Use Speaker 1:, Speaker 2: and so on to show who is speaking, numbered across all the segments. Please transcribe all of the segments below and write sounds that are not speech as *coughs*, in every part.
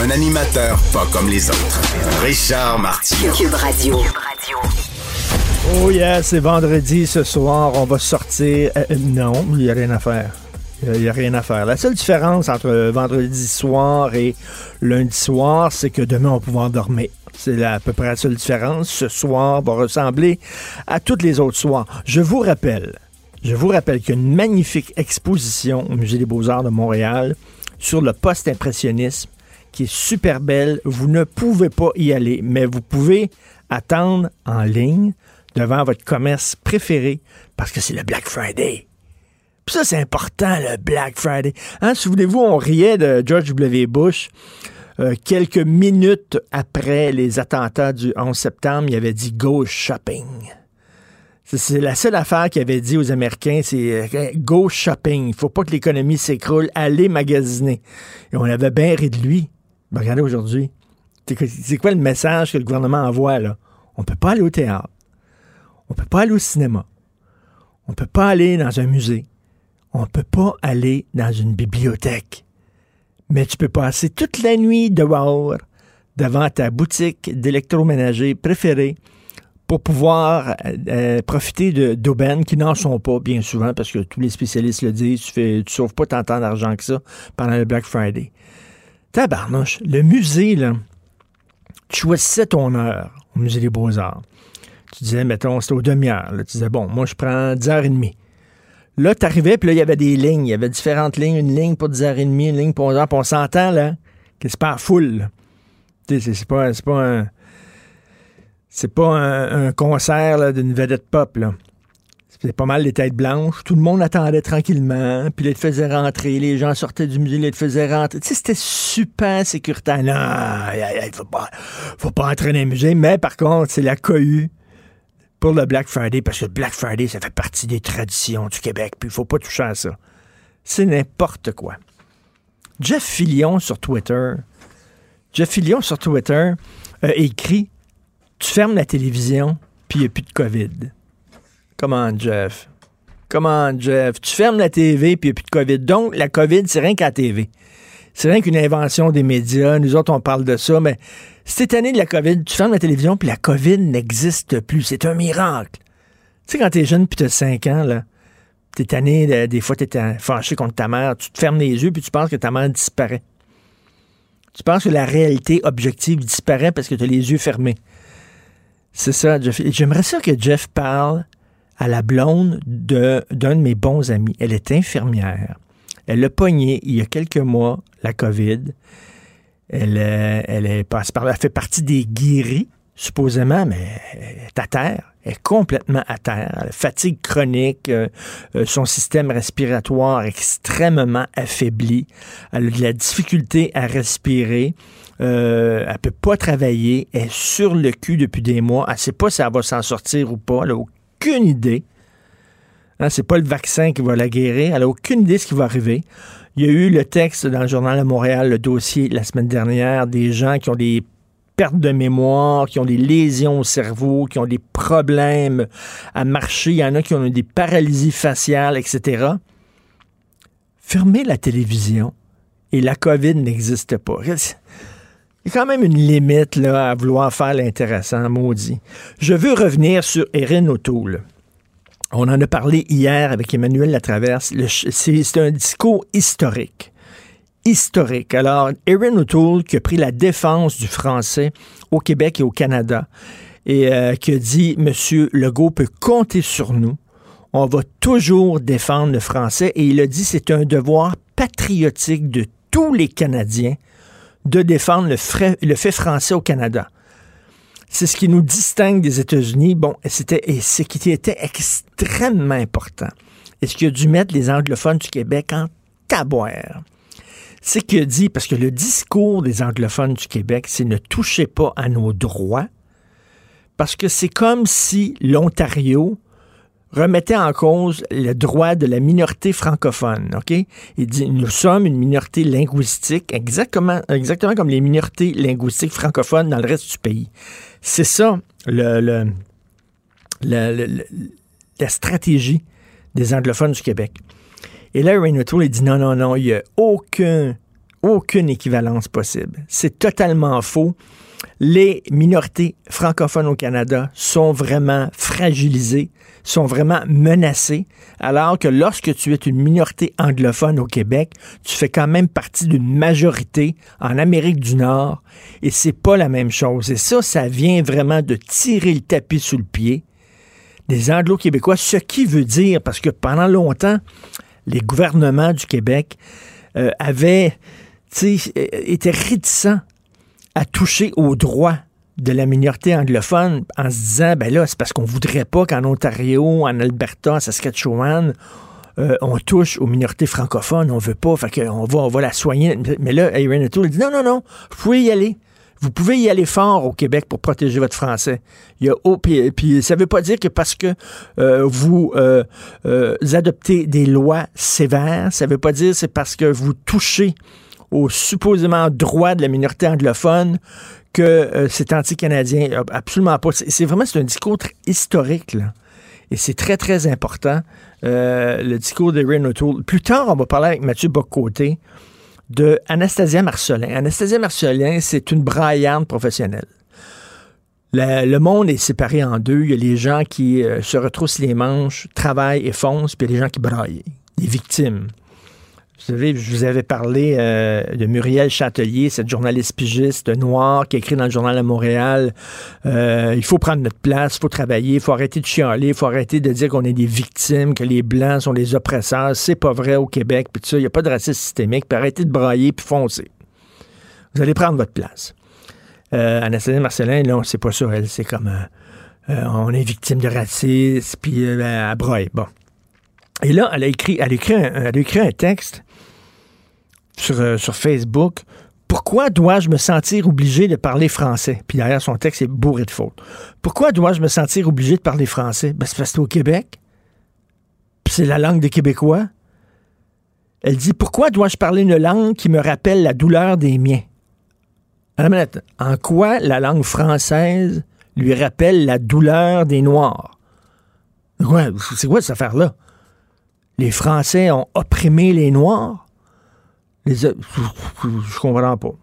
Speaker 1: Un animateur pas comme les autres. Richard Martineau.
Speaker 2: Cube Radio.
Speaker 3: Oh yeah, c'est vendredi ce soir, on va sortir. Euh, non, il n'y a rien à faire. Il n'y a rien à faire. La seule différence entre vendredi soir et lundi soir, c'est que demain, on va pouvoir dormir. C'est à peu près la seule différence. Ce soir va ressembler à tous les autres soirs. Je vous rappelle, je vous rappelle qu'il y a une magnifique exposition au Musée des Beaux-Arts de Montréal sur le post-impressionnisme qui est super belle. Vous ne pouvez pas y aller, mais vous pouvez attendre en ligne devant votre commerce préféré parce que c'est le Black Friday. Ça, c'est important, le Black Friday. Hein, Souvenez-vous, on riait de George W. Bush. euh, quelques minutes après les attentats du 11 septembre, il avait dit Go shopping. C'est- la seule affaire qu'il avait dit aux Américains, c'est euh, Go shopping. Il faut pas que l'économie s'écroule. Allez magasiner. Et on avait bien ri de lui. Regardez aujourd'hui. C'est quoi- le message que le gouvernement envoie, là? On peut pas aller au théâtre. On peut pas aller au cinéma. On peut pas aller dans un musée. On peut pas aller dans une bibliothèque. Mais tu peux passer toute la nuit dehors devant ta boutique d'électroménager préférée pour pouvoir euh, euh, profiter d'aubaines qui n'en sont pas bien souvent parce que tous les spécialistes le disent, tu tu sauves pas tant d'argent que ça pendant le Black Friday. Tabarnouche, le musée, là, tu choisissais ton heure au musée des Beaux-Arts. Tu disais, mettons, c'était aux demi-heures. Tu disais, bon, moi, je prends 10h30. Là, tu arrivais, puis là, il y avait des lignes. Il y avait différentes lignes. Une ligne pour 10h30, une ligne pour 11h. Puis on s'entend, là, que c'est pas à sais, c'est- pas, pas un... C'est pas un, un concert d'une vedette pop, là. C'était pas mal les têtes blanches. Tout le monde attendait tranquillement. Puis ils te faisaient rentrer. Les gens sortaient du musée, ils te faisaient rentrer. Tu sais, c'était super sécuritaire. Non, aïe, faut pas, faut pas entrer dans les musées. Mais par contre, c'est la cohue pour le Black Friday, parce que le Black Friday, ça fait partie des traditions du Québec, puis il faut pas toucher à ça. C'est n'importe quoi. Jeff Fillion sur Twitter, Jeff Fillion sur Twitter a écrit Tu fermes la télévision, puis il n'y a plus de COVID. Comment, Jeff? Comment, Jeff? Tu fermes la TV, puis il n'y a plus de COVID. Donc, la COVID, c'est rien qu'à la TV. C'est rien qu'une invention des médias. Nous autres, on parle de ça, mais cette année de la COVID, tu fermes la télévision, puis la COVID n'existe plus. C'est un miracle. Tu sais, quand t'es jeune, puis t'as 5 ans, là, t'es tanné, de- des fois, t'es euh, fâché contre ta mère, tu te fermes les yeux, puis tu penses que ta mère disparaît. Tu penses que la réalité objective disparaît parce que t'as les yeux fermés. C'est ça, Jeff. J'aimerais ça que Jeff parle à la blonde de- d'un de mes bons amis. Elle est infirmière. Elle a pogné, il y a quelques mois, la COVID. Elle, euh, elle, est elle fait partie des guéris, supposément, mais elle est à terre. Elle est complètement à terre. Elle fatigue chronique, euh, euh, son système respiratoire extrêmement affaibli. Elle a de la difficulté à respirer. Euh, elle peut pas travailler. Elle est sur le cul depuis des mois. Elle sait pas si elle va s'en sortir ou pas. Aucune idée. Hein, c'est pas le vaccin qui va la guérir. Elle a aucune idée de ce qui va arriver. Il y a eu le texte dans le journal de Montréal, le dossier la semaine dernière, des gens qui ont des pertes de mémoire, qui ont des lésions au cerveau, qui ont des problèmes à marcher. Il y en a qui ont des paralysies faciales, etc. Fermez la télévision et la COVID n'existe pas. Il y a quand même une limite là, à vouloir faire l'intéressant, maudit. Je veux revenir sur Erin O'Toole. On en a parlé hier avec Emmanuel Latraverse. C'est un discours historique. Historique. Alors, Erin O'Toole qui a pris la défense du français au Québec et au Canada et euh, qui a dit Monsieur Legault peut compter sur nous. On va toujours défendre le français et il a dit c'est un devoir patriotique de tous les Canadiens de défendre le, fait français au Canada. C'est ce qui nous distingue des États-Unis. Bon, c'était ce qui était extrêmement important. Et ce qui a dû mettre les anglophones du Québec en taboire. c'est qu'il a dit, parce que le discours des anglophones du Québec, c'est ne touchez pas à nos droits, parce que c'est comme si l'Ontario remettait en cause le droit de la minorité francophone. OK? Il dit nous sommes une minorité linguistique, exactement, exactement comme les minorités linguistiques francophones dans le reste du pays. C'est ça le, le, la stratégie des anglophones du Québec. Et là, Rain il dit non, non, non, il n'y a aucun, aucune équivalence possible. C'est totalement faux les minorités francophones au Canada sont vraiment fragilisées, sont vraiment menacées, alors que lorsque tu es une minorité anglophone au Québec, tu fais quand même partie d'une majorité en Amérique du Nord, et c'est pas la même chose. Et ça, ça vient vraiment de tirer le tapis sous le pied des Anglo-Québécois, ce qui veut dire, parce que pendant longtemps, les gouvernements du Québec euh, avaient été réticents à toucher aux droits de la minorité anglophone en se disant, ben là, c'est parce qu'on voudrait pas qu'en Ontario, en Alberta, en Saskatchewan, euh, on touche aux minorités francophones, on veut pas, fait qu'on va, on va la soigner. Mais là, Aaron O'Toole dit, non, non, non, vous pouvez y aller. Vous pouvez y aller fort au Québec pour protéger votre français. Il y a, oh, puis, puis ça veut pas dire que parce que euh, vous euh, adoptez des lois sévères, ça veut pas dire c'est parce que vous touchez aux supposément droits de la minorité anglophone que euh, c'est anti-canadien. Absolument pas. C'est vraiment un discours historique, là. Et c'est très, très important, euh, le discours de Ray O'Toole. Plus tard, on va parler avec Mathieu Bocoté de Anastasia Marcelin. Anastasia Marcelin, c'est une braillarde professionnelle. le monde est séparé en deux. Il y a les gens qui euh, se retroussent les manches, travaillent et foncent, puis il y les gens qui braillent, des victimes. Vous savez, je vous avais parlé euh, de Muriel Châtelier, cette journaliste pigiste noire qui écrit dans le journal de Montréal. Euh, il faut prendre notre place, il faut travailler, il faut arrêter de chialer, il faut arrêter de dire qu'on est des victimes, que les Blancs sont les oppresseurs. C'est pas vrai au Québec, puis ça. Il n'y a pas de racisme systémique, puis arrêtez de brailler, puis foncer. Vous allez prendre votre place. Euh, Anastasia Marcelin, non, c'est pas ça. Elle, c'est comme... Euh, on est victime de racisme, puis elle braille. Bon. Et là, elle a écrit, elle a écrit, elle a écrit un texte euh, sur, Facebook. Pourquoi dois-je me sentir obligé de parler français? Puis derrière son texte est bourré de fautes. Pourquoi dois-je me sentir obligé de parler français? Ben, c'est parce que c'est au Québec. C'est la langue des Québécois. Elle dit Pourquoi dois-je parler une langue qui me rappelle la douleur des miens? En quoi la langue française lui rappelle la douleur des Noirs? c'est quoi cette affaire-là? Les Français ont opprimé les Noirs? Je comprends pas.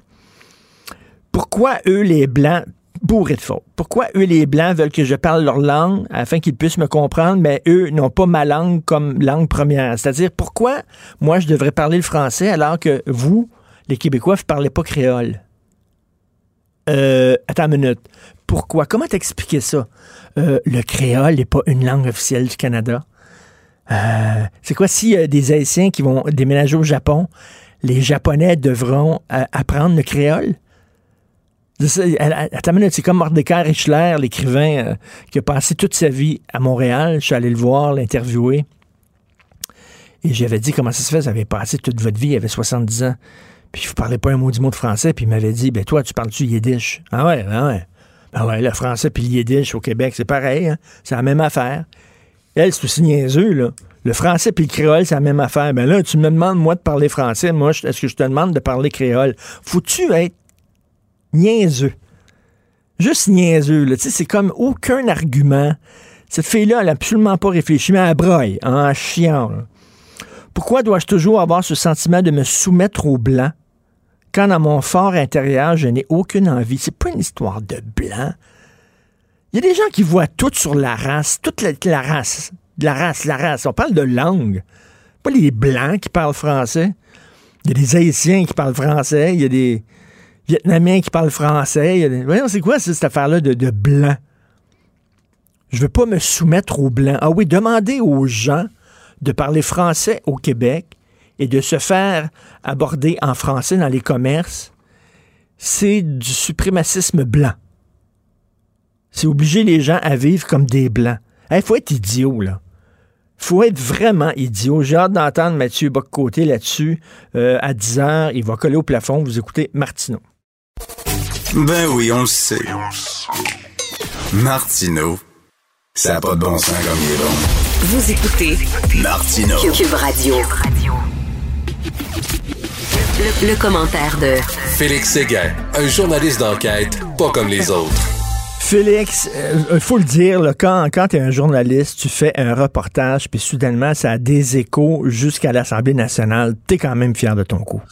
Speaker 3: Pourquoi eux, les Blancs, bourrés de pourquoi eux, les Blancs, veulent que je parle leur langue afin qu'ils puissent me comprendre, mais eux n'ont pas ma langue comme langue première? C'est-à-dire, pourquoi moi, je devrais parler le français alors que vous, les Québécois, vous ne parlez pas créole? Euh, attends une minute. Pourquoi? Comment t'expliquer ça? Euh, le créole n'est pas une langue officielle du Canada. Euh, c'est quoi a des Haïtiens qui vont déménager au Japon? Les Japonais devront euh, apprendre le créole? C'est comme Mordecai Richler, l'écrivain euh, qui a passé toute sa vie à Montréal. Je suis allé le voir, l'interviewer. Et j'avais dit comment ça se fait, vous avez passé toute votre vie, il avait 70 ans. Puis vous parlez pas un mot du mot de français, puis il m'avait dit, ben toi, tu parles-tu yiddish? Ah ouais, ah ouais. Ben ouais, le français puis le yiddish au Québec, c'est pareil, hein? c'est la même affaire. Elle, c'est aussi niaiseux, là. Le français puis le créole, c'est la même affaire. Ben là, tu me demandes, moi, de parler français. Moi, est-ce que je te demande de parler créole? Faut-tu être niaiseux? Juste niaiseux, là. Tu sais, c'est comme aucun argument. Cette fille-là, elle n'a absolument pas réfléchi, mais elle broye en chiant. Pourquoi dois-je toujours avoir ce sentiment de me soumettre au blanc quand dans mon fort intérieur, je n'ai aucune envie? C'est pas une histoire de blanc. Il y a des gens qui voient tout sur la race, toute la race de la race, la race. On parle de langue. Pas les Blancs qui parlent français. Il y a des Haïtiens qui parlent français. Il y a des Vietnamiens qui parlent français. Voyons, c'est quoi cette affaire-là de, blanc? Je veux pas me soumettre aux blancs. Ah oui, demandez aux gens de parler français au Québec et de se faire aborder en français dans les commerces, c'est du suprémacisme blanc. C'est obliger les gens à vivre comme des blancs. Il faut être idiot, là. Faut être vraiment idiot. J'ai hâte d'entendre Mathieu Boccoté là-dessus. Euh, à 10 heures, il va coller au plafond. Vous écoutez Martineau.
Speaker 1: Ben oui, on le sait. Martineau, ça n'a pas de bon sens comme il est bon.
Speaker 2: Vous écoutez
Speaker 1: Martineau.
Speaker 2: Cube Radio. Le, le commentaire de
Speaker 4: Félix Séguin, un journaliste d'enquête pas comme les autres.
Speaker 3: Félix, il faut le dire, là, quand, quand tu es un journaliste, tu fais un reportage, puis soudainement, ça a des échos jusqu'à l'Assemblée nationale. Tu es quand même fier de ton coup.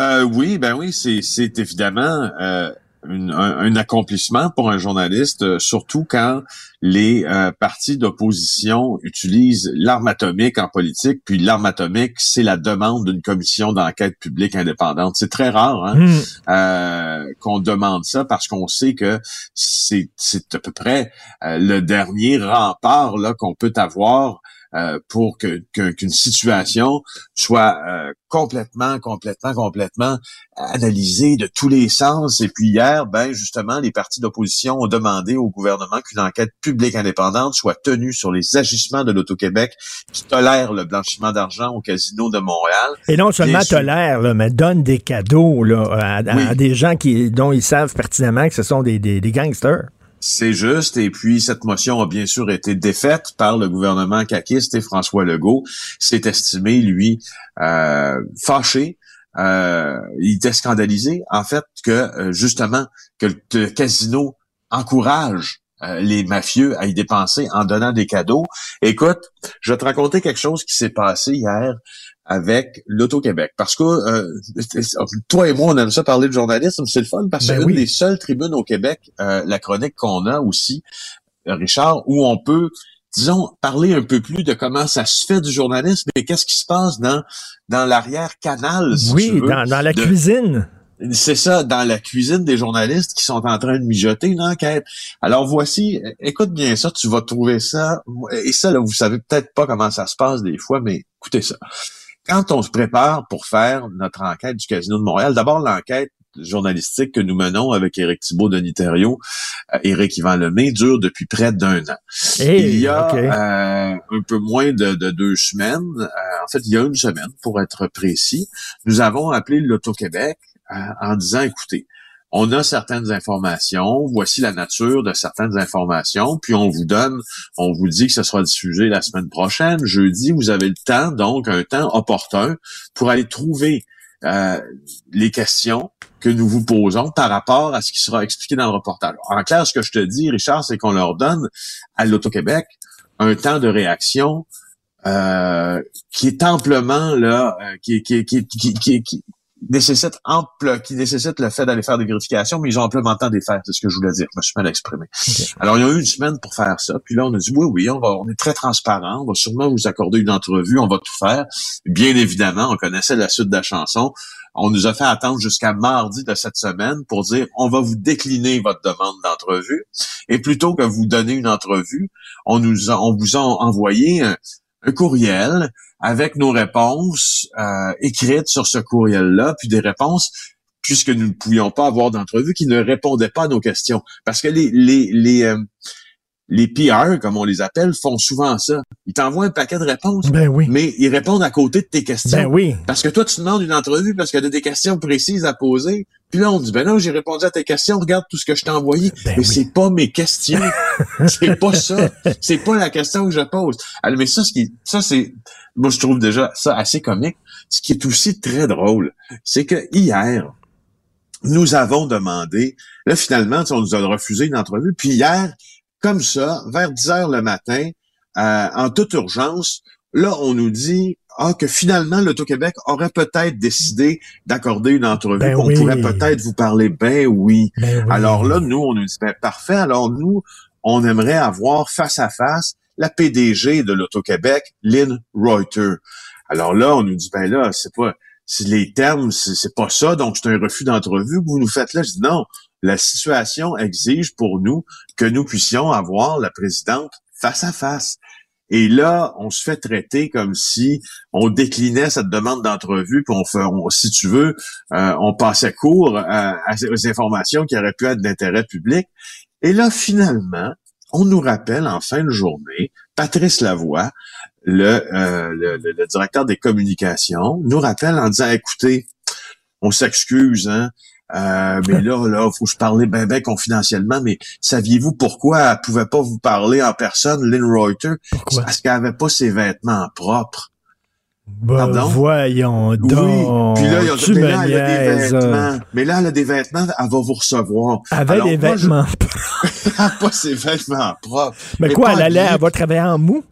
Speaker 5: Euh, oui, ben oui, c'est, c'est évidemment euh, une- un, un accomplissement pour un journaliste, euh, surtout quand les euh, partis d'opposition utilisent l'arme atomique en politique, puis l'arme atomique, c'est la demande d'une commission d'enquête publique indépendante. C'est très rare hein,
Speaker 3: Hmm.
Speaker 5: euh, qu'on demande ça parce qu'on sait que c'est, c'est à peu près euh, le dernier rempart là qu'on peut avoir euh, pour que, que- qu'une situation soit euh, complètement, complètement, complètement analysée de tous les sens. Et puis hier, ben justement, les partis d'opposition ont demandé au gouvernement qu'une enquête publique indépendante soit tenue sur les agissements de l'Auto-Québec qui tolère le blanchiment d'argent au casino de Montréal.
Speaker 3: Et non seulement tolère, là, mais donne des cadeaux là, à, à-
Speaker 5: Oui.
Speaker 3: à des gens qui, dont ils savent pertinemment que ce sont des, des, des gangsters.
Speaker 5: C'est juste. Et puis, cette motion a bien sûr été défaite par le gouvernement caquiste et François Legault s'est estimé, lui, euh, fâché. Euh, il était scandalisé, en fait, que euh, justement, que le casino encourage les mafieux à y dépenser en donnant des cadeaux. Écoute, je vais te raconter quelque chose qui s'est passé hier avec l'Auto-Québec. Parce que euh, toi et moi, on aime ça parler de journalisme, c'est le fun, parce que
Speaker 3: Ben
Speaker 5: c'est
Speaker 3: oui.
Speaker 5: une des seules tribunes au Québec, euh, la chronique qu'on a aussi, euh, Richard, où on peut, disons, parler un peu plus de comment ça se fait du journalisme et qu'est-ce qui se passe dans dans l'arrière-canal, si tu
Speaker 3: oui,
Speaker 5: veux.
Speaker 3: dans, dans la
Speaker 5: de-
Speaker 3: cuisine.
Speaker 5: C'est ça, dans la cuisine des journalistes qui sont en train de mijoter une enquête. Alors voici, écoute bien ça, tu vas trouver ça. Et ça, là, vous savez peut-être pas comment ça se passe des fois, mais écoutez ça. Quand on se prépare pour faire notre enquête du Casino de Montréal, d'abord l'enquête journalistique que nous menons avec Éric Thibault, Denis Thériault, euh, Éric Yvan Lemay, dure depuis près d'un an.
Speaker 3: Hey,
Speaker 5: il y a euh, un peu moins de, de deux semaines, euh, en fait, il y a une semaine, pour être précis, nous avons appelé l'Auto-Québec euh, en disant, écoutez, on a certaines informations, voici la nature de certaines informations, puis on vous donne, on vous dit que ce sera diffusé la semaine prochaine, jeudi, vous avez le temps, donc un temps opportun pour aller trouver euh, les questions que nous vous posons par rapport à ce qui sera expliqué dans le reportage. En clair, ce que je te dis, Richard, c'est qu'on leur donne à l'Auto-Québec un temps de réaction euh, qui est amplement là, euh, qui, qui, qui, qui, nécessite ample, qui nécessite le fait d'aller faire des vérifications, mais ils ont amplement le temps de les faire, c'est ce que je voulais dire, je me suis mal exprimé. Alors, il y a eu une semaine pour faire ça, puis là, on a dit, oui, oui, on, va, on est très transparent, on va sûrement vous accorder une entrevue, on va tout faire. Bien évidemment, on connaissait la suite de la chanson, on nous a fait attendre jusqu'à mardi de cette semaine pour dire on va vous décliner votre demande d'entrevue et plutôt que vous donner une entrevue, on nous a, on vous a envoyé un courriel avec nos réponses euh, écrites sur ce courriel-là, puis des réponses puisque nous ne pouvions pas avoir d'entrevue qui ne répondaient pas à nos questions. Parce que les les les euh, les PR, comme on les appelle, font souvent ça. Ils t'envoient un paquet de réponses,
Speaker 3: Ben oui.
Speaker 5: mais ils répondent à côté de tes questions.
Speaker 3: Ben oui.
Speaker 5: Parce que toi, tu demandes une entrevue parce que tu as des questions précises à poser. Puis là, on dit, ben non, j'ai répondu à tes questions, regarde tout ce que je t'ai envoyé.
Speaker 3: Ben
Speaker 5: mais
Speaker 3: oui.
Speaker 5: c'est pas mes questions. *laughs* c'est pas ça. C'est pas la question que je pose. Alors, mais ça, ce qui, ça, c'est, moi, je trouve déjà ça assez comique. Ce qui est aussi très drôle, c'est que hier, nous avons demandé, là, finalement, on nous a refusé une entrevue. Puis hier, comme ça, vers 10 heures le matin, euh, en toute urgence, là, on nous dit ah, que finalement, l'Auto-Québec aurait peut-être décidé d'accorder une entrevue,
Speaker 3: Ben oui.
Speaker 5: pourrait peut-être vous parler. Ben oui.
Speaker 3: Ben oui.
Speaker 5: Alors là, nous, on nous dit, ben parfait, alors nous, on aimerait avoir face à face la PDG de l'Auto-Québec, Lynn Reuter. Alors là, on nous dit, ben là, c'est pas, c'est les termes, c'est c'est pas ça, donc c'est un refus d'entrevue que vous nous faites là. Je dis non, la situation exige pour nous que nous puissions avoir la présidente face à face. Et là, on se fait traiter comme si on déclinait cette demande d'entrevue, puis on fait, si tu veux, euh, on passait court euh, à, aux informations qui auraient pu être d'intérêt public. Et là, finalement, on nous rappelle en fin de journée, Patrice Lavoie, le, euh, le, le, directeur des communications nous rappelle en disant, écoutez, on s'excuse, hein, euh, mais là, là, faut que je parle ben, ben confidentiellement, mais saviez-vous pourquoi elle pouvait pas vous parler en personne, Lynn Reuter?
Speaker 3: Pourquoi?
Speaker 5: Parce qu'elle avait pas ses vêtements propres.
Speaker 3: Bah, voyons donc.
Speaker 5: Oui. Puis là, il y a, mais là, elle a des vêtements. Mais là, elle a des vêtements, elle va vous recevoir.
Speaker 3: Elle avait des vêtements. *laughs*
Speaker 5: Je... elle a pas ses vêtements propres.
Speaker 3: Mais, quoi, elle allait, elle va travailler en mou?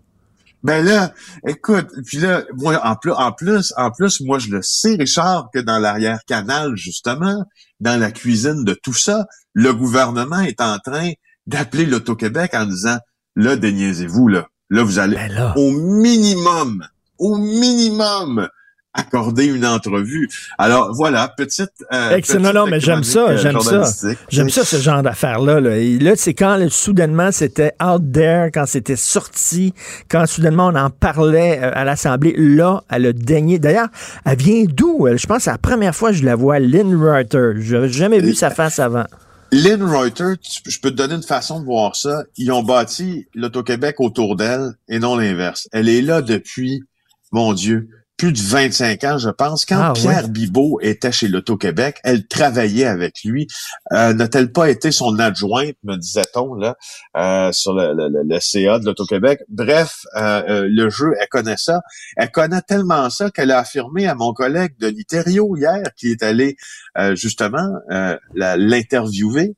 Speaker 5: Ben là, écoute, puis là, moi, en plus, en plus, en plus, moi, je le sais, Richard, que dans l'arrière-canal, justement, dans la cuisine de tout ça, le gouvernement est en train d'appeler l'Auto-Québec en disant, là, déniaisez-vous, là. Là, vous allez,
Speaker 3: ben
Speaker 5: au minimum, au minimum, accorder une entrevue. Alors voilà, petite.
Speaker 3: Euh, non, non, mais j'aime ça, euh, j'aime ça, j'aime ça ce genre d'affaires là. Là, là c'est quand soudainement c'était out there, quand c'était sorti, quand soudainement on en parlait euh, à l'Assemblée. Là, elle a daigné. D'ailleurs, elle vient d'où Je pense que c'est la première fois que je la vois, Lynn Reuter. Je n'avais jamais vu sa face avant.
Speaker 5: Lynn Reuter, je peux te donner une façon de voir ça. Ils ont bâti l'Auto-Québec autour d'elle et non l'inverse. Elle est là depuis, mon Dieu, plus de 25 ans, je pense. Quand ah, Pierre Bibot était chez l'Auto-Québec, elle travaillait avec lui. Euh, N'a-t-elle pas été son adjointe, me disait-on, là, euh, sur le, le, le, CA de l'Auto-Québec? Bref, euh, le jeu, elle connaît ça. Elle connaît tellement ça qu'elle a affirmé à mon collègue Denis Thériault hier, qui est allé euh, justement l'interviewer,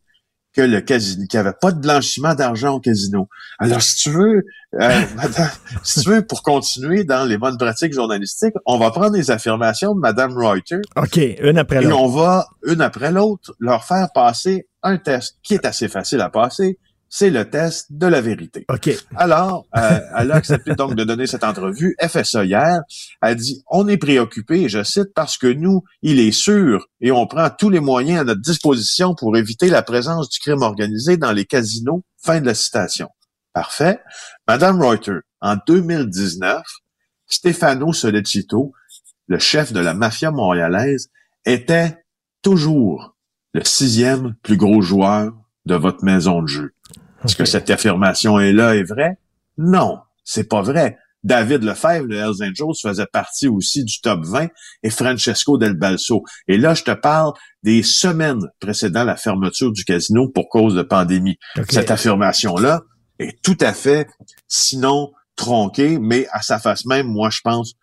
Speaker 5: que le casino, qu'il n'y avait pas de blanchiment d'argent au casino. Alors, si tu veux, euh, *laughs* si tu veux, pour continuer dans les bonnes pratiques journalistiques, on va prendre les affirmations de Madame Reuter.
Speaker 3: OK, une après l'autre.
Speaker 5: Et on va, une après l'autre, leur faire passer un test qui est assez facile à passer, c'est le test de la vérité.
Speaker 3: OK.
Speaker 5: Alors, euh, elle a accepté donc de donner cette entrevue. Elle fait ça hier. Elle dit, on est préoccupé, je cite, parce que nous, il est sûr et on prend tous les moyens à notre disposition pour éviter la présence du crime organisé dans les casinos. Fin de la citation. Parfait. Madame Reuter, en 2019, Stefano Solecito, le chef de la mafia montréalaise, était toujours le sixième plus gros joueur de votre maison de jeu. Est-ce que cette affirmation est là est vraie? Non, c'est pas vrai. David Lefebvre, le Hells Angels, faisait partie aussi du top 20 et Francesco Del Balso. Et là, je te parle des semaines précédant la fermeture du casino pour cause de pandémie. Cette affirmation-là est tout à fait, sinon tronquée, mais à sa face même, moi, je pense,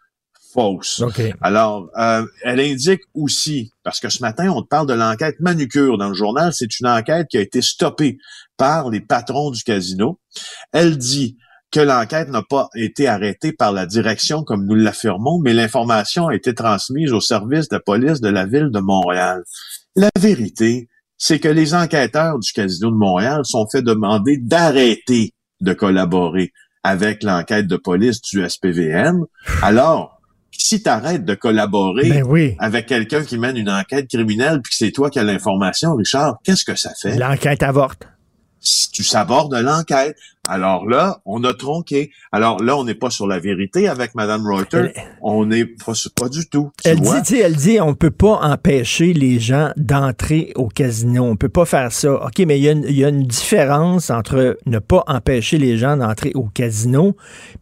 Speaker 5: fausse. Alors, euh, elle indique aussi, parce que ce matin, on te parle de l'enquête Manucure dans le journal, c'est une enquête qui a été stoppée par les patrons du casino. Elle dit que l'enquête n'a pas été arrêtée par la direction, comme nous l'affirmons, mais l'information a été transmise au service de police de la ville de Montréal. La vérité, c'est que les enquêteurs du casino de Montréal sont fait demander d'arrêter de collaborer avec l'enquête de police du SPVM. Alors, si tu arrêtes de collaborer
Speaker 3: ben
Speaker 5: avec quelqu'un qui mène une enquête criminelle puis que c'est toi qui as l'information, Richard, qu'est-ce que ça fait?
Speaker 3: L'enquête avorte.
Speaker 5: Tu sabordes l'enquête. Alors là, on a tronqué. Alors là, on n'est pas sur la vérité avec Madame Reuter. On n'est pas, pas du tout.
Speaker 3: Elle dit, elle dit, on peut pas empêcher les gens d'entrer au casino. On peut pas faire ça. OK, mais il y, a une différence entre ne pas empêcher les gens d'entrer au casino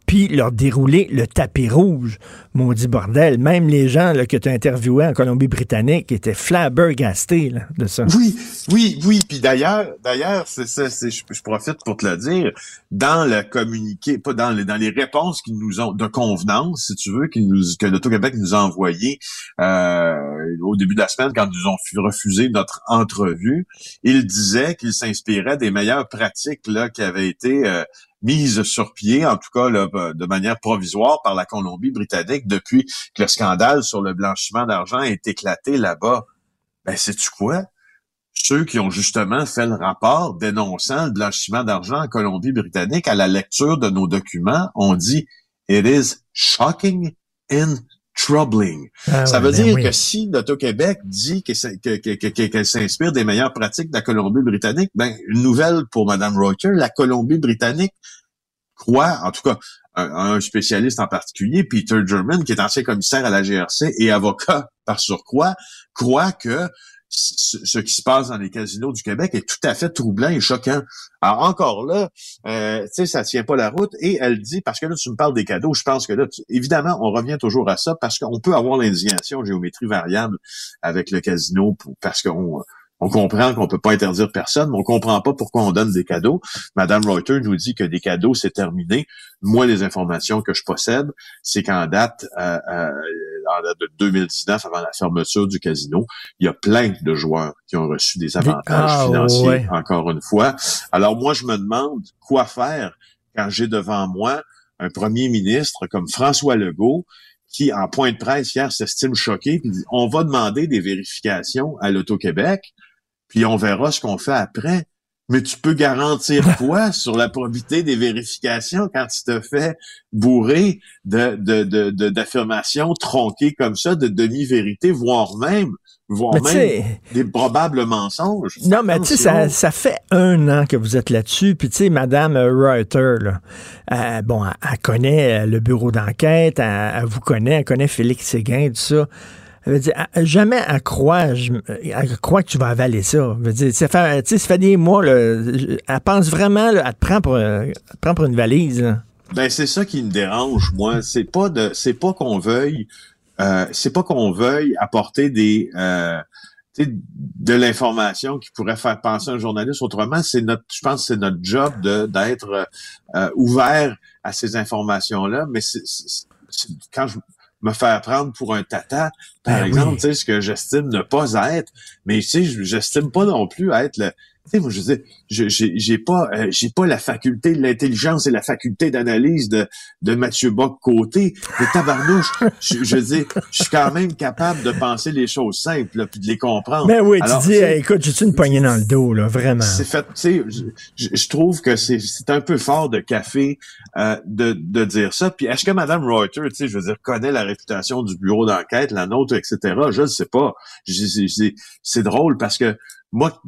Speaker 3: puis leur dérouler le tapis rouge. Maudit bordel. Même les gens là, que tu as interviewés en Colombie-Britannique étaient flabbergastés là, de ça.
Speaker 5: Oui, oui, oui. Puis d'ailleurs, d'ailleurs, c'est ça, je profite pour te le dire dans le communiqué, pas dans les, dans les réponses qu'ils nous ont de convenance, si tu veux, qu'ils nous, que l'Auto-Québec nous a envoyé euh, au début de la semaine quand ils ont refusé notre entrevue, il disait qu'il s'inspirait des meilleures pratiques là qui avaient été euh, mises sur pied, en tout cas de manière provisoire par la Colombie-Britannique depuis que le scandale sur le blanchiment d'argent est éclaté là-bas. Ben, sais-tu quoi? Ceux qui ont justement fait le rapport dénonçant le blanchiment d'argent en Colombie-Britannique, à la lecture de nos documents, on dit It is shocking and troubling. Ah Ça veut ben dire que si l'Auto-Québec dit qu'elle s'inspire des meilleures pratiques de la Colombie-Britannique, ben, une nouvelle pour Mme Reuter, la Colombie-Britannique croit, en tout cas, un, spécialiste en particulier, Peter German, qui est ancien commissaire à la GRC et avocat par surcroît, croit que ce qui se passe dans les casinos du Québec est tout à fait troublant et choquant. Alors encore là, euh, tu sais, ça tient pas la route. Et elle dit, parce que là, tu me parles des cadeaux, je pense que là, évidemment, on revient toujours à ça parce qu'on peut avoir l'indignation géométrie variable avec le casino parce qu'on on comprend qu'on peut pas interdire personne, mais on comprend pas pourquoi on donne des cadeaux. Madame Reuter nous dit que des cadeaux, c'est terminé. Moi, les informations que je possède, c'est qu'en date, euh, euh, en date de 2019, avant la fermeture du casino, il y a plein de joueurs qui ont reçu des avantages ah, financiers, encore une fois. Alors moi, je me demande quoi faire quand j'ai devant moi un premier ministre comme François Legault qui, en point de presse hier, s'estime choqué, puis dit, on va demander des vérifications à l'Auto-Québec puis on verra ce qu'on fait après. Mais tu peux garantir quoi sur la probité des vérifications quand tu te fais bourrer de, de, d'affirmations tronquées comme ça, de demi-vérités, voire même voire même des probables mensonges?
Speaker 3: Non, mais tu sais, ça, ça, fait un an que vous êtes là-dessus, puis tu sais, Madame Reuter, là, euh, bon, elle, connaît le bureau d'enquête, elle, elle, vous connaît, elle connaît Félix Séguin, tout ça. Elle dire, jamais à croire, à croire que tu vas avaler ça. Veut dire, ça, fait, ça fait des là, elle pense vraiment, là, elle, te prend pour, elle te prend pour une valise.
Speaker 5: Ben, c'est ça qui me dérange, moi. C'est pas de, c'est pas qu'on veuille, euh, c'est pas qu'on veuille apporter des, euh, de l'information qui pourrait faire penser un journaliste autrement. C'est notre, je pense, c'est notre job de d'être euh, ouvert à ces informations-là. Mais c'est, quand je, me faire prendre pour un tata, par ben exemple, tu sais, ce que j'estime ne pas être, mais tu sais, j'estime pas non plus être le, sais, moi, je veux j'ai pas, euh, j'ai pas la faculté de l'intelligence et la faculté d'analyse de, de Mathieu Bock côté. Mais tabarnouche, je, je veux dire, je suis quand même capable de penser les choses simples, puis de les comprendre.
Speaker 3: Mais ben oui, tu dis, écoute, j'ai une poignée dans le dos, là, vraiment?
Speaker 5: C'est fait, tu sais, je, je, trouve que c'est un peu fort de café euh, de, de dire ça. Puis est-ce que Mme Reuter, tu sais, je veux dire, connaît la réputation du bureau d'enquête, la nôtre, etc. Je ne sais pas. C'est drôle parce que moi,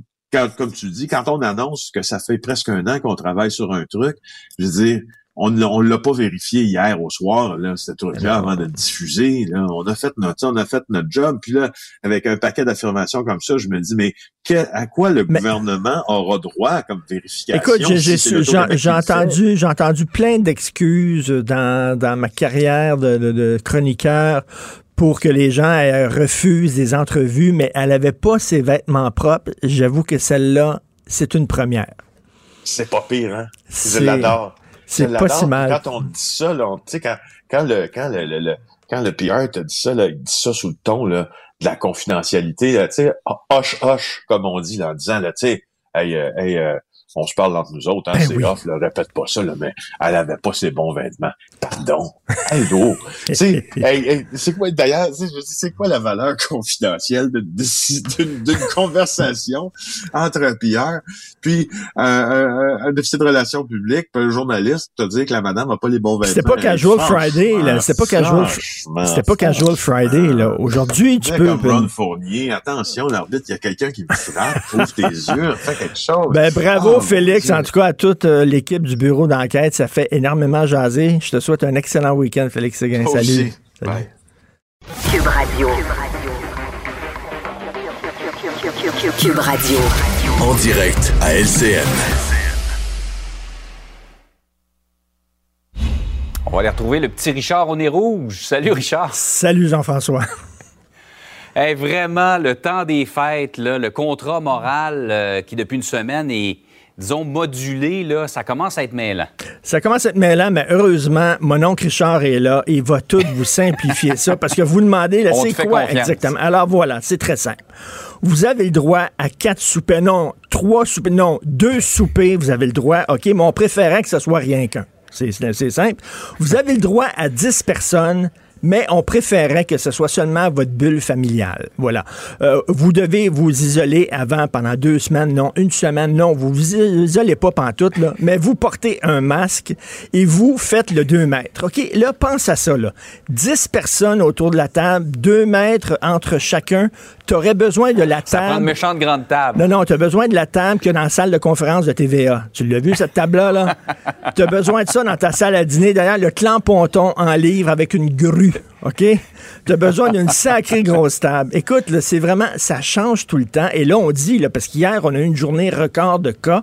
Speaker 5: comme tu dis, quand on annonce que ça fait presque un an qu'on travaille sur un truc, je veux dire, on ne l'a pas vérifié hier au soir, là, ce truc-là, avant de le diffuser. Là. On a fait notre on a fait notre job. Puis là, avec un paquet d'affirmations comme ça, je me dis, mais à quoi le gouvernement aura droit comme vérification?
Speaker 3: Écoute, j'ai entendu, j'ai entendu plein d'excuses dans, dans ma carrière de, de, de chroniqueur pour que les gens refusent des entrevues, mais elle n'avait pas ses vêtements propres. J'avoue que celle-là, c'est une première.
Speaker 5: C'est pas pire, hein? Je l'adore.
Speaker 3: C'est pas si mal.
Speaker 5: Quand on dit ça, tu sais, quand, quand, le, quand le, le, quand le PR te dit ça, là, il dit ça sous le ton là, de la confidentialité, tu sais, hoche hoche, comme on dit, là, en disant, là, tu sais, hey, euh, hey, euh, on se parle entre nous autres, hein, ben c'est off, là, répète pas ça, là, mais elle avait pas ses bons vêtements. Pardon. *laughs* Hello. c'est hey, c'est quoi, d'ailleurs, c'est quoi la valeur confidentielle d'une *laughs* conversation entre un pilleur puis euh, un, officier de relations publiques, puis un journaliste, te dire que la madame a pas les bons vêtements.
Speaker 3: C'était pas Casual Friday, là. C'était pas Casual, c'était pas Casual Friday, là. Aujourd'hui, tu peux.
Speaker 5: Comme Ron Fournier, attention, l'arbitre, il y a quelqu'un qui me frappe, ouvre tes yeux, fais quelque chose.
Speaker 3: Ben, bravo, Félix, en tout cas, à toute euh, l'équipe du bureau d'enquête. Ça fait énormément jaser. Je te souhaite un excellent week-end, Félix Séguin. Salut. Salut. Cube Radio.
Speaker 4: Cube Radio. En direct à LCN.
Speaker 6: On va aller retrouver le petit Richard au nez rouge. Salut Richard.
Speaker 3: Salut Jean-François.
Speaker 6: Hey, vraiment, le temps des fêtes, là, le contrat moral euh, qui, depuis une semaine, est disons, modulé, là, ça commence à être mêlant.
Speaker 3: Ça commence à être mêlant, mais heureusement, mon oncle Richard est là. Et il va tout vous simplifier ça parce que vous demandez, là, c'est quoi exactement? Alors voilà, c'est très simple. Vous avez le droit à quatre soupers, non, trois soupers, non, deux soupers, vous avez le droit, OK, mais on préférait que ce soit rien qu'un. C'est simple. Vous avez le droit à 10 personnes mais on préférait que ce soit seulement votre bulle familiale. Voilà. Euh, vous devez vous isoler avant pendant deux semaines, non, une semaine, non, vous vous isolez pas pantoute, là, mais vous portez un masque et vous faites le 2 mètres. OK, là, pense à ça, là. 10 personnes autour de la table, 2 mètres entre chacun, tu aurais besoin de la
Speaker 6: Ça prend une
Speaker 3: table.
Speaker 6: méchante grande table.
Speaker 3: Non, non, tu as besoin de la table qu'il y a dans la salle de conférence de TVA. Tu l'as vu, cette table-là? Là? *laughs* tu as besoin de ça dans ta salle à dîner. D'ailleurs, le clan Ponton en livre avec une grue. OK? Tu as besoin d'une sacrée grosse table. Écoute, c'est vraiment, ça change tout le temps. Et là, on dit, là, parce qu'hier, on a eu une journée record de cas.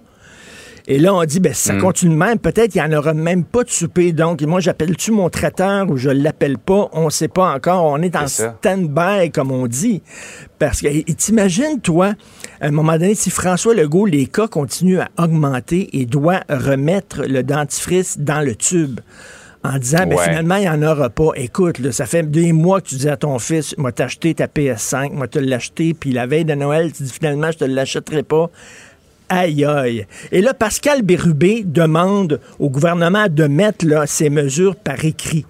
Speaker 3: Et là, on dit, ben, si ça continue de même, peut-être qu'il n'y en aura même pas de souper. Donc, moi, j'appelle-tu mon traiteur ou je l'appelle pas? On ne sait pas encore. On est en stand-by, comme on dit. Parce que et t'imagines, toi, à un moment donné, si François Legault, les cas continuent à augmenter et doit remettre le dentifrice dans le tube en disant, ben, finalement, il n'y en aura pas. Écoute, là, ça fait des mois que tu dis à ton fils, moi, t'as acheté ta PS5, moi, te l'acheté, puis la veille de Noël, tu dis, finalement, je te l'achèterai pas. Aïe, aïe. Et là, Pascal Bérubé demande au gouvernement de mettre là, ces mesures par écrit.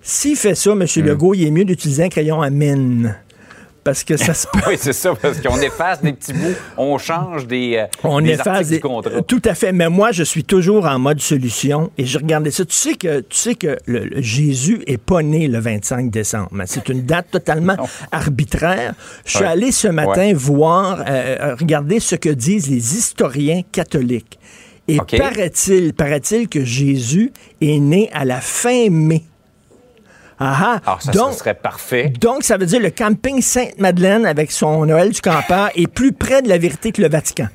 Speaker 3: S'il fait ça, M.
Speaker 6: Hmm.
Speaker 3: Legault, il est mieux d'utiliser un crayon à mine. Parce que ça se *laughs* peut.
Speaker 6: Oui, c'est ça, parce qu'on efface des petits bouts, on change des, euh,
Speaker 3: On
Speaker 6: des
Speaker 3: efface
Speaker 6: articles
Speaker 3: des-
Speaker 6: du contrat.
Speaker 3: Tout à fait. Mais moi, je suis toujours en mode solution et je regardais ça. Tu sais que, tu sais que le- le Jésus est pas né le 25 décembre. C'est une date totalement arbitraire. Je suis
Speaker 6: Ouais.
Speaker 3: allé ce matin voir, euh, euh, regarder ce que disent les historiens catholiques. Et paraît-il, paraît-il que Jésus est né à la fin mai. Ah.
Speaker 6: Alors, ça,
Speaker 3: Donc,
Speaker 6: ça serait parfait.
Speaker 3: donc, ça veut dire le camping Sainte-Madeleine avec son Noël du campeur est plus près de la vérité que le Vatican.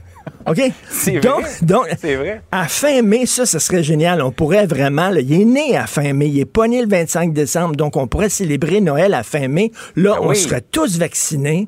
Speaker 3: OK? *laughs*
Speaker 6: C'est
Speaker 3: donc,
Speaker 6: vrai.
Speaker 3: donc,
Speaker 6: C'est vrai.
Speaker 3: à fin mai, ça, ce serait génial. On pourrait vraiment, là, il est né à fin mai, il est pas né le 25 décembre, donc on pourrait célébrer Noël à fin mai. Là,
Speaker 6: Ben
Speaker 3: on
Speaker 6: oui.
Speaker 3: serait tous vaccinés.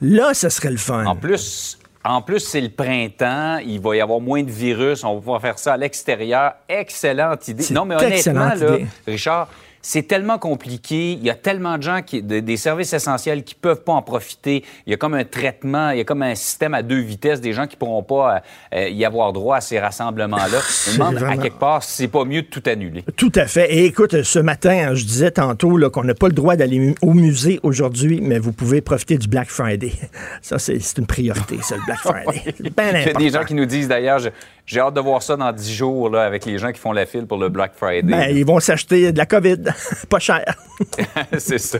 Speaker 3: Là, ce serait le fun.
Speaker 6: En plus, en plus c'est le printemps, il va y avoir moins de virus, on va pouvoir faire ça à l'extérieur. Excellente idée. Non, mais honnêtement, là. Richard, c'est tellement compliqué. Il y a tellement de gens, qui, de- des services essentiels qui peuvent pas en profiter. Il y a comme un traitement, il y a comme un système à deux vitesses, des gens qui pourront pas euh, euh, y avoir droit à ces rassemblements-là. *laughs* Je me demande à quelque part si c'est pas mieux de tout annuler.
Speaker 3: Tout à fait. Et écoute, ce matin, hein, je disais tantôt là, qu'on n'a pas le droit d'aller au musée aujourd'hui, mais vous pouvez profiter du Black Friday. *laughs* Ça, c'est c'est une priorité, ça, le Black *laughs* Friday. C'est bien
Speaker 6: Il y a des gens qui nous disent d'ailleurs, je- j'ai hâte de voir ça dans dix jours là, avec les gens qui font la file pour le Black Friday.
Speaker 3: Ben, ils vont s'acheter de la COVID. *laughs* pas cher. *laughs*
Speaker 6: c'est ça.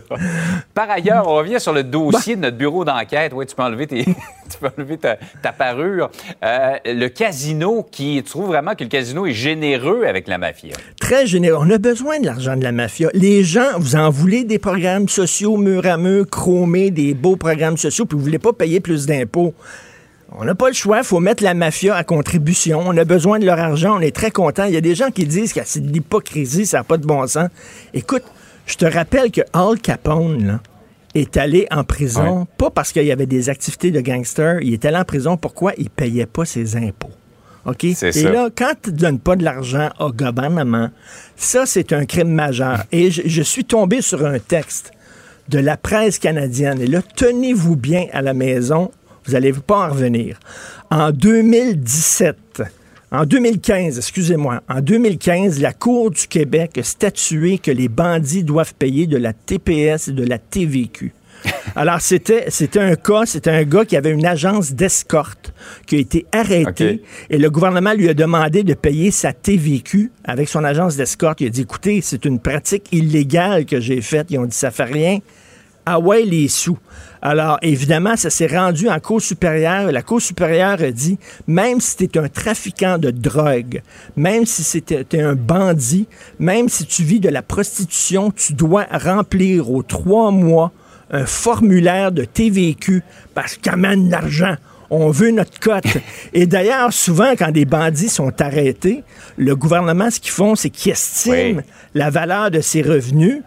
Speaker 6: Par ailleurs, on revient sur le dossier de notre bureau d'enquête. Oui, tu peux enlever, tes- *laughs* tu peux enlever ta, ta parure. Euh, le casino, qui, tu trouves vraiment que le casino est généreux avec la mafia?
Speaker 3: Très généreux. On a besoin de l'argent de la mafia. Les gens, vous en voulez des programmes sociaux mur à mur, chromés, des beaux programmes sociaux, puis vous voulez pas payer plus d'impôts. On n'a pas le choix, il faut mettre la mafia à contribution. On a besoin de leur argent, on est très content. Il y a des gens qui disent que c'est de l'hypocrisie, ça n'a pas de bon sens. Écoute, je te rappelle que Al Capone là, est allé en prison, pas parce qu'il y avait des activités de gangster, il est allé en prison pourquoi il payait pas ses impôts? OK?
Speaker 6: C'est
Speaker 3: Et
Speaker 6: ça.
Speaker 3: là, quand tu ne donnes pas de l'argent au gouvernement, ça, c'est un crime majeur. *laughs* Et je, je suis tombé sur un texte de la presse canadienne. Et là, tenez-vous bien à la maison, vous n'allez pas en revenir. En 2017, en 2015, excusez-moi, en 2015, la Cour du Québec a statué que les bandits doivent payer de la TPS et de la TVQ. *laughs* Alors, c'était, c'était un cas, c'était un gars qui avait une agence d'escorte qui a été arrêté et le gouvernement lui a demandé de payer sa TVQ avec son agence d'escorte. Il a dit, écoutez, c'est une pratique illégale que j'ai faite. Ils ont dit, ça fait rien. Ah ouais, les sous. Alors, évidemment, ça s'est rendu en Cour supérieure. La Cour supérieure a dit, même si tu es un trafiquant de drogue, même si c'était t'es un bandit, même si tu vis de la prostitution, tu dois remplir aux trois mois un formulaire de TVQ parce qu'amène l'argent. On veut notre cote. *laughs* Et d'ailleurs, souvent, quand des bandits sont arrêtés, le gouvernement, ce qu'ils font, c'est qu'ils estiment
Speaker 6: Oui.
Speaker 3: la valeur de ses revenus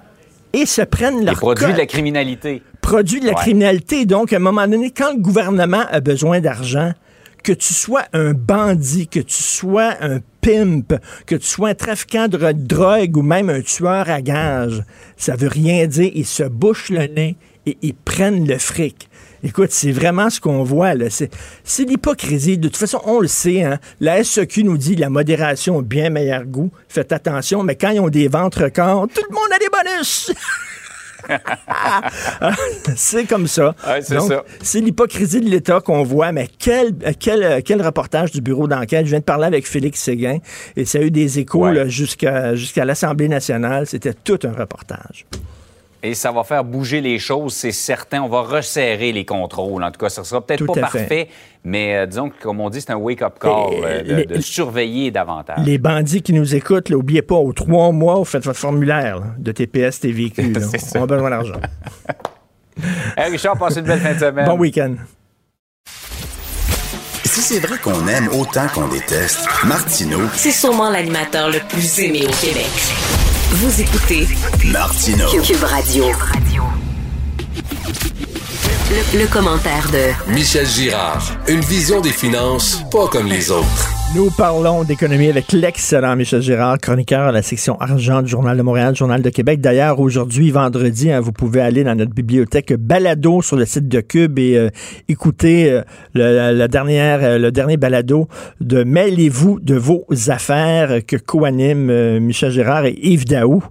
Speaker 3: et se prennent
Speaker 6: Les
Speaker 3: leur
Speaker 6: produits
Speaker 3: cote
Speaker 6: de la criminalité.
Speaker 3: Produit de la
Speaker 6: Ouais.
Speaker 3: criminalité. Donc, à un moment donné, quand le gouvernement a besoin d'argent, que tu sois un bandit, que tu sois un pimp, que tu sois un trafiquant de drogue ou même un tueur à gages, ça veut rien dire. Ils se bouchent le nez et ils prennent le fric. Écoute, c'est vraiment ce qu'on voit. là. C'est, c'est l'hypocrisie. De toute façon, on le sait. Hein? La SEQ nous dit la modération a bien meilleur goût. Faites attention, mais quand ils ont des ventes records, tout le monde a des bonus. *laughs* *laughs* c'est comme ça.
Speaker 6: Ouais, c'est
Speaker 3: Donc,
Speaker 6: ça.
Speaker 3: C'est l'hypocrisie de l'État qu'on voit, mais quel, quel, quel reportage du bureau d'enquête. Je viens de parler avec Félix Séguin et ça a eu des échos
Speaker 6: Ouais.
Speaker 3: là, jusqu'à jusqu'à l'Assemblée nationale. C'était tout un reportage.
Speaker 6: Et ça va faire bouger les choses, c'est certain. On va resserrer les contrôles. En tout cas, ça sera peut-être pas parfait, mais euh, disons que, comme on dit, c'est un wake-up call euh, de, surveiller davantage.
Speaker 3: Les bandits qui nous écoutent, n'oubliez pas, aux trois mois, vous faites votre formulaire de TPS, TVQ. *laughs* on a besoin d'argent. *laughs*
Speaker 6: hey Richard, passez une belle fin de semaine.
Speaker 3: Bon week-end.
Speaker 1: Si c'est vrai qu'on aime autant qu'on déteste, Martineau.
Speaker 2: C'est sûrement l'animateur le plus aimé au Québec. Vous écoutez
Speaker 1: Martino.
Speaker 2: Cube Radio. Le, le, commentaire de
Speaker 4: Michel Girard. Une vision des finances pas comme les autres.
Speaker 3: Nous parlons d'économie avec l'excellent Michel Girard, chroniqueur à la section argent du Journal de Montréal, Journal de Québec. D'ailleurs, aujourd'hui, vendredi, hein, vous pouvez aller dans notre bibliothèque balado sur le site de Cube et euh, écouter euh, le, la dernière, euh, le dernier balado de Mêlez-vous de vos affaires que co-anime Michel Girard et Yves Daou.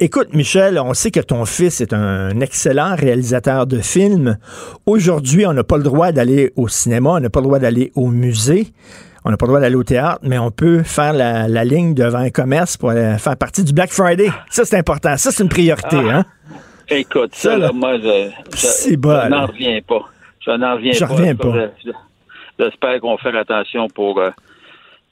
Speaker 3: écoute, Michel, on sait que ton fils est un excellent réalisateur de films. Aujourd'hui, on n'a pas le droit d'aller au cinéma, on n'a pas le droit d'aller au musée. On n'a pas le droit d'aller au théâtre, mais on peut faire la, ligne devant un commerce pour faire partie du Black Friday. Ça, c'est important. Ça, c'est une priorité. Ah. hein?
Speaker 7: Écoute, ça, là, moi, je, je, n'en reviens pas. Je n'en reviens
Speaker 3: je
Speaker 7: pas.
Speaker 3: Reviens pas.
Speaker 7: J'espère qu'on fait attention pour euh,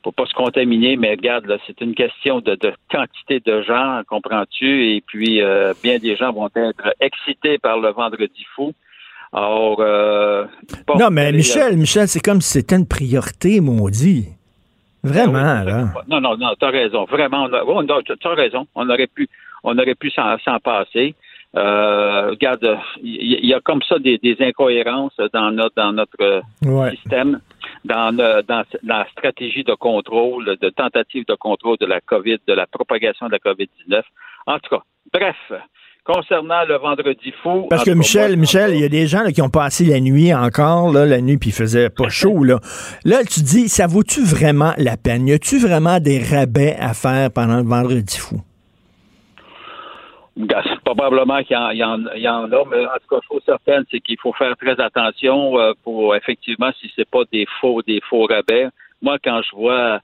Speaker 7: pour pas se contaminer, mais regarde, là, c'est une question de, quantité de gens, comprends-tu? Et puis, euh, bien des gens vont être excités par le vendredi fou. Alors, euh,
Speaker 3: non, mais Michel, Michel, c'est comme si c'était une priorité, maudit. Vraiment, ah là.
Speaker 7: Non, non, non, t'as raison. Vraiment, t'as raison. On aurait pu, on aurait pu s'en passer. Euh, regarde, il y, a comme ça des, incohérences dans notre dans notre système, dans, dans la stratégie de contrôle, de tentative de contrôle de la COVID, de la propagation de la COVID-19. En tout cas, bref, concernant le vendredi fou.
Speaker 3: Parce que Michel, Michel, il y a des gens qui ont passé la nuit encore, là, la nuit, puis il faisait pas chaud. Là. là, tu dis, ça vaut-tu vraiment la peine? Y a-tu vraiment des rabais à faire pendant le vendredi fou?
Speaker 7: Probablement qu'il y, en a, mais en tout cas, chose certaine, c'est qu'il faut faire très attention euh, pour effectivement si c'est pas des faux, des faux rabais. Moi, quand je vois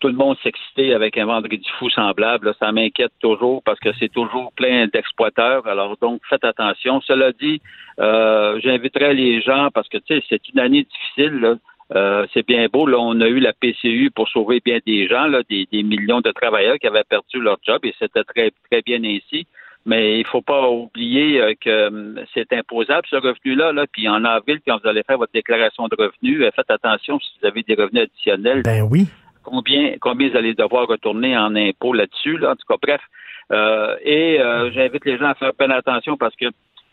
Speaker 7: tout le monde s'exciter avec un vendredi fou semblable. ça m'inquiète toujours parce que c'est toujours plein d'exploiteurs. Alors donc, faites attention. Cela dit, euh, j'inviterai les gens parce que tu sais, c'est une année difficile. Euh, c'est bien beau. Là, on a eu la PCU pour sauver bien des gens, là, des, millions de travailleurs qui avaient perdu leur job et c'était très très bien ainsi. Mais il faut pas oublier euh, que c'est imposable ce revenu-là. Là. Puis en avril, quand vous allez faire votre déclaration de revenus, faites attention si vous avez des revenus additionnels.
Speaker 3: Ben oui
Speaker 7: combien, combien vous allez devoir retourner en impôts là-dessus. Là. En tout cas, bref. Euh, et euh, j'invite les gens à faire peine attention parce que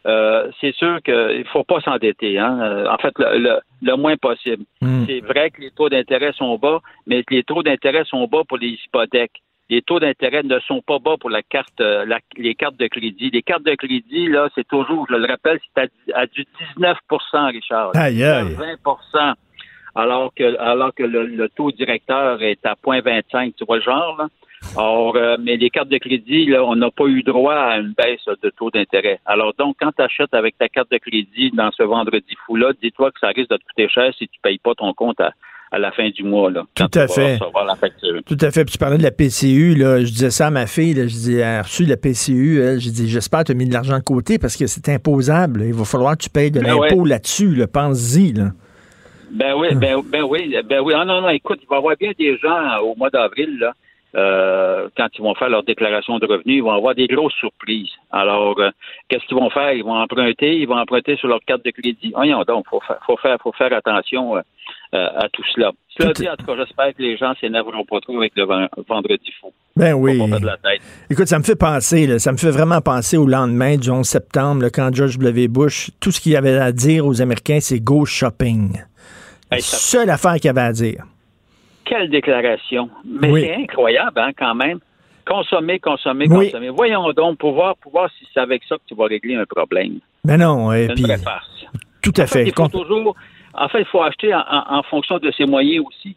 Speaker 7: euh, c'est sûr qu'il ne faut pas s'endetter. Hein? En fait, le, le, moins possible. Hmm. C'est vrai que les taux d'intérêt sont bas, mais les taux d'intérêt sont bas pour les hypothèques. Les taux d'intérêt ne sont pas bas pour la carte, la, les cartes de crédit. Les cartes de crédit, là, c'est toujours, je le rappelle, c'est à, du 19 Richard.
Speaker 3: Aïe, aïe.
Speaker 7: 20 alors que alors que le, taux directeur est à 0.25, tu vois le genre, là? Or, euh, mais les cartes de crédit, là, on n'a pas eu droit à une baisse de taux d'intérêt. Alors donc, quand tu achètes avec ta carte de crédit dans ce vendredi fou-là, dis-toi que ça risque de te coûter cher si tu ne payes pas ton compte à, la fin du mois. Là,
Speaker 3: Tout à fait. Tout à fait. Puis tu parlais de la PCU, là, je disais ça à ma fille, là, je disais, elle a reçu la PCU, elle, je dis, j'espère que tu as mis de l'argent de côté parce que c'est imposable. Il va falloir que tu payes de ben l'impôt là-dessus, là, pense-y. Là.
Speaker 7: Ben oui, ben, ben oui, ben oui. Ah non, non, écoute, il va y avoir bien des gens au mois d'avril, là, euh, quand ils vont faire leur déclaration de revenus, ils vont avoir des grosses surprises. Alors, euh, qu'est-ce qu'ils vont faire? Ils vont emprunter, ils vont emprunter sur leur carte de crédit. Voyons donc, faut faire, faut faire, faut faire attention euh, à tout cela. Cela dit, en tout cas, j'espère que les gens s'énerveront pas trop avec le vendredi fou.
Speaker 3: Ben oui. Écoute, ça me fait penser, là, ça me fait vraiment penser au lendemain du 11 septembre, quand George W. Bush, tout ce qu'il avait à dire aux Américains, c'est go shopping. La seule affaire qu'il avait à dire.
Speaker 7: Quelle déclaration. Mais c'est incroyable, hein, quand même. Consommer, consommer, consommer. Voyons donc, pour voir, si c'est avec ça que tu vas régler un problème.
Speaker 3: Mais ben non, et puis. Tout à fait.
Speaker 7: il faut toujours, en fait, il faut acheter en, fonction de ses moyens aussi.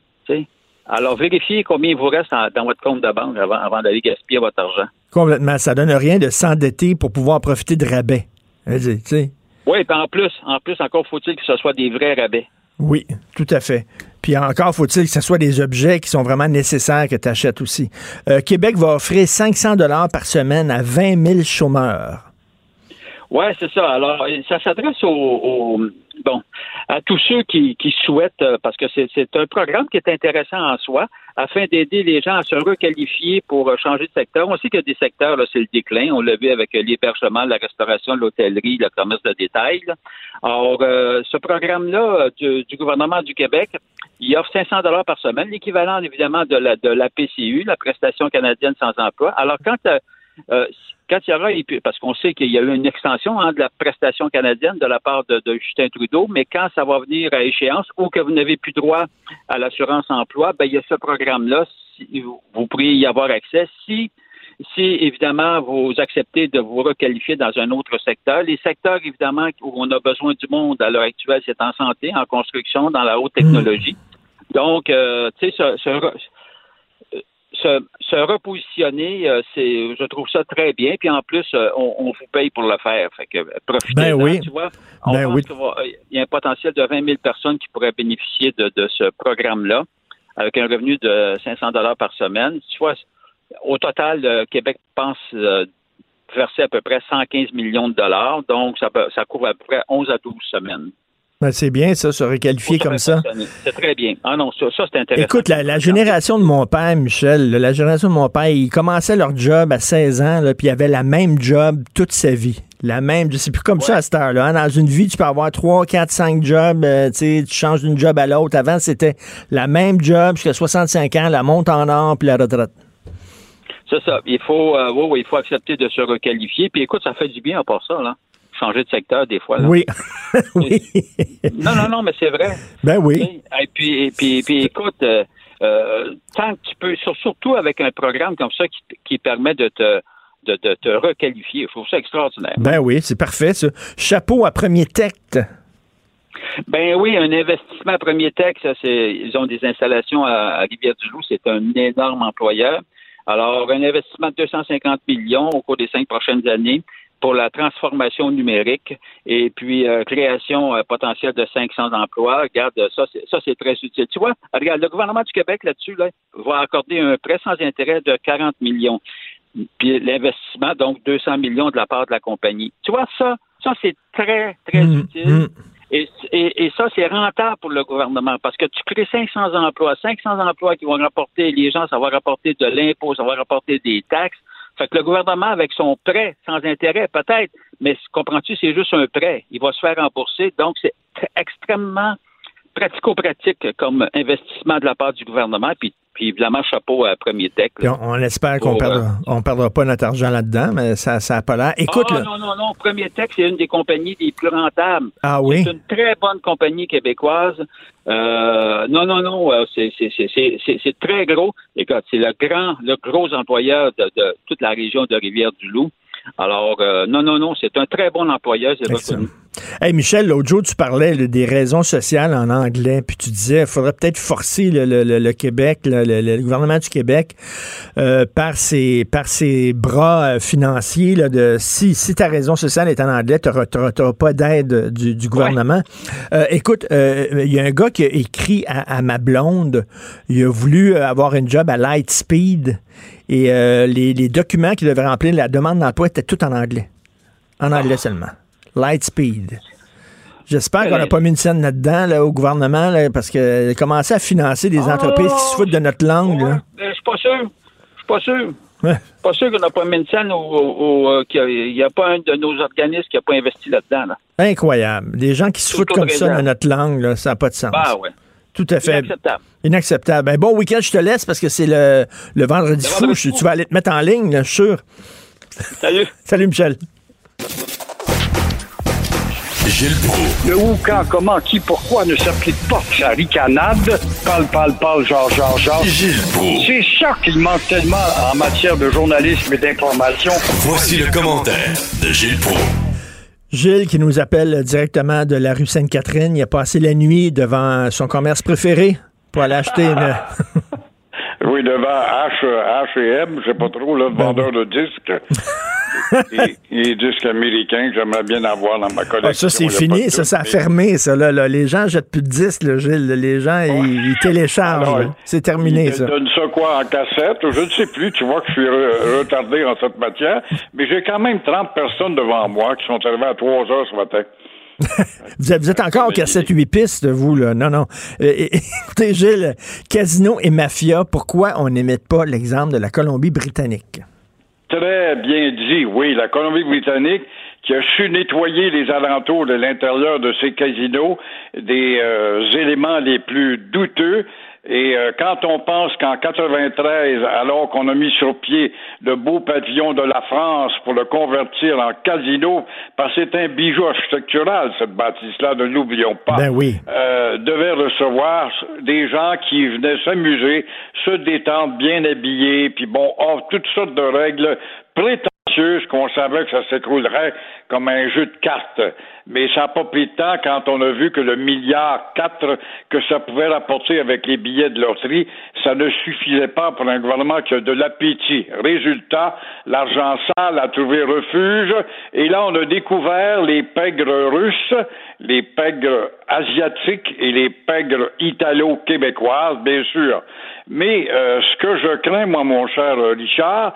Speaker 7: Alors, vérifiez combien il vous reste dans votre compte de banque avant, avant d'aller gaspiller votre argent.
Speaker 3: Complètement. Ça donne rien de s'endetter pour pouvoir profiter de rabais.
Speaker 7: Oui, puis en plus, en plus, encore faut-il que ce soit des vrais rabais.
Speaker 3: Oui, tout à fait. Puis encore faut-il que ce soit des objets qui sont vraiment nécessaires que tu achètes aussi. Euh, Québec va offrir 500 dollars par semaine à 20 000 chômeurs.
Speaker 7: Oui, c'est ça. Alors, ça s'adresse aux, bon, à tous ceux qui, qui souhaitent, euh, parce que c'est un programme qui est intéressant en soi, afin d'aider les gens à se requalifier pour euh, changer de secteur. On sait qu'il y a des secteurs, c'est le déclin. On l'a vu avec euh, l'hébergement, la restauration, l'hôtellerie, le commerce de détail. Alors, ce programme-là du, gouvernement du Québec, il offre 500 dollars par semaine, l'équivalent évidemment de la, de la PCU, la prestation canadienne sans emploi. Alors, quand euh, quand il y aura, parce qu'on sait qu'il y a eu une extension hein, de la prestation canadienne de la part de, Justin Trudeau, mais quand ça va venir à échéance ou que vous n'avez plus droit à l'assurance emploi, ben, il y a ce programme-là, vous pourriez y avoir accès si si évidemment vous acceptez de vous requalifier dans un autre secteur. Les secteurs évidemment où on a besoin du monde à l'heure actuelle, c'est en santé, en construction, dans la haute technologie. Mmh. Donc, euh, tu sais, ce, se, repositionner, euh, c'est, je trouve ça très bien. Puis en plus, euh, on, vous paye pour le faire. Fait que euh, profitez.
Speaker 3: Ben oui.
Speaker 7: Tu vois, on ben pense qu'il y a un potentiel de 20 000 personnes qui pourraient bénéficier de, ce programme-là, avec un revenu de 500 dollars par semaine. Tu vois, au total, Québec pense verser à peu près 115 millions de dollars. Donc, ça, ça couvre à peu près 11 à 12 semaines.
Speaker 3: Ben, c'est bien, ça, se requalifier comme ça.
Speaker 7: C'est très bien. Ah non, ça, c'est intéressant.
Speaker 3: Écoute, la, génération de mon père, Michel, la génération de mon père, ils commençaient leur job à 16 ans, là, puis ils avaient la même job toute sa vie. La même, c'est plus comme ça à cette heure-là. Hein. Dans une vie, tu peux avoir 3, 4, 5 jobs, euh, tu changes d'une job à l'autre. Avant, c'était la même job jusqu'à 65 ans, la monte en or, puis la retraite.
Speaker 7: C'est ça. Il faut, euh, il faut accepter de se requalifier. Puis écoute, ça fait du bien à part ça, là changer de secteur des fois.
Speaker 3: Oui. *laughs* oui.
Speaker 7: Non, non, non, mais c'est vrai.
Speaker 3: Ben oui.
Speaker 7: Et puis, et puis, puis écoute, euh, euh, tant que tu peux, surtout avec un programme comme ça qui, qui permet de te de, te requalifier. Je trouve ça extraordinaire.
Speaker 3: Ben oui, c'est parfait, ça. Chapeau à premier texte.
Speaker 7: Ben oui, un investissement à premier texte, ils ont des installations à, Rivière-du-Loup, c'est un énorme employeur. Alors, un investissement de 250 millions au cours des cinq prochaines années pour la transformation numérique et puis euh, création euh, potentielle de 500 emplois. Regarde, ça, c'est, ça, c'est très utile. Tu vois, regarde, le gouvernement du Québec là-dessus là, va accorder un prêt sans intérêt de 40 millions. Puis l'investissement, donc 200 millions de la part de la compagnie. Tu vois, ça, ça, c'est très, très mmh, utile. Mmh. Et, et, ça, c'est rentable pour le gouvernement parce que tu crées 500 emplois, 500 emplois qui vont rapporter, les gens, ça va rapporter de l'impôt, ça va rapporter des taxes. Fait le gouvernement, avec son prêt sans intérêt, peut-être, mais comprends-tu, c'est juste un prêt. Il va se faire rembourser. Donc, c'est extrêmement pratico-pratique comme investissement de la part du gouvernement. Puis puis évidemment, chapeau à Premier Tech.
Speaker 3: On, espère qu'on ne euh, perdra pas notre argent là-dedans, mais ça n'a pas l'air. Écoute.
Speaker 7: Ah, non, non, non. Premier Tech, c'est une des compagnies les plus rentables.
Speaker 3: Ah oui?
Speaker 7: C'est une très bonne compagnie québécoise. Euh, non, non, non. Euh, c'est très gros. Écoute, c'est le grand, le gros employeur de, de toute la région de Rivière-du-Loup. Alors, euh, non, non, non, c'est un très bon employeur, c'est
Speaker 3: Hey Michel, l'autre jour, tu parlais des raisons sociales en anglais, puis tu disais qu'il faudrait peut-être forcer le, Québec, le, gouvernement du Québec, euh, par, ses, par ses bras euh, financiers, là, de si, si ta raison sociale est en anglais, tu n'auras pas d'aide du, gouvernement. écoute, il y a un gars qui a écrit à, à ma blonde, il a voulu avoir une job à Lightspeed. Et euh, les, documents qu'il devait remplir, la demande d'emploi était tout en anglais. En anglais ah. seulement. Lightspeed. J'espère qu'on n'a pas mis une scène là-dedans là, au gouvernement parce qu'il a commencé à financer des ah. entreprises qui se foutent de notre langue.
Speaker 7: Ouais, ben, je suis pas sûr. Je suis pas sûr. Ouais. Pas sûr qu'on n'a pas mis une scène ou, euh, qu'il n'y a, pas un de nos organismes qui n'a pas investi là-dedans.
Speaker 3: Incroyable. Des gens qui se foutent comme ça de notre langue, ça n'a pas de sens.
Speaker 7: Ouais.
Speaker 3: Tout à fait.
Speaker 7: Inacceptable.
Speaker 3: Inacceptable. Ben, bon week-end, je te laisse parce que c'est le, le vendredi fou. tu vas aller te mettre en ligne, je suis sûr.
Speaker 7: Salut. *laughs*
Speaker 3: Salut, Michel.
Speaker 8: Gilles Le où, quand, comment, qui, pourquoi ne s'applique pas sa ricanade? Parle, parle, parle, genre, genre, genre.
Speaker 4: Gilles
Speaker 8: C'est ça qu'il manque tellement en matière de journalisme et d'information.
Speaker 4: Voici le commentaire de Gilles Proulx.
Speaker 3: Gilles qui nous appelle directement de la rue Sainte-Catherine. Il a passé la nuit devant son commerce préféré pour aller acheter une... *laughs*
Speaker 8: oui, devant H, H&M, je sais pas trop, le ben vendeur de disques. *laughs* des, des disques américains que j'aimerais bien avoir dans ma collection.
Speaker 3: Ah, ça, c'est fini, ça, ça a
Speaker 8: mais-
Speaker 3: fermé, ça. Là, là. Les gens jettent plus de disques, là, Gilles. Les gens, ils, ils téléchargent. C'est terminé,
Speaker 8: Il
Speaker 3: ça.
Speaker 8: donne ça quoi en cassette? Je ne sais plus. Tu vois que je suis re- retardé en cette matière. Mais j'ai quand même 30 personnes devant moi qui sont arrivées à 3 heures ce matin.
Speaker 3: Vous êtes, encore au cassette 8 pistes, vous, là. Non, non. Euh, *laughs* écoutez, Gilles, casino et mafia, pourquoi on n'émette pas l'exemple de la Colombie-Britannique?
Speaker 8: Très bien dit. Oui, la Colombie-Britannique qui a su nettoyer les alentours de l'intérieur de ses casinos des euh, éléments les plus douteux. Et euh, quand on pense qu'en 93, alors qu'on a mis sur pied le beau pavillon de la France pour le convertir en casino, parce que c'est un bijou architectural, cette bâtisse-là, ne l'oublions pas,
Speaker 3: Ben oui.
Speaker 8: euh, devait recevoir des gens qui venaient s'amuser, se détendre, bien habillés, puis bon, offre toutes sortes de règles prétentieuses qu'on savait que ça s'écroulerait comme un jeu de cartes. Mais ça n'a pas pris de temps quand on a vu que le milliard 4 que ça pouvait rapporter avec les billets de loterie, ça ne suffisait pas pour un gouvernement qui a de l'appétit. Résultat, l'argent sale a trouvé refuge et là on a découvert les pègres russes, les pègres asiatiques et les pègres italo-québécoises, bien sûr. Mais euh, ce que je crains, moi, mon cher Richard,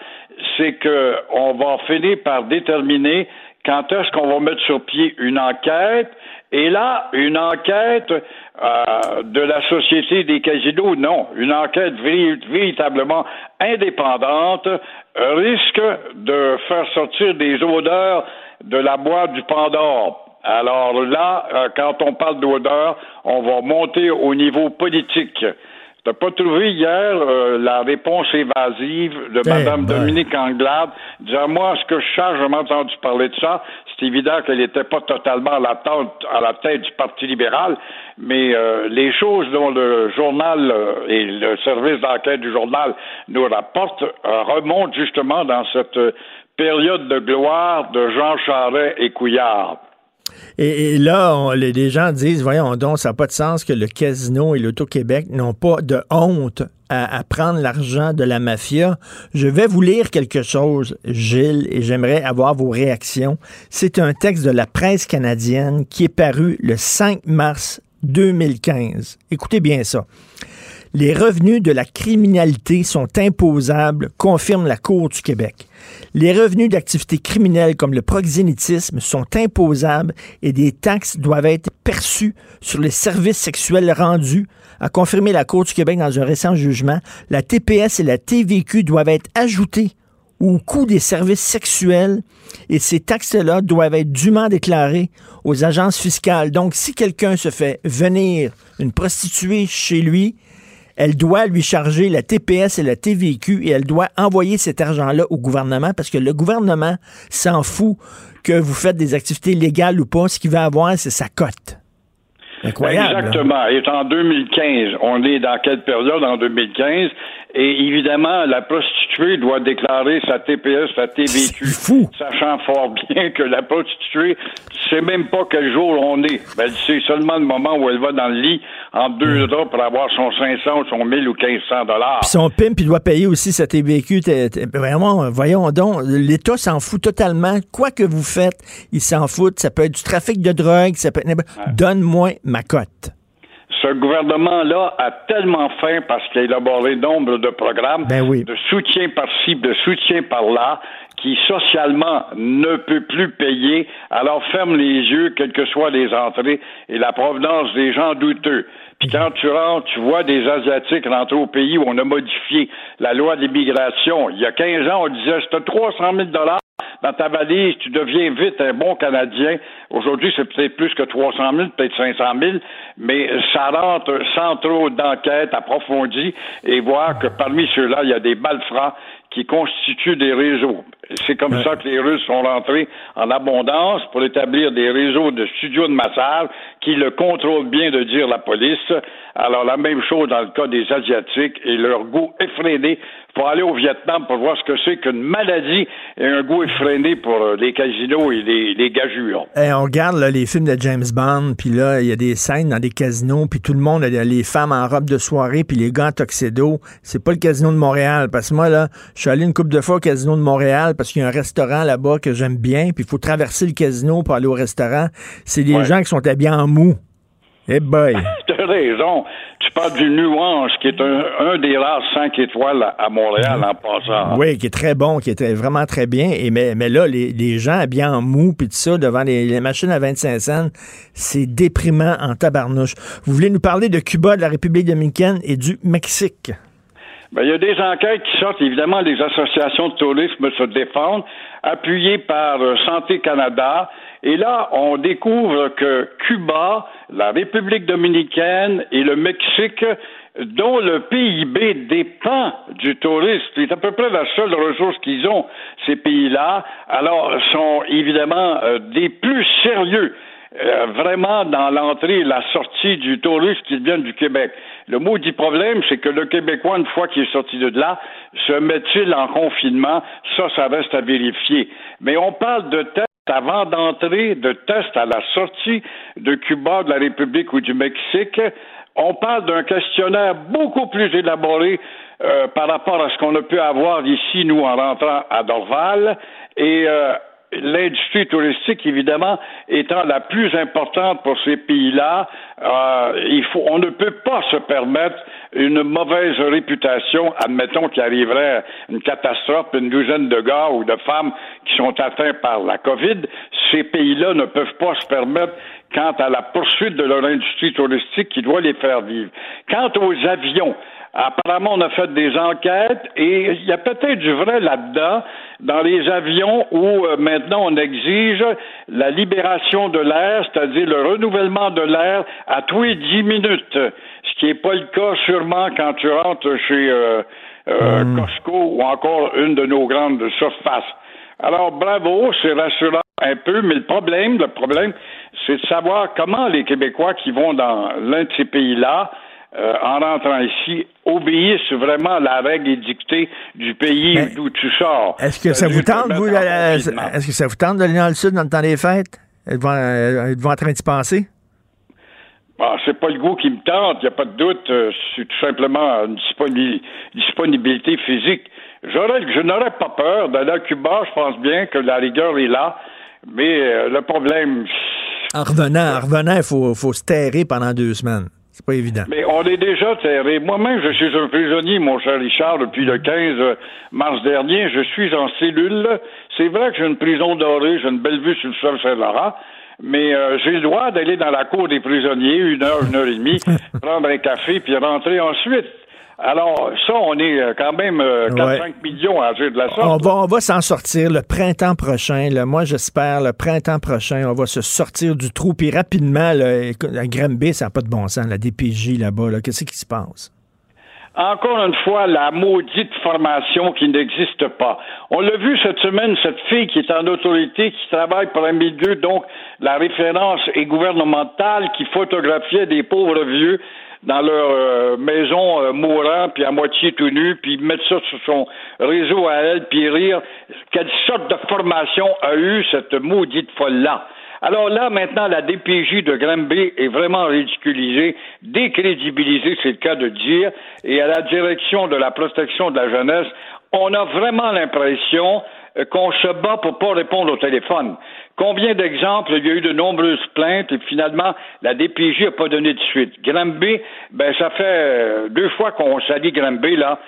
Speaker 8: c'est que on va finir par déterminer quand est-ce qu'on va mettre sur pied une enquête? Et là, une enquête euh, de la Société des casinos, non. Une enquête véri- véritablement indépendante risque de faire sortir des odeurs de la boîte du Pandore. Alors là, euh, quand on parle d'odeur, on va monter au niveau politique. T'as pas trouvé hier euh, la réponse évasive de
Speaker 3: Eh
Speaker 8: Mme
Speaker 3: ben.
Speaker 8: Dominique Anglade disant moi ce que je cherche, j'ai entendu parler de ça. C'est évident qu'elle n'était pas totalement à la, tête, à la tête du Parti libéral, mais euh, les choses dont le journal euh, et le service d'enquête du journal nous rapportent remontent justement dans cette période de gloire de Jean Charest et Couillard.
Speaker 3: Et, là, les gens disent, voyons donc, ça n'a pas de sens que le casino et l'Auto-Québec n'ont pas de honte à, à prendre l'argent de la mafia. Je vais vous lire quelque chose, Gilles, et j'aimerais avoir vos réactions. C'est un texte de la presse canadienne qui est paru le 5 mars 2015. Écoutez bien ça. Les revenus de la criminalité sont imposables, confirme la Cour du Québec. Les revenus d'activités criminelles comme le proxénétisme sont imposables et des taxes doivent être perçues sur les services sexuels rendus, a confirmé la Cour du Québec dans un récent jugement. La TPS et la TVQ doivent être ajoutées au coût des services sexuels et ces taxes-là doivent être dûment déclarées aux agences fiscales. Donc, si quelqu'un se fait venir une prostituée chez lui, elle doit lui charger la TPS et la TVQ et elle doit envoyer cet argent-là au gouvernement parce que le gouvernement s'en fout que vous faites des activités légales ou pas. Ce qu'il va avoir, c'est sa cote. Incroyable. là.
Speaker 8: Exactement. Et en 2015, on est dans quelle période? En 2015? Et évidemment, la prostituée doit déclarer sa TPS, sa TVQ.
Speaker 3: C'est fou.
Speaker 8: Sachant fort bien que la prostituée, tu sais même pas quel jour on est. Ben, elle sait seulement le moment où elle va dans le lit en deux draps pour avoir son 500 ou son 1000 ou 1500 dollars.
Speaker 3: Puis son pimp, il doit payer aussi sa TVQ. Vraiment, voyons donc, l'État s'en fout totalement. Quoi que vous faites, il s'en fout. Ça peut être du trafic de drogue, ça peut être... Donne-moi ma cote.
Speaker 8: Ce gouvernement-là a tellement faim parce qu'il a élaboré nombre de programmes
Speaker 3: Ben oui.
Speaker 8: de soutien par-ci, de soutien par-là, qui socialement ne peut plus payer, alors ferme les yeux, quelles que soient les entrées et la provenance des gens douteux. Puis quand tu rentres, tu vois des Asiatiques rentrer au pays où on a modifié la loi d'immigration. Il y a 15 ans, on disait, tu 300 000 dans ta valise, tu deviens vite un bon Canadien. Aujourd'hui, c'est peut-être plus que 300 000, peut-être 500 000, mais ça rentre sans trop d'enquête approfondie et voir que parmi ceux-là, il y a des malfrats qui constituent des réseaux. C'est comme ça que les Russes sont rentrés en abondance pour établir des réseaux de studios de massage qui le contrôlent bien de dire la police. Alors la même chose dans le cas des Asiatiques et leur goût effréné. Faut aller au Vietnam pour voir ce que c'est qu'une maladie et un goût effréné pour euh, les casinos et les, les gageures.
Speaker 3: Eh, on regarde là, les films de James Bond, puis là, il y a des scènes dans des casinos, puis tout le monde, il y a les femmes en robe de soirée, puis les gars en tuxedo. C'est pas le casino de Montréal, parce que moi, là, je suis allé une couple de fois au casino de Montréal, Montréal parce qu'il y a un restaurant là-bas que j'aime bien, puis il faut traverser le casino pour aller au restaurant. C'est des gens qui sont habillés en mou. Eh boy! *laughs*
Speaker 8: tu as raison. Tu parles du Nuance, qui est un, des rares cinq étoiles à Montréal en passant.
Speaker 3: Oui, qui est très bon, qui est vraiment très bien. Et mais, mais là, les, les gens habillés en mou puis tout ça devant les, machines à 25 cents, c'est déprimant en tabarnouche. Vous voulez nous parler de Cuba, de la République dominicaine et du Mexique?
Speaker 8: Ben, il y a des enquêtes qui sortent, évidemment, des associations de tourisme se défendent, appuyées par euh, Santé Canada. Et là, on découvre que Cuba, la République dominicaine et le Mexique, dont le PIB dépend du tourisme, c'est à peu près la seule ressource qu'ils ont, ces pays-là, alors sont évidemment euh, des plus sérieux euh, vraiment dans l'entrée et la sortie du touriste qui vient du Québec. Le mot dit problème, c'est que le Québécois, une fois qu'il est sorti de là, se met-il en confinement? Ça, ça reste à vérifier. Mais on parle de tests avant d'entrer, de tests à la sortie de Cuba, de la République ou du Mexique. On parle d'un questionnaire beaucoup plus élaboré euh, par rapport à ce qu'on a pu avoir ici, nous, en rentrant à Dorval. Et euh, l'industrie touristique, évidemment, étant la plus importante pour ces pays-là, euh, il faut, on ne peut pas se permettre une mauvaise réputation. Admettons qu'il arriverait une catastrophe, une douzaine de gars ou de femmes qui sont atteints par la COVID. Ces pays-là ne peuvent pas se permettre quant à la poursuite de leur industrie touristique qui doit les faire vivre. Quant aux avions, Apparemment, on a fait des enquêtes et il y a peut-être du vrai là-dedans dans les avions où euh, maintenant on exige la libération de l'air, c'est-à-dire le renouvellement de l'air à tous les dix minutes, ce qui n'est pas le cas sûrement quand tu rentres chez euh, euh, hmm. Costco ou encore une de nos grandes surfaces. Alors bravo, c'est rassurant un peu, mais le problème, le problème, c'est de savoir comment les Québécois qui vont dans l'un de ces pays-là euh, en rentrant ici, obéissent vraiment à la règle édictée du pays d'où tu sors.
Speaker 3: Est-ce que ça vous tente, vous, est-ce que ça vous tente d'aller dans le sud dans le temps des fêtes? Êtes-vous euh, en train d'y penser?
Speaker 8: Bon, c'est pas le goût qui me tente, il n'y a pas de doute. Euh, c'est tout simplement une disponibilité physique. je n'aurais pas peur d'aller à Cuba. Je pense bien que la rigueur est là. Mais le problème.
Speaker 3: En revenant, en revenant, il faut, faut se terrer pendant deux semaines. C'est pas évident.
Speaker 8: Mais on est déjà terré. Moi-même, je suis un prisonnier, mon cher Richard, depuis le 15 mars dernier. Je suis en cellule. C'est vrai que j'ai une prison dorée, j'ai une belle vue sur le sol Saint-Laurent. Mais euh, j'ai le droit d'aller dans la cour des prisonniers une heure, une heure et demie, *laughs* prendre un café, puis rentrer ensuite. Alors, ça, on est euh, quand même 4-5 euh, millions à agir de la sorte.
Speaker 3: On va, on va s'en sortir le printemps prochain. Moi, j'espère, le printemps prochain, on va se sortir du trou. Puis rapidement, là, la Granby, ça n'a pas de bon sens. La DPJ là-bas, là, qu'est-ce qui se passe?
Speaker 8: Encore une fois, la maudite formation qui n'existe pas. On l'a vu cette semaine, cette fille qui est en autorité, qui travaille pour un milieu, donc la référence est gouvernementale, qui photographiait des pauvres vieux dans leur euh, maison euh, mourant, puis à moitié tout nu, puis mettre ça sur son réseau à elle, puis rire. Quelle sorte de formation a eu cette maudite folle-là? Alors là, maintenant, la DPJ de Granby est vraiment ridiculisée, décrédibilisée, c'est le cas de dire, et à la direction de la protection de la jeunesse, on a vraiment l'impression euh, qu'on se bat pour pas répondre au téléphone. Combien d'exemples? Il y a eu de nombreuses plaintes et finalement la DPJ n'a pas donné de suite. Granby, ben ça fait euh, deux fois qu'on salit Granby là.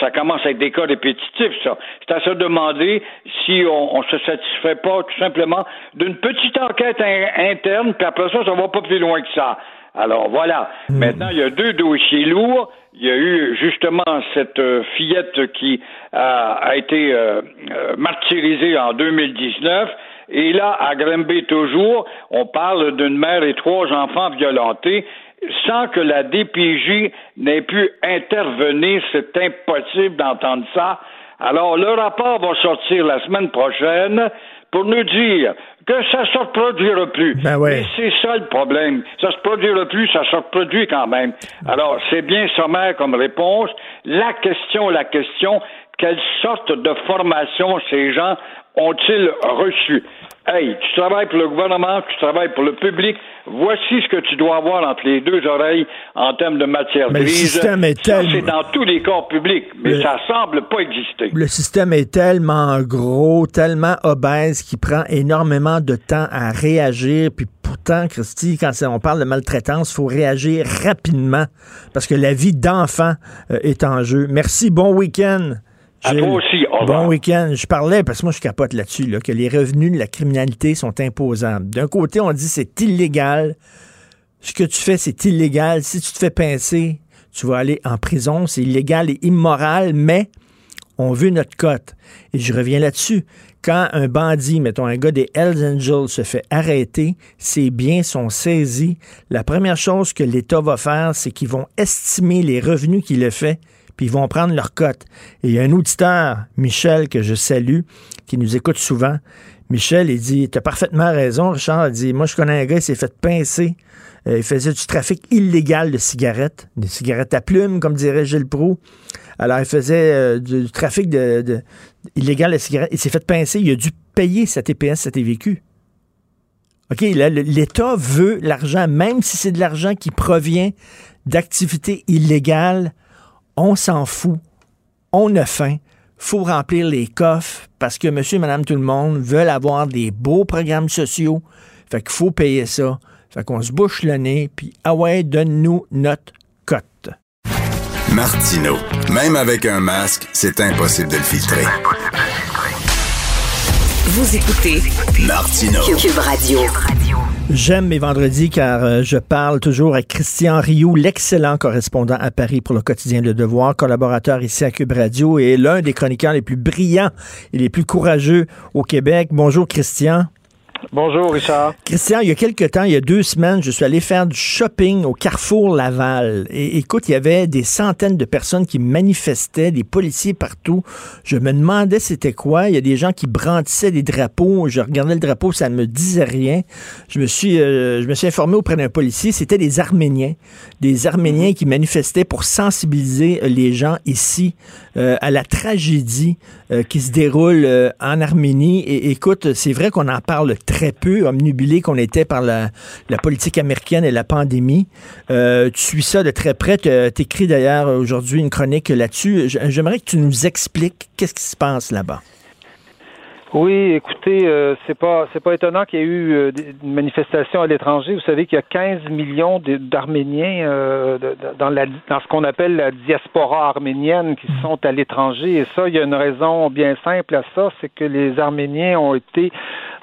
Speaker 8: ça commence avec des cas répétitifs, ça. C'est à se demander si on, ne se satisfait pas tout simplement d'une petite enquête interne, puis après ça, ça va pas plus loin que ça. Alors voilà. Hmm. Maintenant, il y a deux dossiers lourds. Il y a eu justement cette euh, fillette qui a, été euh, martyrisée en 2019. Et là, à Grimby toujours, on parle d'une mère et trois enfants violentés sans que la DPJ n'ait pu intervenir. C'est impossible d'entendre ça. Alors, le rapport va sortir la semaine prochaine pour nous dire que ça se reproduira plus.
Speaker 3: Ben
Speaker 8: c'est ça le problème. Ça se produira plus, ça se reproduit quand même. Alors, c'est bien sommaire comme réponse. La question, la question, quelle sorte de formation ces gens ont-ils reçu? Hey, tu travailles pour le gouvernement, tu travailles pour le public. Voici ce que tu dois avoir entre les deux oreilles en termes de matière
Speaker 3: Mais le
Speaker 8: grise.
Speaker 3: système est
Speaker 8: Ça,
Speaker 3: tellement-
Speaker 8: c'est dans tous les corps publics, mais
Speaker 3: Le-
Speaker 8: ça semble pas exister.
Speaker 3: Le système est tellement gros, tellement obèse qu'il prend énormément de temps à réagir. Puis pourtant, Christy, quand on parle de maltraitance, il faut réagir rapidement parce que la vie d'enfant euh, est en jeu. Merci, bon week-end.
Speaker 8: À
Speaker 3: Gilles.
Speaker 8: toi aussi, au revoir.
Speaker 3: Bon week-end. Je parlais, parce que moi je capote là-dessus, là, que les revenus de la criminalité sont imposables. D'un côté, on dit c'est illégal. Ce que tu fais, c'est illégal. Si tu te fais pincer, tu vas aller en prison. C'est illégal et immoral, mais on veut notre cote. Et je reviens là-dessus. Quand un bandit, mettons un gars des Hells Angels, se fait arrêter, ses biens sont saisis, la première chose que l'État va faire, c'est qu'ils vont estimer les revenus qu'il a fait, puis ils vont prendre leur cote. Et il y a un auditeur, Michel, que je salue, qui nous écoute souvent. Michel, il dit, t'as parfaitement raison, Richard. Il dit, moi, je connais un gars, il s'est fait pincer. Euh, il faisait du trafic illégal de cigarettes, des cigarettes à plumes, comme dirait Gilles Proux. Alors, il faisait euh, du trafic de, illégal de cigarettes. Il s'est fait pincer. Il a dû payer sa TPS, sa TVQ. OK, l'État veut l'argent, même si c'est de l'argent qui provient d'activités illégales. On s'en fout. On a faim. faut remplir les coffres parce que monsieur et madame tout le monde veulent avoir des beaux programmes sociaux. Fait qu'il faut payer ça. Fait qu'on se bouche le nez, puis ah ouais, donne-nous notre cote.
Speaker 9: Martino. Même avec un masque, c'est impossible de le filtrer.
Speaker 2: Vous écoutez
Speaker 9: Martino.
Speaker 2: Cube Radio.
Speaker 3: J'aime mes vendredis car euh, je parle toujours avec Christian Rioux, l'excellent correspondant à Paris pour le quotidien Le Devoir, collaborateur ici à Cube Radio et l'un des chroniqueurs les plus brillants et les plus courageux au Québec. Bonjour Christian.
Speaker 10: Bonjour, Richard.
Speaker 3: Christian, il y a quelques temps, il y a deux semaines, je suis allé faire du shopping au Carrefour Laval. Et écoute, il y avait des centaines de personnes qui manifestaient, des policiers partout. Je me demandais c'était quoi. Il y a des gens qui brandissaient des drapeaux. Je regardais le drapeau, ça ne me disait rien. Je me suis, euh, je me suis informé auprès d'un policier. C'était des Arméniens. Des Arméniens qui manifestaient pour sensibiliser les gens ici euh, à la tragédie euh, qui se déroule euh, en Arménie. Et écoute, c'est vrai qu'on en parle très peu, omnubilé qu'on était par la, la, politique américaine et la pandémie. Euh, tu suis ça de très près. Tu écris d'ailleurs aujourd'hui une chronique là-dessus. J'aimerais que tu nous expliques qu'est-ce qui se passe là-bas.
Speaker 10: Oui, écoutez, euh, c'est pas c'est pas étonnant qu'il y ait eu euh, une manifestation à l'étranger. Vous savez qu'il y a 15 millions d'Arméniens euh, dans la dans ce qu'on appelle la diaspora arménienne qui sont à l'étranger. Et ça, il y a une raison bien simple à ça, c'est que les Arméniens ont été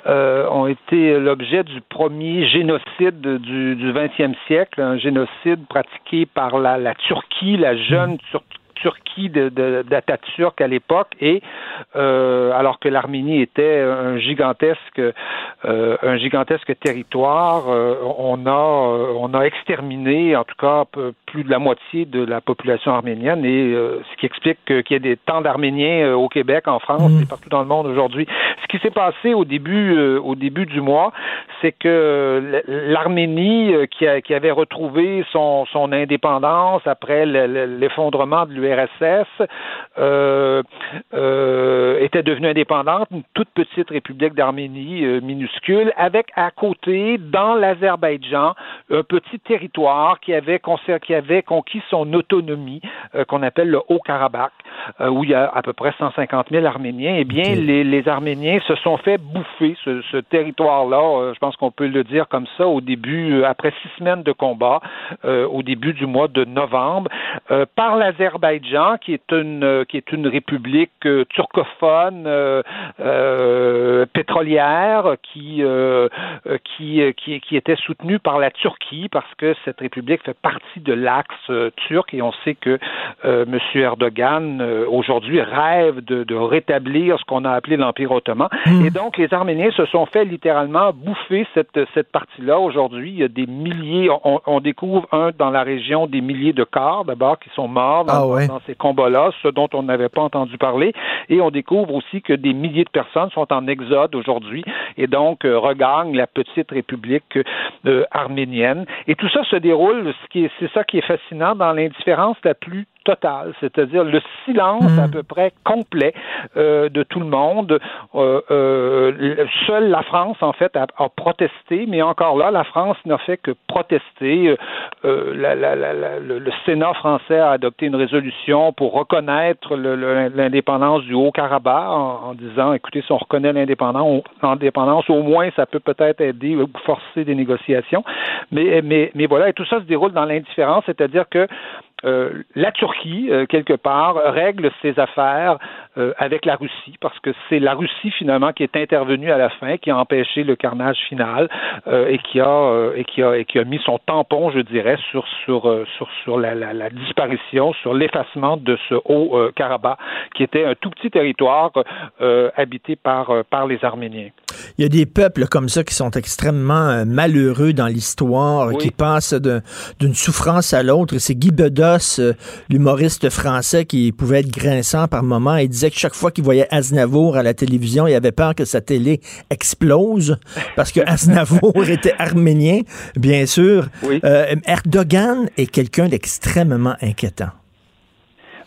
Speaker 10: euh, ont été l'objet du premier génocide du, du 20e siècle, un génocide pratiqué par la, la Turquie, la jeune Turquie Turquie d'Atatürk à l'époque et euh, alors que l'Arménie était un gigantesque euh, un gigantesque territoire euh, on a on a exterminé en tout cas plus de la moitié de la population arménienne et ce qui explique qu'il y ait des tant d'Arméniens au Québec en France mmh. et partout dans le monde aujourd'hui ce qui s'est passé au début au début du mois c'est que l'Arménie qui, qui, avait retrouvé son, son indépendance après l'effondrement de l'URSS euh, euh, était devenue indépendante, une toute petite république d'Arménie euh, minuscule, avec à côté, dans l'Azerbaïdjan, un petit territoire qui avait, qui avait conquis son autonomie, euh, qu'on appelle le Haut-Karabakh, où il y a à peu près 150 000 Arméniens. Eh bien, okay. les, les, Arméniens se sont fait bouffer ce, ce territoire-là, je pense qu'on peut le dire comme ça, au début, après six semaines de combat, au début du mois de novembre, par l'Azerbaïdjan, qui est une qui est une république euh, turcophone euh, euh, pétrolière qui, qui, qui qui était soutenue par la Turquie parce que cette république fait partie de l'axe turc et on sait que M. Erdogan aujourd'hui rêve de, de, rétablir ce qu'on a appelé l'Empire ottoman mmh. et donc les Arméniens se sont fait littéralement bouffer cette cette partie-là aujourd'hui il y a des milliers on, on, découvre un dans la région des milliers de corps d'abord qui sont morts dans,
Speaker 3: ah ouais.
Speaker 10: Dans ces combats-là ce dont on n'avait pas entendu parler. Et on découvre aussi que des milliers de personnes sont en exode aujourd'hui et donc euh, regagnent la petite république euh, arménienne. Et tout ça se déroule, ce c'est ça qui est fascinant, dans l'indifférence la plus totale, c'est-à-dire le silence à peu près complet de tout le monde. seule la France, en fait, a, protesté, mais encore là, la France n'a fait que protester. le, Sénat français a adopté une résolution pour reconnaître l'indépendance du Haut-Karabakh en, disant, écoutez, si on reconnaît l'indépendance, au moins ça peut peut-être aider ou forcer des négociations. Mais, mais, mais voilà, et tout ça se déroule dans l'indifférence, c'est-à-dire que euh, la Turquie, euh, quelque part, règle ses affaires euh, avec la Russie, parce que c'est la Russie finalement qui est intervenue à la fin, qui a empêché le carnage final et qui a et qui a et qui a mis son tampon, je dirais, sur sur sur sur la, la, la disparition, sur l'effacement de ce haut Karabakh, qui était un tout petit territoire habité par par les Arméniens.
Speaker 3: Il y a des peuples comme ça qui sont extrêmement malheureux dans l'histoire, qui passent d'une souffrance à l'autre. C'est Guy Bedos, l'humoriste français, qui pouvait être grinçant par moments. Il disait que chaque fois qu'il voyait Aznavour à la télévision, il avait peur que sa télé explose parce que Aznavour *laughs* était arménien, bien sûr. Euh, Erdogan est quelqu'un d'extrêmement inquiétant.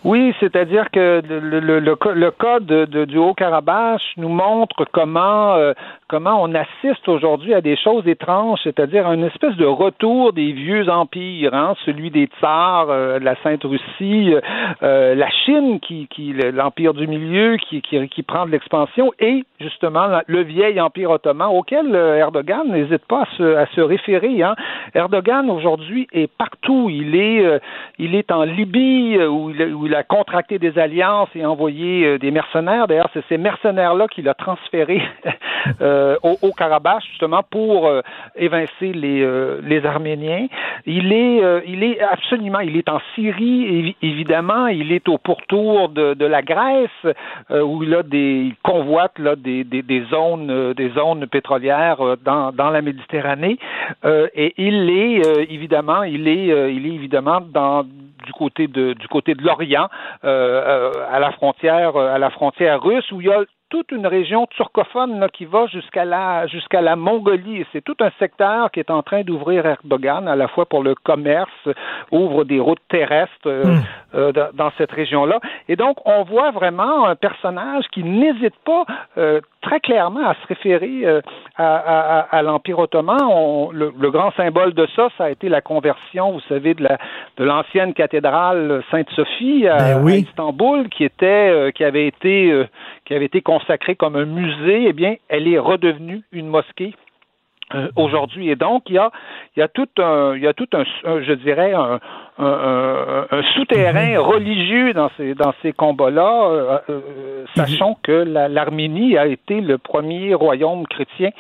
Speaker 10: Oui, c'est-à-dire que le, le, le, cas de, du Haut-Karabakh nous montre comment euh, comment on assiste aujourd'hui à des choses étranges, c'est-à-dire à une espèce de retour des vieux empires, hein, celui des tsars, euh, la Sainte-Russie, euh, la Chine, qui, qui l'empire du milieu, qui, qui, prend de l'expansion, et justement le vieil empire ottoman auquel Erdogan n'hésite pas à se, référer. Hein. Erdogan aujourd'hui est partout. Il est, il est en Libye où il, où il a contracté des alliances et envoyé euh, des mercenaires. D'ailleurs, c'est ces mercenaires-là qu'il a transférés *laughs* euh, au, au, Karabakh, justement, pour euh, évincer les, les Arméniens. Il est, il est absolument, il est en Syrie, évidemment, il est au pourtour de, la Grèce, où il a des, il convoite là, des, zones, des zones pétrolières dans, la Méditerranée. et il est, évidemment, il est, il est évidemment dans du côté de du côté de l'Orient, euh, euh, à la frontière à la frontière russe, où il y a toute une région turcophone là, qui va jusqu'à la jusqu'à la Mongolie. C'est tout un secteur qui est en train d'ouvrir Erdogan à la fois pour le commerce, ouvre des routes terrestres euh, hmm. euh dans, cette région-là. Et donc on voit vraiment un personnage qui n'hésite pas euh, très clairement à se référer euh, à, à, à l'Empire ottoman. On, le, le, grand symbole de ça, ça a été la conversion, vous savez, de la de l'ancienne cathédrale Sainte-Sophie à, ben Istanbul, qui était qui avait été qui avait été consacrée comme un musée, eh bien, elle est redevenue une mosquée euh, aujourd'hui. Et donc, il y a, il y a tout un, il y a tout un, je dirais, un, un, un, souterrain mhm. religieux dans ces, dans ces combats-là, euh, euh, sachant que l'Arménie a été le premier royaume chrétien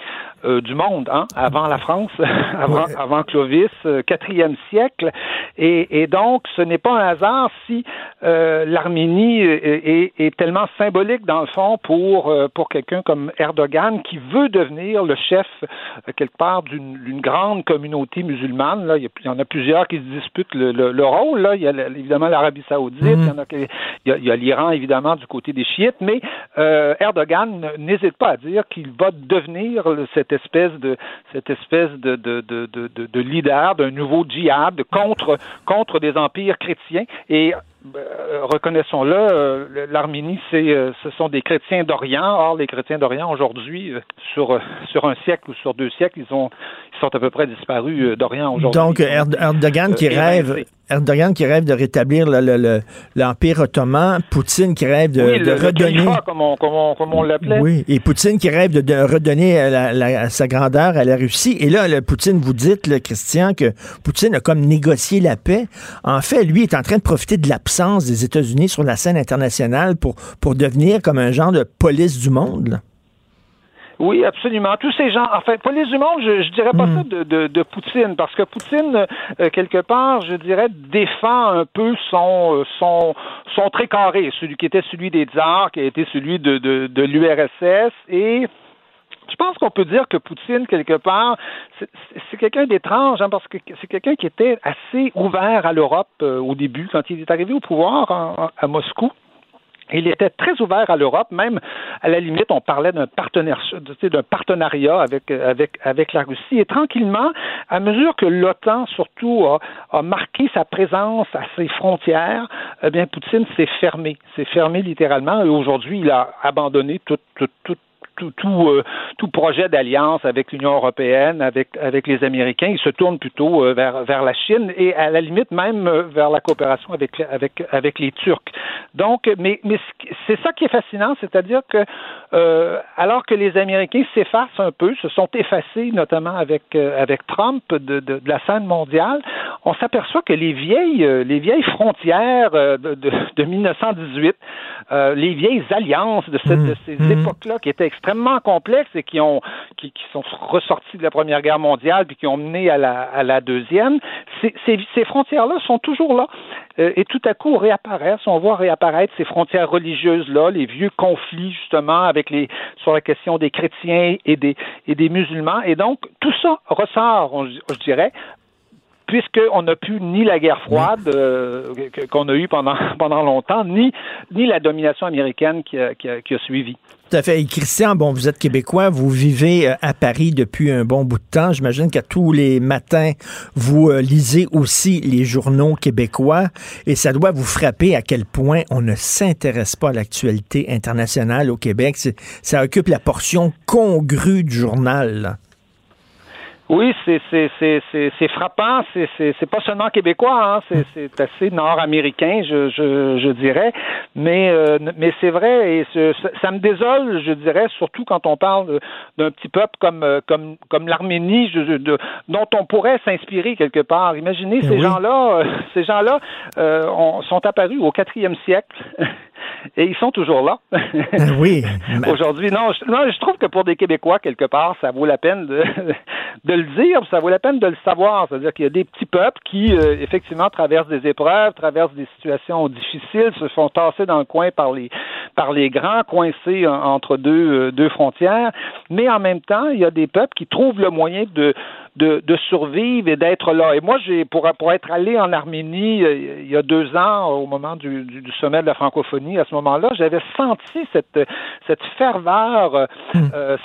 Speaker 10: euh, du monde, hein, avant la France, *laughs* avant, avant Clovis, quatrième siècle. Et, et, donc, ce n'est pas un hasard si l'Arménie est, est, tellement symbolique, dans le fond, pour, pour quelqu'un comme Erdogan, qui veut devenir le chef, quelque part, d'une grande communauté musulmane. Là. Il y en a plusieurs qui se disputent le le, rôle. Là. Il y a évidemment l'Arabie saoudite, mhm. il y a, l'Iran, évidemment, du côté des chiites, mais euh, Erdogan n'hésite pas à dire qu'il va devenir cette espèce de cette espèce de, de, de, de, de leader d'un nouveau djihad contre, contre des empires chrétiens. Et euh, reconnaissons-le, euh, l'Arménie, c'est, euh, ce sont des chrétiens d'Orient. Or, les chrétiens d'Orient aujourd'hui, sur sur un siècle ou sur deux siècles, ils ont ils sont à peu près disparus d'Orient aujourd'hui.
Speaker 3: Donc Erdogan qui rêve, Erdogan qui rêve de rétablir l'empire ottoman, Poutine qui rêve de, redonner,
Speaker 10: comme on, comme on, l'appelait.
Speaker 3: Oui, et Poutine qui rêve de, redonner sa grandeur à la Russie. Et là, Poutine, vous dites, le Christian, que Poutine a comme négocié la paix. En fait, lui est en train de profiter de l'absence des États-Unis sur la scène internationale pour, pour devenir comme un genre de police du monde?
Speaker 10: Oui, absolument. Tous ces gens, enfin, police du monde, je, je dirais pas hmm. ça de, de, Poutine, parce que Poutine, euh, quelque part, je dirais, défend un peu son, euh, son, son très carré, celui qui était celui des tsars, qui a été celui de, de, de l'URSS, et je pense qu'on peut dire que Poutine, quelque part, c'est quelqu'un d'étrange, hein, parce que c'est quelqu'un qui était assez ouvert à l'Europe euh, au début, quand il est arrivé au pouvoir à Moscou. Il était très ouvert à l'Europe, même à la limite, on parlait d'un partenariat, d'un partenariat avec, avec, avec la Russie. Et tranquillement, à mesure que l'OTAN surtout a, a, marqué sa présence à ses frontières, eh bien, Poutine s'est fermé, s'est fermé littéralement, et aujourd'hui, il a abandonné toute, toute, toute tout, tout, euh, tout projet d'alliance avec l'Union européenne, avec, avec les Américains. Il se tourne plutôt euh, vers, vers la Chine et à la limite même euh, vers la coopération avec, avec, avec les Turcs. Donc, mais, mais c'est ça qui est fascinant, c'est-à-dire que alors que les Américains s'effacent un peu, se sont effacés notamment avec, avec Trump de, de, la scène mondiale, on s'aperçoit que les vieilles, les vieilles frontières de, de, de 1918, les vieilles alliances de, cette, de ces mmh. époques-là qui étaient extrêmement extrêmement complexes et qui ont qui, sont ressortis de la Première Guerre mondiale puis qui ont mené à la, à la deuxième, ces, ces, frontières-là sont toujours là euh, et tout à coup réapparaissent. On voit réapparaître ces frontières religieuses-là, les vieux conflits justement avec les sur la question des chrétiens et des et des musulmans. Et donc tout ça ressort, je dirais, puisqu'on n'a plus ni la guerre froide euh, qu'on a eue pendant, *laughs* pendant longtemps, ni, ni la domination américaine qui a, qui a, suivi.
Speaker 3: Tout à fait. Et Christian, bon, vous êtes québécois, vous vivez euh, à Paris depuis un bon bout de temps. J'imagine qu'à tous les matins, vous euh, lisez aussi les journaux québécois et ça doit vous frapper à quel point on ne s'intéresse pas à l'actualité internationale au Québec. Ça occupe la portion congrue du journal.
Speaker 10: Oui, c'est c'est c'est c'est frappant. C'est c'est c'est pas seulement québécois. Hein. C'est c'est assez nord-américain, je je je dirais. Mais euh, mais c'est vrai et ça me désole, je dirais, surtout quand on parle d'un petit peuple comme euh, comme comme l'Arménie, dont on pourrait s'inspirer quelque part. Imaginez ben ces gens-là. Euh, *laughs* ces gens-là sont apparus au quatrième siècle. *laughs* et ils sont toujours là.
Speaker 3: oui. *laughs*
Speaker 10: Aujourd'hui, non, je, non, je trouve que pour des Québécois, quelque part, ça vaut la peine de, de le dire, ça vaut la peine de le savoir. C'est-à-dire qu'il y a des petits peuples qui, euh, effectivement, traversent des épreuves, traversent des situations difficiles, se font tasser dans le coin par les, par les grands, coincés entre deux, euh, deux frontières, mais en même temps, il y a des peuples qui trouvent le moyen de de, de survivre et d'être là. Et moi, j'ai pour, pour être allé en Arménie euh, il y a deux ans, au moment du, du, sommet de la francophonie, à ce moment-là, j'avais senti cette, cette ferveur,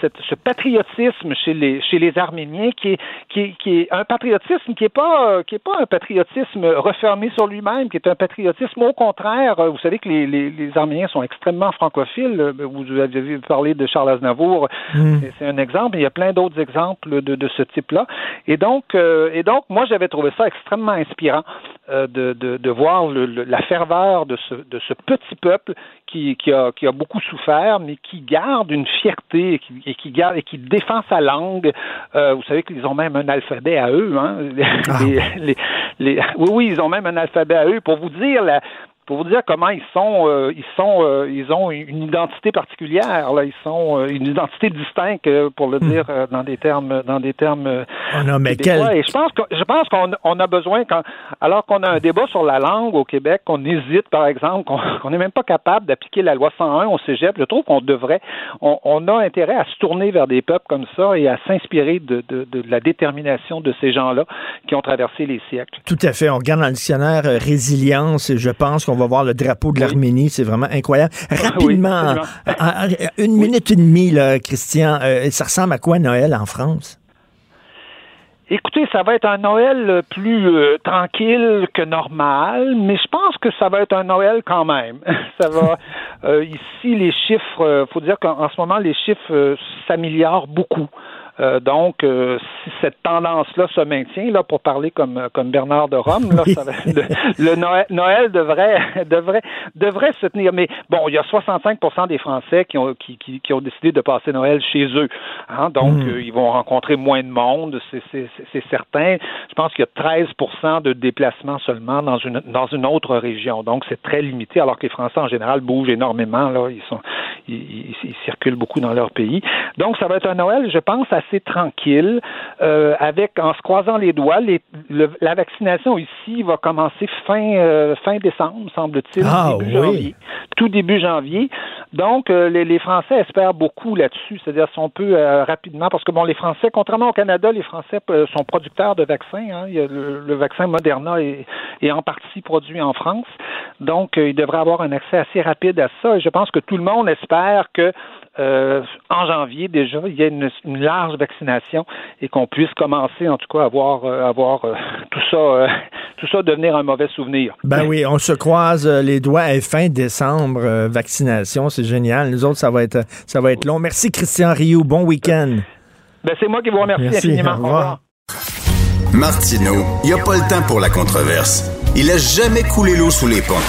Speaker 10: cette, ce patriotisme chez les, chez les Arméniens, qui est, qui est, qui est un patriotisme qui est pas, qui est pas un patriotisme refermé sur lui-même, qui est un patriotisme au contraire. Vous savez que les, les, les Arméniens sont extrêmement francophiles. Vous avez parlé de Charles Aznavour, hmm. c'est un exemple. Il y a plein d'autres exemples de, de ce type-là. Et donc, euh, et donc, moi, j'avais trouvé ça extrêmement inspirant euh, de, de, de, voir le, la ferveur de ce, de ce petit peuple qui, qui, a, qui a beaucoup souffert, mais qui garde une fierté et qui, et qui garde et qui défend sa langue. Euh, vous savez qu'ils ont même un alphabet à eux. Hein? *laughs* Ah. Les, les, oui, oui, ils ont même un alphabet à eux. Pour vous dire la, pour vous dire comment ils sont, euh, ils sont, euh, ils ont une identité particulière. Là, ils sont euh, une identité distincte, pour le hmm. dire dans des termes, dans des termes.
Speaker 3: Oh non, mais quel...
Speaker 10: Et je pense que je pense qu'on on a besoin quand, alors qu'on a un débat sur la langue au Québec, qu'on hésite, par exemple, qu'on *laughs* n'est même pas capable d'appliquer la loi 101 au Cégep. Je trouve qu'on devrait, on, on, a intérêt à se tourner vers des peuples comme ça et à s'inspirer de, de, de, la détermination de ces gens-là qui ont traversé les siècles.
Speaker 3: Tout à fait. On regarde dans le dictionnaire résilience et je pense qu'on on va voir le drapeau de l'Arménie. C'est vraiment incroyable. Rapidement, une minute et demie, là, Christian, euh, ça ressemble à quoi Noël en France?
Speaker 10: Écoutez, ça va être un Noël plus euh, tranquille que normal, mais je pense que ça va être un Noël quand même. *laughs* ça va euh, ici les chiffres, faut dire qu'en ce moment les chiffres s'améliorent beaucoup. Euh, donc, euh, si cette tendance-là se maintient, là, pour parler comme, comme Bernard de Rome, là, ça le, Noël, Noël, devrait, *laughs* devrait, devrait se tenir. Mais bon, il y a 65 des Français qui ont, qui, qui, qui, ont décidé de passer Noël chez eux. Hein, donc, hmm. euh, ils vont rencontrer moins de monde, c'est certain. Je pense qu'il y a 13 de déplacements seulement dans une, dans une autre région. Donc, c'est très limité, alors que les Français, en général, bougent énormément. Là, ils, sont, ils, ils circulent beaucoup dans leur pays. Donc, ça va être un Noël, je pense, à assez tranquille, euh, avec en se croisant les doigts, les, la vaccination ici va commencer fin euh, fin décembre, semble-t-il,
Speaker 3: ah,
Speaker 10: début janvier, tout début janvier. Donc euh, les, les, Français espèrent beaucoup là-dessus, c'est-à-dire si on peut rapidement, parce que bon, les Français, contrairement au Canada, les Français sont producteurs de vaccins. Hein, il y a le, vaccin Moderna est, est, en partie produit en France, donc ils devraient avoir un accès assez rapide à ça. Et je pense que tout le monde espère que euh, en janvier déjà, il y ait une, large vaccination et qu'on puisse commencer en tout cas à voir, euh, *laughs* tout ça, *laughs* tout ça devenir un mauvais souvenir.
Speaker 3: Ben oui, on se croise les doigts à fin décembre, vaccination, c'est génial. Nous autres, ça va être, ça va être long. Merci Christian Rioux, bon week-end.
Speaker 10: Ben c'est moi qui vous remercie infiniment.
Speaker 3: Au revoir.
Speaker 9: Martineau, il n'y a pas le temps pour la controverse. Il a jamais coulé l'eau sous les ponts.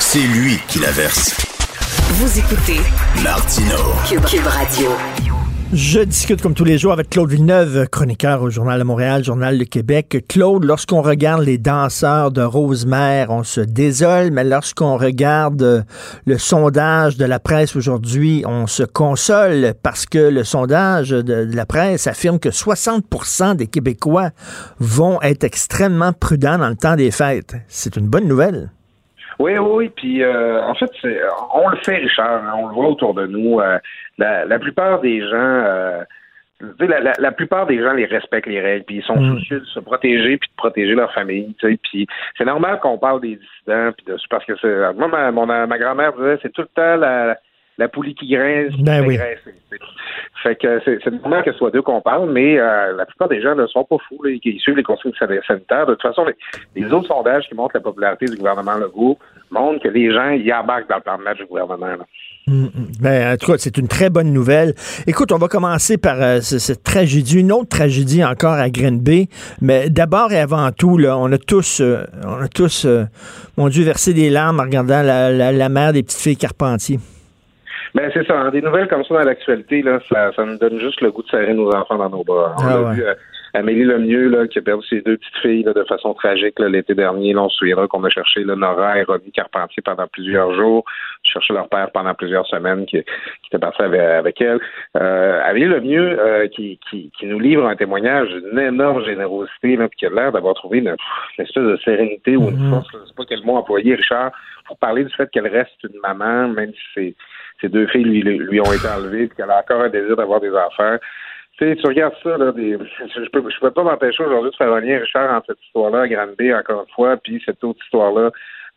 Speaker 9: C'est lui qui la verse.
Speaker 2: Vous écoutez
Speaker 9: Martino
Speaker 2: Cube, Radio.
Speaker 3: Je discute comme tous les jours avec Claude Villeneuve, chroniqueur au Journal de Montréal, Journal de Québec. Claude, lorsqu'on regarde les danseurs de Rosemère, on se désole, mais lorsqu'on regarde le sondage de la presse aujourd'hui, on se console parce que le sondage de la presse affirme que 60% des Québécois vont être extrêmement prudents dans le temps des fêtes. C'est une bonne nouvelle.
Speaker 11: Oui, oui, puis euh, en fait, on le fait, Richard, hein, on le voit autour de nous. Euh, la, plupart des gens, euh, la, la, plupart des gens les respectent les règles, puis ils sont mm. soucieux de se protéger puis de protéger leur famille. Puis c'est normal qu'on parle des dissidents, puis de, parce que c'est, moi, ma, ma grand-mère disait, c'est tout le temps la la poulie qui grince,
Speaker 3: ben oui.
Speaker 11: Fait que c'est normal que ce soit d'eux qu'on parle, mais euh, la plupart des gens ne sont pas fous, là, ils suivent les consignes sanitaires. De toute façon, les, autres sondages qui montrent la popularité du gouvernement Legault montrent que les gens y embarquent dans le plan de match du gouvernement.
Speaker 3: Mm, mm. Ben, en tout cas, c'est une très bonne nouvelle. Écoute, on va commencer par euh, cette tragédie, une autre tragédie encore à Bay. Mais d'abord et avant tout, là, on a tous, euh, on a tous, mon Dieu, versé des larmes en regardant la, la, la mère des petites filles Carpentier.
Speaker 11: Ben c'est ça. Des nouvelles comme ça dans l'actualité, là, ça, ça nous donne juste le goût de serrer nos enfants dans nos bras. On
Speaker 3: ah, a vu
Speaker 11: euh, Amélie Lemieux là, qui a perdu ses deux petites filles là, de façon tragique l'été dernier. Là, on se souviendra qu'on a cherché là, Nora et Romy Carpentier pendant plusieurs jours. Cherché leur père pendant plusieurs semaines qui, qui était parti avec, avec elle. Euh, Amélie Lemieux euh, qui, qui, qui, nous livre un témoignage d'une énorme générosité là, puis qui a l'air d'avoir trouvé une, espèce de sérénité ou une mm-hmm. force. Je sais pas quel mot employer, Richard, pour parler du fait qu'elle reste une maman, même si c'est ses deux filles lui, lui ont été enlevées, puis qu'elle a encore un désir d'avoir des enfants. Tu sais, tu regardes ça, là, des, je peux, je peux pas m'empêcher aujourd'hui de faire un lien, Richard, entre cette histoire-là à Grande encore une fois, puis cette autre histoire-là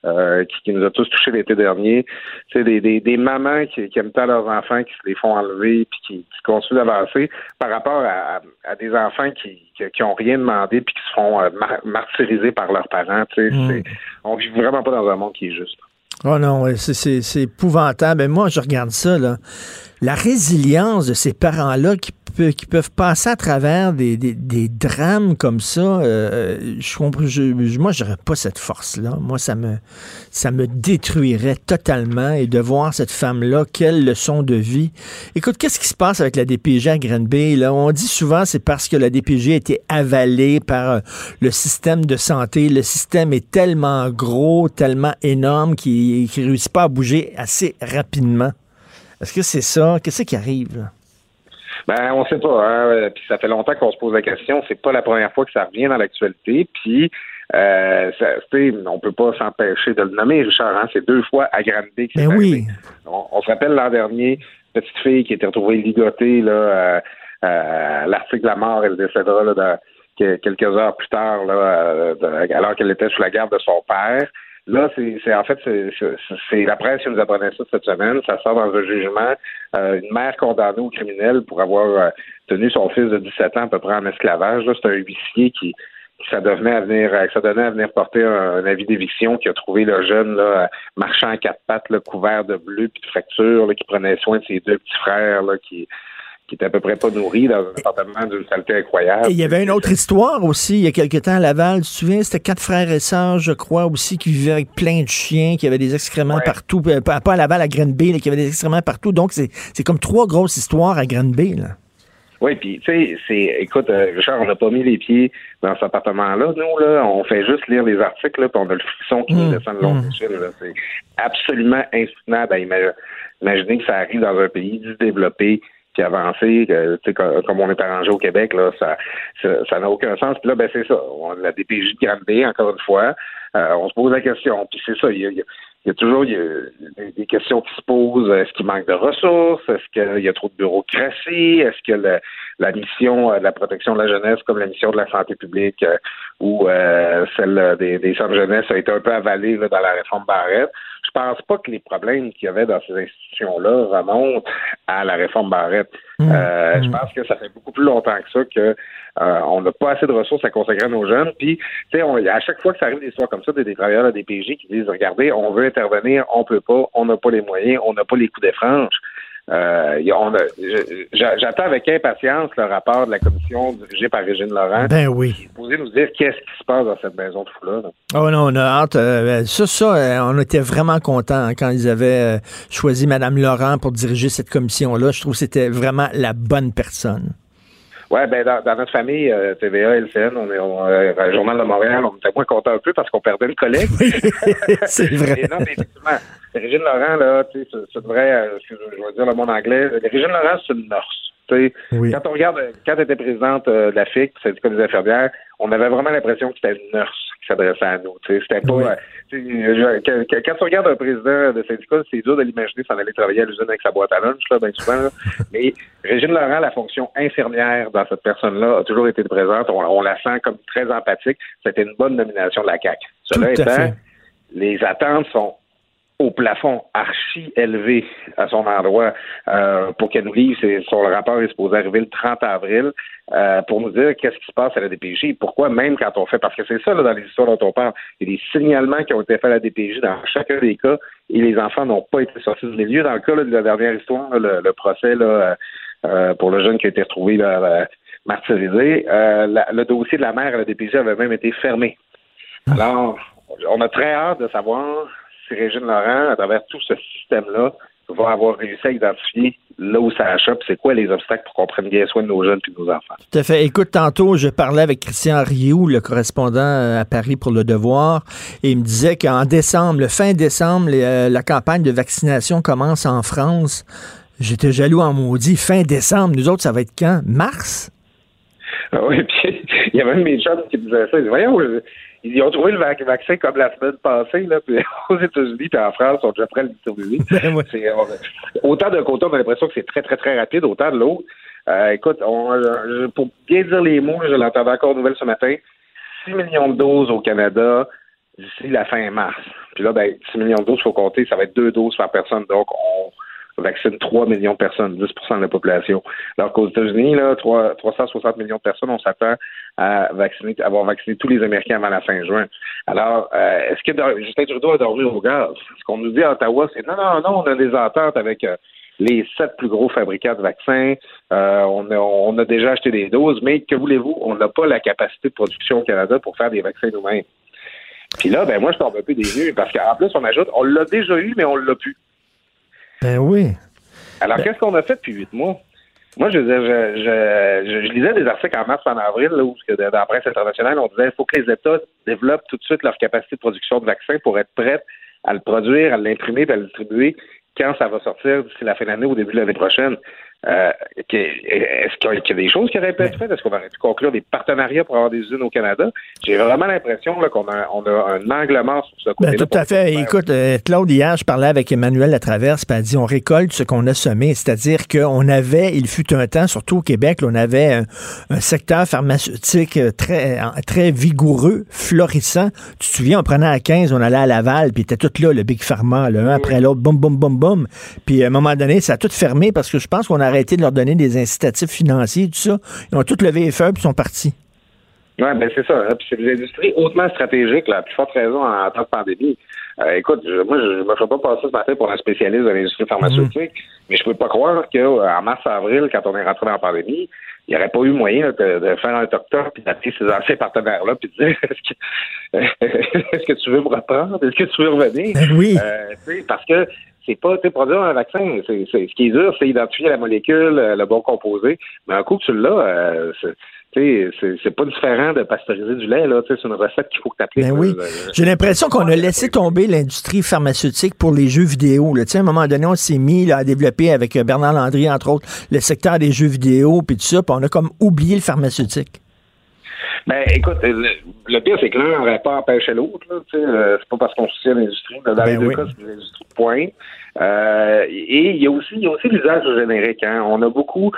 Speaker 11: euh, qui, nous a tous touchés l'été dernier. Sais, des, des, des mamans qui, qui, aiment tant leurs enfants, qui se les font enlever, puis qui, qui continuent d'avancer, par rapport à, à, des enfants qui, qui, ont rien demandé, puis qui se font euh, martyriser par leurs parents. Tu sais, mm. on vit vraiment pas dans un monde qui est juste.
Speaker 3: Oh non, c'est épouvantable. Mais moi, je regarde ça, là. La résilience de ces parents-là qui qui peuvent passer à travers des, drames comme ça, euh, je, je, moi, j'aurais pas cette force-là. Moi, ça me, ça me détruirait totalement et de voir cette femme-là, quelle leçon de vie. Écoute, qu'est-ce qui se passe avec la DPG à Granby? Là? On dit souvent c'est parce que la DPG a été avalée par euh, le système de santé. Le système est tellement gros, tellement énorme qu'il ne réussit pas à bouger assez rapidement. Est-ce que c'est ça? Qu'est-ce qui arrive?
Speaker 11: Ben, on sait pas. Hein? Puis ça fait longtemps qu'on se pose la question. C'est pas la première fois que ça revient dans l'actualité. Puis euh, ça, on peut pas s'empêcher de le nommer, Richard. Hein? C'est deux fois à Grande que
Speaker 3: ben oui.
Speaker 11: On, se rappelle l'an dernier, petite fille qui était retrouvée ligotée là, euh, euh, l'article de la mort, elle décédera là, quelques heures plus tard, là, euh, alors qu'elle était sous la garde de son père. Là, c'est en fait, c'est la presse qui nous apprenait ça cette semaine. Ça sort dans un jugement. Euh, une mère condamnée au criminel pour avoir euh, tenu son fils de 17 ans à peu près en esclavage. C'est un huissier qui, ça devenait à venir, euh, ça à venir porter un, avis d'éviction qui a trouvé le jeune là, marchant à quatre pattes, là, couvert de bleu puis de fractures, qui prenait soin de ses deux petits frères, là, qui qui était à peu près pas nourri dans un appartement d'une saleté incroyable.
Speaker 3: Et il y avait une autre histoire aussi, il y a quelque temps à Laval, tu te souviens, c'était quatre frères et sœurs, je crois, aussi, qui vivaient avec plein de chiens, qui avaient des excréments partout, euh, pas, à Laval, à Granby, qui avaient des excréments partout. Donc, c'est comme trois grosses histoires à Granby, là.
Speaker 11: Oui, puis tu sais, c'est, écoute, euh, Richard, on n'a pas mis les pieds dans cet appartement-là. Nous, là, on fait juste lire les articles, là, puis on a le frisson qui nous mmh, descend de long mmh. C'est absolument insoutenable à imaginer que ça arrive dans un pays développé puis avancer, que, comme on est arrangé au Québec, là, ça ça n'a aucun sens. Puis là, ben c'est ça. On a la DPJ de Grande encore une fois. Euh, on se pose la question. Puis c'est ça, il y a, toujours des questions qui se posent. Est-ce qu'il manque de ressources? Est-ce qu'il y a trop de bureaucratie? Est-ce que la mission de la protection de la jeunesse, comme la mission de la santé publique euh, ou euh, celle des, des centres jeunesse, a été un peu avalée dans la réforme Barrette? Je pense pas que les problèmes qu'il y avait dans ces institutions-là remontent à la réforme Barrette.
Speaker 3: Mmh.
Speaker 11: Euh, Je
Speaker 3: Mmh.
Speaker 11: pense que ça fait beaucoup plus longtemps que ça que euh, on n'a pas assez de ressources à consacrer à nos jeunes. Puis, tu sais, à chaque fois que ça arrive des histoires comme ça, des, des travailleurs de la DPJ qui disent, regardez, on veut intervenir, on peut pas, on n'a pas les moyens, on n'a pas les coups des franges. Euh, J'attends avec impatience le rapport de la commission dirigée par Régine Laurent.
Speaker 3: Ben oui.
Speaker 11: Posez nous dire qu'est-ce qui se passe dans cette maison de fou-là. là.
Speaker 3: Oh non, on a hâte. euh, ça, ça, euh, on était vraiment contents hein, quand ils avaient euh, choisi Mme Laurent pour diriger cette commission-là. Je trouve que c'était vraiment la bonne personne.
Speaker 11: Ouais, ben dans, dans notre famille, euh, TVA, LCN, on est on, euh, le Journal de Montréal, on était moins contents un peu parce qu'on perdait une collègue. *laughs*
Speaker 3: c'est vrai.
Speaker 11: Mais non, mais effectivement, Régine Laurent, là, tu sais, c'est- vrai, euh, je vais dire le en anglais, Régine Laurent, c'est une nurse. Tu sais,
Speaker 3: Oui.
Speaker 11: Quand on regarde, euh, quand elle était présidente de la FIC, syndicat des infirmières, on avait vraiment l'impression que c'était une nurse s'adressait à nous. C'était pas.
Speaker 3: Oui.
Speaker 11: euh, je- quand, tu regardes un président de syndicat, c'est dur de l'imaginer s'en aller travailler à l'usine avec sa boîte à lunch, là, bien souvent. là. *laughs* Mais Régine Laurent, la fonction infirmière dans cette personne-là, a toujours été présente. On, on la sent comme très empathique. C'était une bonne nomination de la CAQ. Cela étant,
Speaker 3: fait.
Speaker 11: les attentes sont au plafond archi élevé à son endroit euh, pour qu'elle nous livre. Son rapport est supposé arriver le 30 avril euh, pour nous dire qu'est-ce qui se passe à la DPJ. Pourquoi même quand on fait, parce que c'est ça là, dans les histoires dont on parle, il y a des signalements qui ont été faits à la DPJ dans chacun des cas et les enfants n'ont pas été sortis du milieu. Dans le cas là, de la dernière histoire, le, le procès là, euh, euh, pour le jeune qui a été retrouvé là, euh, martyrisé, euh, le dossier de la mère à la DPJ avait même été fermé. Alors, on a très hâte de savoir si Régine Laurent, à travers tout ce système-là, va avoir réussi à identifier là où ça achoppe, c'est quoi les obstacles pour qu'on prenne bien soin de nos jeunes et de nos enfants.
Speaker 3: Tout à fait. Écoute, tantôt, je parlais avec Christian Rioux, le correspondant euh, à Paris pour Le Devoir, et il me disait qu'en décembre, le fin décembre, les, euh, la campagne de vaccination commence en France. J'étais jaloux en maudit. Fin décembre, nous autres, ça va être quand? Mars?
Speaker 11: Ah Oui, *laughs* puis il y avait un de mes chums qui me disait ça. Il dit, voyons, ils ont trouvé le vac- vaccin comme la semaine passée, là, puis *laughs* aux États-Unis et en France, on est déjà prêts à le distribuer. *laughs*
Speaker 3: Ben
Speaker 11: autant d'un côté, on a l'impression que c'est très, très, très rapide, autant de l'autre. Euh, écoute, on, pour bien dire les mots, je l'entendais encore aux nouvelles ce matin, 6 millions de doses au Canada d'ici la fin mars. Puis là, ben, 6 millions de doses, il faut compter, ça va être deux doses par personne. Donc, on vaccine 3 millions de personnes, 10% de la population. Alors qu'aux États-Unis, là, 3, 360 millions de personnes, on s'attend à vacciner, avoir vacciné tous les Américains avant la fin juin. Alors, euh, est-ce que Justin Trudeau a dormi au gaz? Ce qu'on nous dit à Ottawa, c'est non, non, non, on a des ententes avec euh, les sept plus gros fabricants de vaccins. Euh, on, a, on a déjà acheté des doses, mais que voulez-vous? On n'a pas la capacité de production au Canada pour faire des vaccins nous-mêmes. Puis là, ben moi, je tombe un peu des parce qu'en plus, on ajoute, on l'a déjà eu, mais on l'a plus.
Speaker 3: Ben oui.
Speaker 11: Alors, qu'est-ce qu'on a fait depuis huit mois? Moi, je, je, je, lisais des articles en mars, en avril, là, où dans la presse internationale, on disait qu'il faut que les États développent tout de suite leur capacité de production de vaccins pour être prêts à le produire, à l'imprimer, et à le distribuer quand ça va sortir d'ici la fin de l'année ou au début de l'année prochaine. Euh, que- Est-ce qu'il y a- des choses qui auraient pu être faites? Est-ce qu'on aurait pu conclure des partenariats pour avoir des usines au Canada? J'ai vraiment l'impression qu'on a, on a un angle mort sur ce
Speaker 3: Ben,
Speaker 11: côté-là.
Speaker 3: tout à fait. Écoute, euh, Claude, hier, je parlais avec Emmanuel Latraverse, puis elle dit on récolte ce qu'on a semé. C'est-à-dire qu'on avait, il fut un temps, surtout au Québec, là, on avait un, un secteur pharmaceutique euh, très, euh, très vigoureux, florissant. Tu te souviens, on prenait à 15, on allait à Laval, puis était tout là, le Big Pharma, là, un après l'autre, boum, boum, boum, boum. Puis à un moment donné, ça a tout fermé parce que je pense qu'on a arrêté de leur donner des incitatifs financiers, tout ça. Ils ont tout levé les feux, puis sont partis.
Speaker 11: Oui, ben c'est ça. Puis c'est des industries hautement stratégiques, la plus forte raison en temps de pandémie. Euh, écoute, je- moi, je ne me ferais pas passer ce matin pour un spécialiste de l'industrie pharmaceutique, mais je peux pas croire qu'en mars-avril, quand on est rentré dans la pandémie, il n'y aurait pas eu moyen là, de, de faire un toc-toc puis d'appeler ses anciens partenaires-là puis de dire *laughs* est-ce que, *laughs* est-ce que tu veux me reprendre? Est-ce que tu veux revenir?
Speaker 3: Ben oui.
Speaker 11: Euh, parce que c'est pas, tu produire un vaccin, c'est, c'est- ce qui est dur, c'est identifier la molécule, euh, le bon composé. Mais un coup que tu l'as, euh, c'est, c'est, c'est pas différent de pasteuriser du lait, là. Tu sais, c'est une recette qu'il faut que tu appliques.
Speaker 3: Ben oui. J'ai l'impression qu'on a laissé tomber l'industrie pharmaceutique pour les jeux vidéo. Là. À un moment donné, on s'est mis là, à développer avec euh, Bernard Landry, entre autres, le secteur des jeux vidéo, puis tout ça, puis on a comme oublié le pharmaceutique.
Speaker 11: Ben, écoute, le, le pire, c'est que l'un n'aurait pas empêché l'autre. là, tu sais, euh, c'est pas parce qu'on soutient l'industrie. mais Dans les
Speaker 3: Ben
Speaker 11: deux
Speaker 3: oui.
Speaker 11: cas, c'est une industrie point. Euh, et il y a aussi, il aussi l'usage générique. Hein. On a beaucoup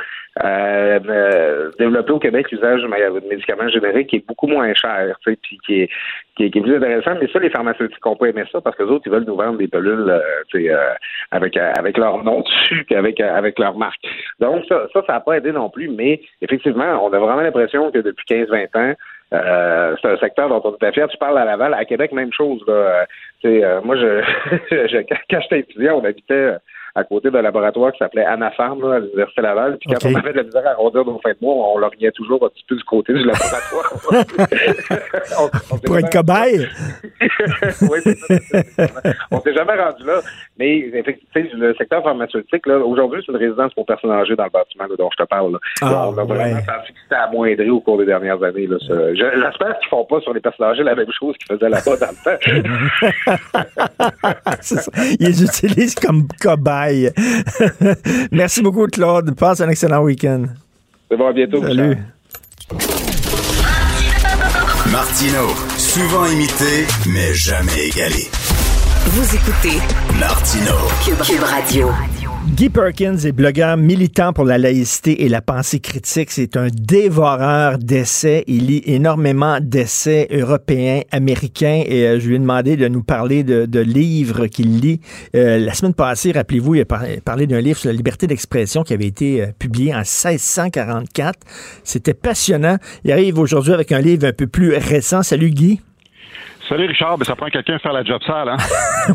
Speaker 11: euh, euh, développé au Québec l'usage de mé- de médicaments génériques qui est beaucoup moins cher, tu sais, puis qui est, qui est, plus intéressant. Mais ça, les pharmaceutiques n'ont pas aimé ça parce que les autres, ils veulent nous vendre des pilules euh, tu sais, euh, avec, euh, avec leur nom dessus qu'avec euh, avec leur marque. Donc, ça, ça, ça n'a pas aidé non plus. Mais effectivement, on a vraiment l'impression que depuis 15-20 ans, euh, c'est un secteur dont on est fier. Tu parles à Laval, à Québec, même chose. Là. Euh, moi, *laughs* je, quand j'étais étudiant, on habitait euh, à côté d'un laboratoire qui s'appelait Anafarm là, à l'Université Laval. Puis quand on avait de la misère à arrondir nos fins de mois, on lorgnait toujours un petit peu du côté du laboratoire. On- *laughs* on
Speaker 3: Pour être cobaye? *laughs*
Speaker 11: oui, c'est ça. On s'est jamais rendu là. Mais effectivement, le secteur pharmaceutique, là, aujourd'hui, c'est une résidence pour personnes âgées dans le bâtiment là, dont je te parle. là.
Speaker 3: Ah,
Speaker 11: on a vraiment
Speaker 3: ouais.
Speaker 11: senti que c'était amoindri au cours des dernières années. Là, J'espère qu'ils font pas sur les personnes âgées la même chose qu'ils faisaient là-bas dans le temps. *laughs*
Speaker 3: Ils utilisent comme *laughs* Merci beaucoup, Claude. Passe un excellent week-end.
Speaker 11: C'est bon, à bientôt.
Speaker 3: Salut.
Speaker 9: Martino, souvent imité, mais jamais égalé.
Speaker 2: Vous écoutez
Speaker 9: Martino,
Speaker 2: Cube, Cube Radio.
Speaker 3: Guy Perkins est blogueur militant pour la laïcité et la pensée critique. C'est un dévoreur d'essais. Il lit énormément d'essais européens, américains et euh, je lui ai demandé de nous parler de, livres qu'il lit. Euh, la semaine passée, rappelez-vous, il a par- parlé d'un livre sur la liberté d'expression qui avait été euh, publié en 1644. C'était passionnant. Il arrive aujourd'hui avec un livre un peu plus récent. Salut Guy.
Speaker 12: Salut Richard, ben, ça prend quelqu'un à faire la job sale, hein?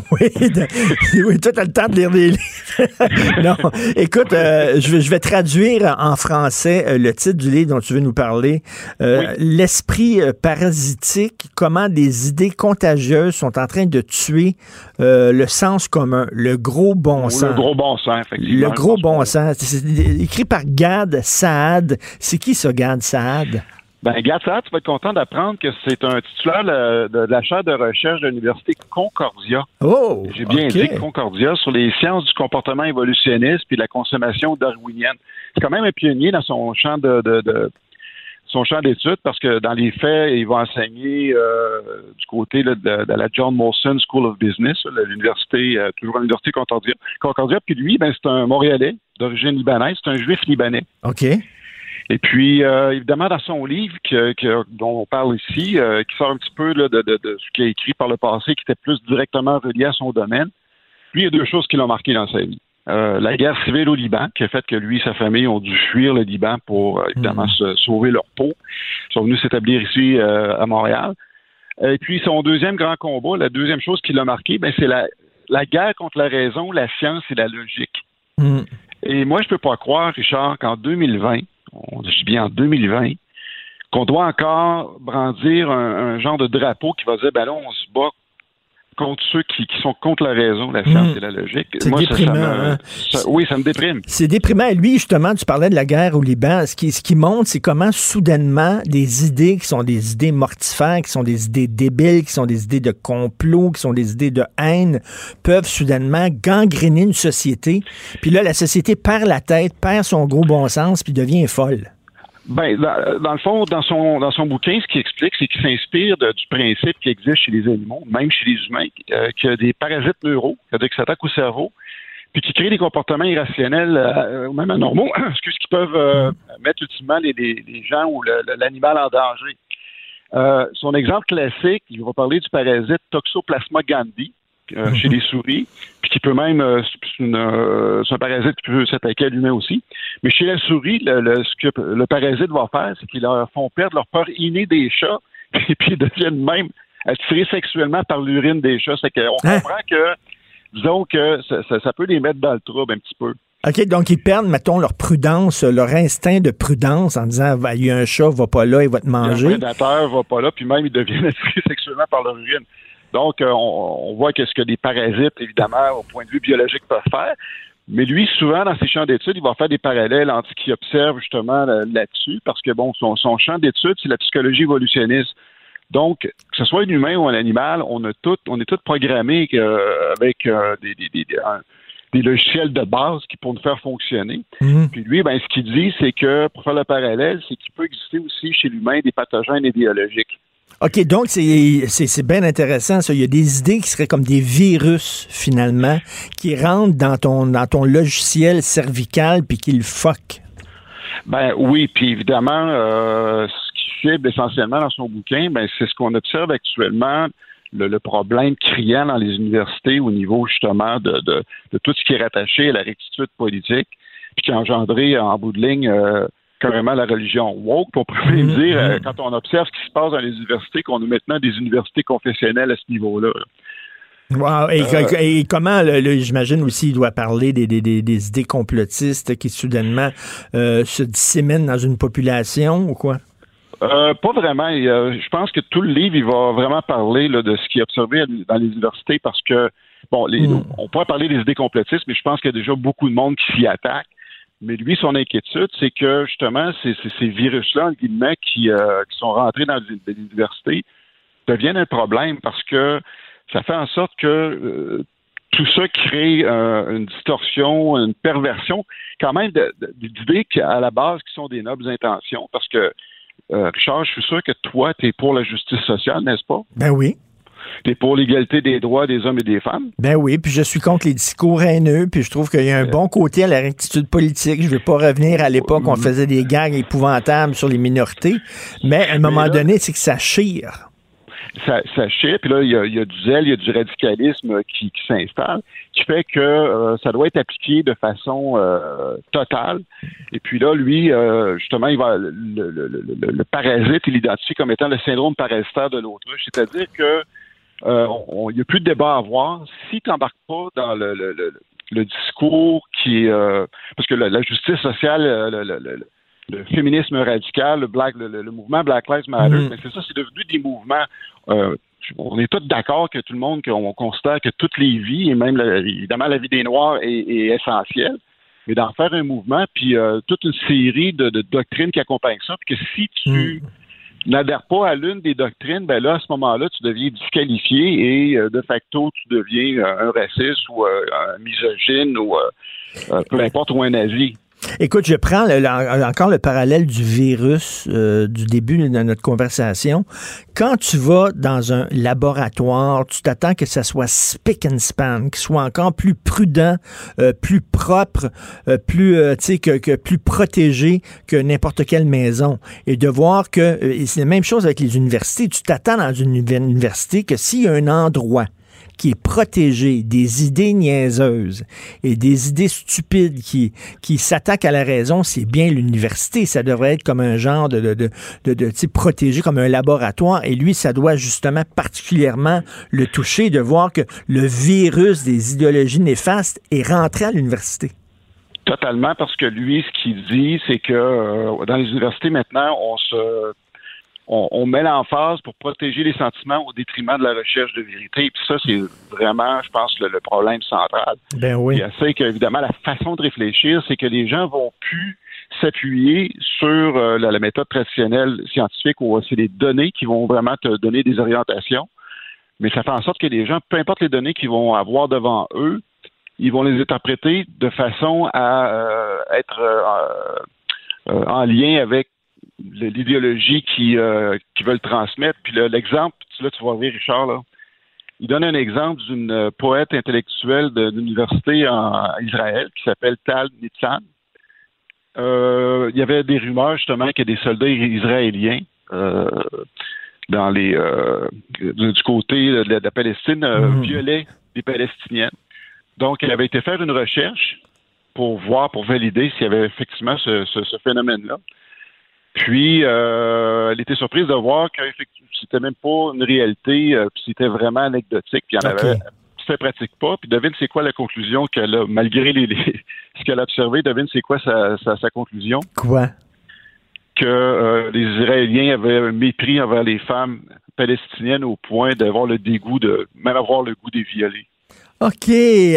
Speaker 12: *laughs*
Speaker 3: oui, de- *laughs* oui, toi, t'as le temps de lire des livres. *laughs* non, écoute, euh, je, vais, je vais traduire en français euh, le titre du livre dont tu veux nous parler. Euh, L'esprit euh, parasitique, comment des idées contagieuses sont en train de tuer le sens commun, le gros bon sens.
Speaker 12: Le gros bon sens, effectivement.
Speaker 3: Le gros bon sens. C'est écrit par Gad Saad. C'est qui ça, Gad Saad?
Speaker 12: Ben, ça, tu vas être content d'apprendre que c'est un titulaire de, de la chaire de recherche de l'Université Concordia.
Speaker 3: Oh!
Speaker 12: J'ai bien dit Concordia sur les sciences du comportement évolutionniste puis de la consommation darwinienne. C'est quand même un pionnier dans son champ de, son champ d'études parce que dans les faits, il va enseigner euh, du côté là, de, de la John Molson School of Business, l'université, euh, toujours à l'université Concordia. Concordia, puis lui, ben, c'est un Montréalais d'origine libanaise, c'est un juif libanais.
Speaker 3: OK.
Speaker 12: Et puis, euh, évidemment, dans son livre que, que- dont on parle ici, euh, qui sort un petit peu là, de, de- de ce qu'il a écrit par le passé, qui était plus directement relié à son domaine, lui, il y a deux choses qui l'ont marqué dans sa vie. Euh, la guerre civile au Liban, qui a fait que lui et sa famille ont dû fuir le Liban pour, euh, évidemment, se sauver leur peau. Ils sont venus s'établir ici euh, à Montréal. Et puis, son deuxième grand combat, la deuxième chose qui l'a marqué, ben, c'est la, la guerre contre la raison, la science et la logique.
Speaker 3: Hmm.
Speaker 12: Et moi, je peux pas croire, Richard, qu'en 2020, on dit bien en 2020, qu'on doit encore brandir un, un genre de drapeau qui va dire, ben là, on se bat contre ceux qui, qui sont contre la raison, la science
Speaker 3: Mm.
Speaker 12: et la logique.
Speaker 3: C'est
Speaker 12: Moi, ça- ça
Speaker 3: déprimant,
Speaker 12: me-
Speaker 3: hein?
Speaker 12: ça- oui, ça me déprime.
Speaker 3: C'est déprimant. Et lui, justement, tu parlais de la guerre au Liban. Ce qui, ce qui montre, c'est comment soudainement des idées qui sont des idées mortifères, qui sont des idées débiles, qui sont des idées de complot, qui sont des idées de haine, peuvent soudainement gangréner une société. Puis là, la société perd la tête, perd son gros bon sens, puis devient folle.
Speaker 12: Ben, dans, le fond, dans son, dans son bouquin, ce qu'il explique, c'est qu'il s'inspire du principe qui existe chez les animaux, même chez les humains, euh, qu'il y a des parasites neuraux, c'est-à-dire qui s'attaquent au cerveau, puis qui créent des comportements irrationnels, euh, ou même anormaux, *coughs* excuse, qui peuvent euh, mettre ultimement les, les- les gens ou l'animal en danger. Euh, son exemple classique, il va parler du parasite Toxoplasma gandhi euh, chez les souris, puis qui peut même, euh, c'est euh, c'est un parasite qui peut s'attaquer à l'humain aussi. Mais chez la souris, le, le- ce que le parasite va faire, c'est qu'ils leur font perdre leur peur innée des chats, *laughs* et puis ils deviennent même attirés sexuellement par l'urine des chats. C'est qu'on
Speaker 3: Hein?
Speaker 12: comprend que, disons que ça, ça- ça peut les mettre dans le trouble un petit peu.
Speaker 3: OK, donc ils perdent, mettons, leur prudence, leur instinct de prudence en disant, il y a un chat, va pas là, il va te
Speaker 12: Le
Speaker 3: manger.
Speaker 12: prédateur va pas là, puis même ils deviennent *laughs* attirés sexuellement par leur urine. Donc, euh, on, on voit qu'est-ce que des parasites, évidemment, au point de vue biologique, peuvent faire. Mais lui, souvent, dans ses champs d'études, il va faire des parallèles entre ce qu'il observe justement là- là-dessus, parce que, bon, son, son champ d'études, c'est la psychologie évolutionniste. Donc, que ce soit un humain ou un animal, on a tout, on est tous programmés euh, avec euh, des, des- des- des- un- des logiciels de base qui pour nous faire fonctionner.
Speaker 3: Mhm.
Speaker 12: Puis lui, ben, ce qu'il dit, c'est que, pour faire le parallèle, c'est qu'il peut exister aussi chez l'humain des pathogènes idéologiques.
Speaker 3: OK, donc c'est bien intéressant, ça. Il y a des idées qui seraient comme des virus, finalement, qui rentrent dans ton, dans ton logiciel cervical puis qui le fuck.
Speaker 12: Ben oui, puis évidemment, euh, ce qui cible essentiellement dans son bouquin, ben c'est ce qu'on observe actuellement, le, problème criant dans les universités au niveau justement de, de, de tout ce qui est rattaché à la rectitude politique, puis qui a engendré en bout de ligne euh, carrément la religion woke, pour même dire, euh, quand on observe ce qui se passe dans les universités, qu'on a maintenant des universités confessionnelles à ce niveau-là.
Speaker 3: Wow. Et,
Speaker 12: Euh,
Speaker 3: et comment, j'imagine aussi, il doit parler des, des, des, des idées complotistes qui soudainement euh, se disséminent dans une population ou quoi?
Speaker 12: Euh, pas vraiment. Je pense que tout le livre, il va vraiment parler là, de ce qui est observé dans les universités parce que, bon, les,
Speaker 3: Mm.
Speaker 12: on pourrait parler des idées complotistes, mais je pense qu'il y a déjà beaucoup de monde qui s'y attaque. Mais lui, son inquiétude, c'est que justement, ces, virus-là, guillemets, qui, euh, qui sont rentrés dans les, universités, deviennent un problème parce que ça fait en sorte que euh, tout ça crée euh, une distorsion, une perversion, quand même d'idées à la base qui sont des nobles intentions. Parce que, Richard, je suis sûr que toi, tu es pour la justice sociale, n'est-ce pas?
Speaker 3: Ben oui.
Speaker 12: Pour l'égalité des droits des hommes et des femmes.
Speaker 3: Ben oui, puis je suis contre les discours haineux, puis je trouve qu'il y a un bon côté à la rectitude politique. Je veux pas revenir à l'époque où on faisait des gags épouvantables sur les minorités, mais à un moment
Speaker 12: là-
Speaker 3: donné, c'est que ça chire.
Speaker 12: ça, ça chie, puis là, il y, a, il y a du zèle, il y a du radicalisme euh, qui, qui s'installe, qui fait que euh, ça doit être appliqué de façon euh, totale. Et puis là, lui, euh, justement, il va le, le, le, le- le parasite, il l'identifie comme étant le syndrome parasitaire de l'autruche, c'est-à-dire que euh, on- il n'y a plus de débat à avoir. Si tu n'embarques pas dans le, le, le, le discours qui est... euh, parce que la, la justice sociale, euh, le, féminisme radical, le, black, le, mouvement Black Lives Matter, mais c'est ça, c'est devenu des mouvements. euh, on est tous d'accord que tout le monde, qu'on considère que toutes les vies, et même la- évidemment la vie des Noirs est, est essentielle, mais d'en faire un mouvement, puis euh, toute une série de, de doctrines qui accompagnent ça, puis que si tu n'adhères pas à l'une des doctrines, ben là, à ce moment-là, tu deviens disqualifié et euh, de facto, tu deviens euh, un raciste ou euh, un misogyne ou euh, euh, peu importe, ou un nazi.
Speaker 3: Écoute, je prends encore le parallèle du virus euh, du début de notre conversation. Quand tu vas dans un laboratoire, tu t'attends que ça soit spick and span, qu'il soit encore plus prudent, euh, plus propre, euh, plus, que, plus protégé que n'importe quelle maison. Et de voir que, c'est la même chose avec les universités, tu t'attends dans une univer- université que s'il y a un endroit qui est protégé des idées niaiseuses et des idées stupides qui, qui s'attaquent à la raison, c'est bien l'université. Ça devrait être comme un genre de, de, de, de, protégé, comme un laboratoire. Et lui, ça doit justement particulièrement le toucher de voir que le virus des idéologies néfastes est rentré à l'université.
Speaker 12: Totalement, parce que lui, ce qu'il dit, c'est que euh, dans les universités maintenant, on se on, on met l'emphase pour protéger les sentiments au détriment de la recherche de vérité. Puis ça, c'est vraiment, je pense, le, le problème central.
Speaker 3: Ben oui.
Speaker 12: Il c'est qu'évidemment, la façon de réfléchir, c'est que les gens vont plus s'appuyer sur euh, la, la méthode traditionnelle scientifique où c'est les données qui vont vraiment te donner des orientations. Mais ça fait en sorte que les gens, peu importe les données qu'ils vont avoir devant eux, ils vont les interpréter de façon à euh, être euh, en lien avec l'idéologie qui, euh, veulent transmettre. Puis l'exemple, là, tu vas voir Richard, là. Il donne un exemple d'une euh, poète intellectuelle de- d'université en Israël qui s'appelle Tal Nitzan. Euh, il y avait des rumeurs justement que des soldats israéliens euh, dans les euh, du côté de la, de la Palestine
Speaker 3: Mhm.
Speaker 12: violaient des Palestiniennes. Donc, elle avait été faire une recherche pour voir, pour valider s'il y avait effectivement ce, ce- ce phénomène-là. Puis, euh, elle était surprise de voir que c'était même pas une réalité, euh, puis c'était vraiment anecdotique. Puis, il y en avait, ça pratique pas. Puis, devine c'est quoi la conclusion qu'elle a, malgré les, les- *laughs* ce qu'elle a observé, devine c'est quoi sa, sa, sa conclusion?
Speaker 3: Quoi?
Speaker 12: Que euh, les Israéliens avaient un mépris envers les femmes palestiniennes au point d'avoir le dégoût de, même avoir le goût des violer.
Speaker 3: OK,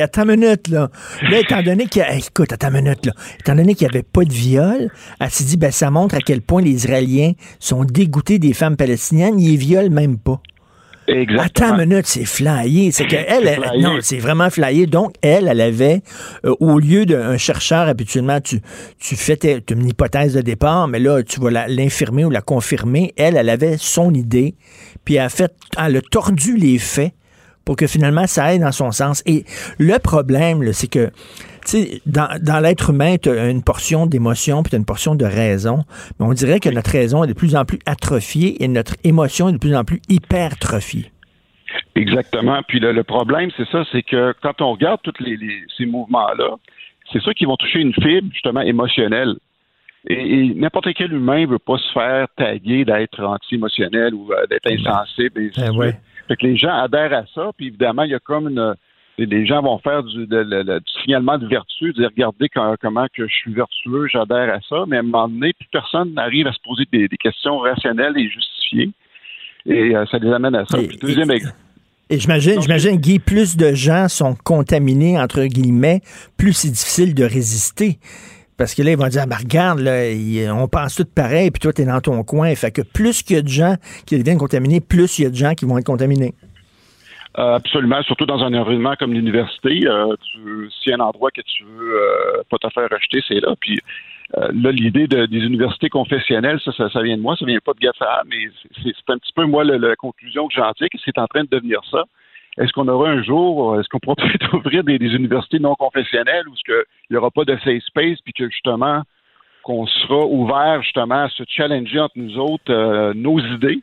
Speaker 3: attends une minute, là. Là, étant donné qu'il y a- écoute, attends une minute, là. Étant donné qu'il n'y avait pas de viol, elle s'est dit, ben, ça montre à quel point les Israéliens sont dégoûtés des femmes palestiniennes. Ils les violent même pas. Attends une minute, c'est flyé. C'est que elle, non, c'est vraiment flyé. Donc, elle, elle avait, euh, au lieu d'un chercheur, habituellement, tu, tu fais une hypothèse de départ, mais là, tu vas l'infirmer ou la confirmer. Elle, elle avait son idée, puis elle a fait, elle a tordu les faits pour que finalement ça aille dans son sens. Et le problème, c'est que dans, dans l'être humain, tu as une portion d'émotion puis tu as une portion de raison. Mais on dirait que notre raison est de plus en plus atrophiée et notre émotion est de plus en plus hypertrophiée.
Speaker 12: Exactement. Puis le, problème, c'est ça, c'est que quand on regarde tous les, ces mouvements-là, c'est ceux qui vont toucher une fibre, justement, émotionnelle. Et, n'importe quel humain ne veut pas se faire taguer d'être anti-émotionnel ou euh, d'être insensible. Et
Speaker 3: ben
Speaker 12: fait que les gens adhèrent à ça, puis évidemment, il y a comme une, les gens vont faire du, signalement de vertu, dire regardez comment que je suis vertueux, j'adhère à ça, mais à un moment donné, plus personne n'arrive à se poser des, questions rationnelles et justifiées. Et euh, ça les amène à ça.
Speaker 3: Et, deuxième et j'imagine, j'imagine, Guy, plus de gens sont contaminés, entre guillemets, plus c'est difficile de résister. Parce que là, ils vont dire, ah, ben, regarde, là, on pense tout pareil, puis toi, tu es dans ton coin. Fait que plus qu'il y a de gens qui deviennent contaminés, plus il y a de gens qui vont être contaminés.
Speaker 12: Euh, absolument, surtout dans un environnement comme l'université. Euh, S'il y a un endroit que tu veux euh, pas te faire rejeter, c'est là. Puis euh, là, l'idée de, des universités confessionnelles, ça, ça, vient de moi, ça vient pas de GAFA, mais c'est un petit peu moi la, conclusion que j'en tire, que c'est en train de devenir ça. Est-ce qu'on aura un jour, est-ce qu'on pourra *laughs* peut-être ouvrir des, universités non confessionnelles où il n'y aura pas de safe space, puis que justement qu'on sera ouvert justement à se challenger entre nous autres nos idées?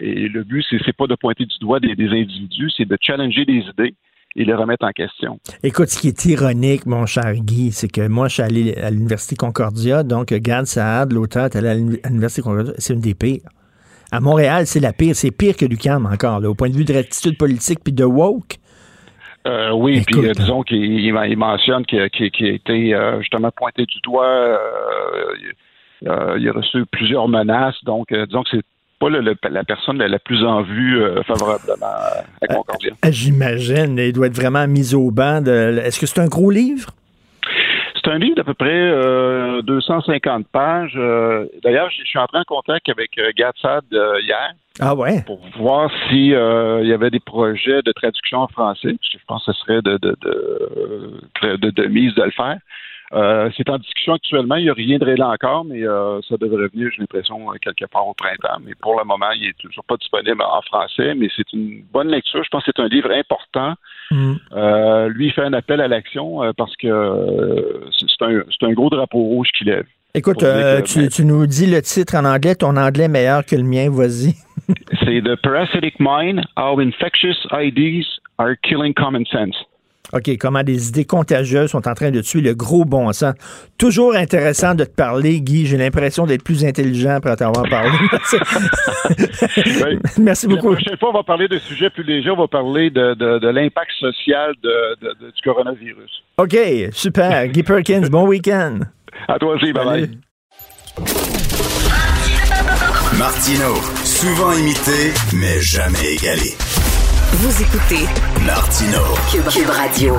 Speaker 12: Et le but, c'est, c'est pas de pointer du doigt des, individus, c'est de challenger des idées et les remettre en question.
Speaker 3: Écoute, ce qui est ironique, mon cher Guy, c'est que moi, je suis allé à l'Université Concordia, donc Gad Saad, l'auteur, est allé à l'Université Concordia, c'est une des pires. À Montréal, c'est la pire. C'est pire que l'UQAM encore, au point de vue de l'attitude politique puis de woke.
Speaker 12: Euh, oui, puis euh, disons qu'il mentionne qu'il a, été euh, justement pointé du doigt. il a reçu plusieurs menaces, donc disons que c'est pas la personne la, plus en vue euh, favorablement à Concordia.
Speaker 3: Euh, j'imagine. Il doit être vraiment mis au banc. Est-ce que c'est un gros livre?
Speaker 12: C'est un livre d'à peu près 250 euh, pages. D'ailleurs, je suis entré en contact avec Gatsad hier.
Speaker 3: Ah ouais?
Speaker 12: Pour voir s'il y avait des projets de traduction en français. Je pense que ce serait de, de, de, de mise de le faire. Euh, c'est en discussion actuellement. Il n'y a rien de réel encore, mais euh, ça devrait venir, j'ai l'impression, euh, quelque part au printemps. Mais pour le moment, il n'est toujours pas disponible en français, mais c'est une bonne lecture. Je pense que c'est un livre important. Mm. lui, il fait un appel à l'action parce que c'est un, un, gros drapeau rouge qu'il lève.
Speaker 3: Écoute, tu, tu, nous dis le titre en anglais, ton anglais est meilleur que le mien, vas-y. *laughs*
Speaker 12: c'est The Parasitic Mind, How Infectious Ideas Are Killing Common Sense.
Speaker 3: OK, comment des idées contagieuses sont en train de tuer le gros bon sens. Toujours intéressant de te parler, Guy. J'ai l'impression d'être plus intelligent après t'avoir parlé. *laughs* Merci *laughs* beaucoup.
Speaker 12: La prochaine fois, on va parler de sujets plus légers. On va parler de, l'impact social du coronavirus.
Speaker 3: OK, super. *laughs* Guy Perkins, bon week-end.
Speaker 12: À toi aussi, bye bye.
Speaker 9: Martino, souvent imité, mais jamais égalé.
Speaker 2: Vous écoutez
Speaker 9: Martino
Speaker 2: Cube, Radio.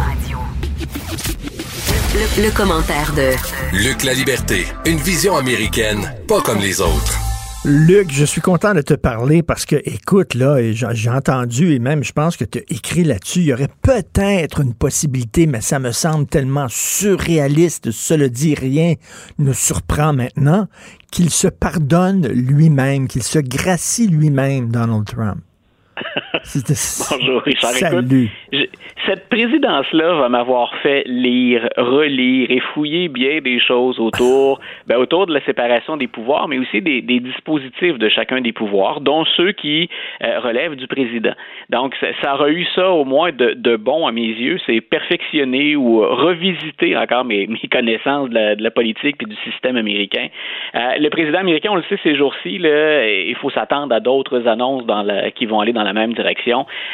Speaker 2: Le, commentaire de
Speaker 4: Luc La Liberté, une vision américaine, pas comme les autres.
Speaker 3: Luc, je suis content de te parler parce que, écoute, là, j'ai entendu et même je pense que tu as écrit là-dessus, il y aurait peut-être une possibilité, mais ça me semble tellement surréaliste, cela dit, rien ne surprend maintenant, qu'il se pardonne lui-même, qu'il se gracie lui-même, Donald Trump.
Speaker 13: Bonjour Richard. Écoute, cette présidence-là va m'avoir fait lire, relire et fouiller bien des choses autour, *laughs* ben, autour de la séparation des pouvoirs, mais aussi des, des dispositifs de chacun des pouvoirs, dont ceux qui euh, relèvent du président. Donc, ça, ça, aura eu ça au moins de, de bon à mes yeux, c'est perfectionner ou revisiter encore mes, mes connaissances de la, de la, politique et du système américain. Euh, le président américain, on le sait ces jours-ci, il faut s'attendre à d'autres annonces dans la, qui vont aller dans la même direction.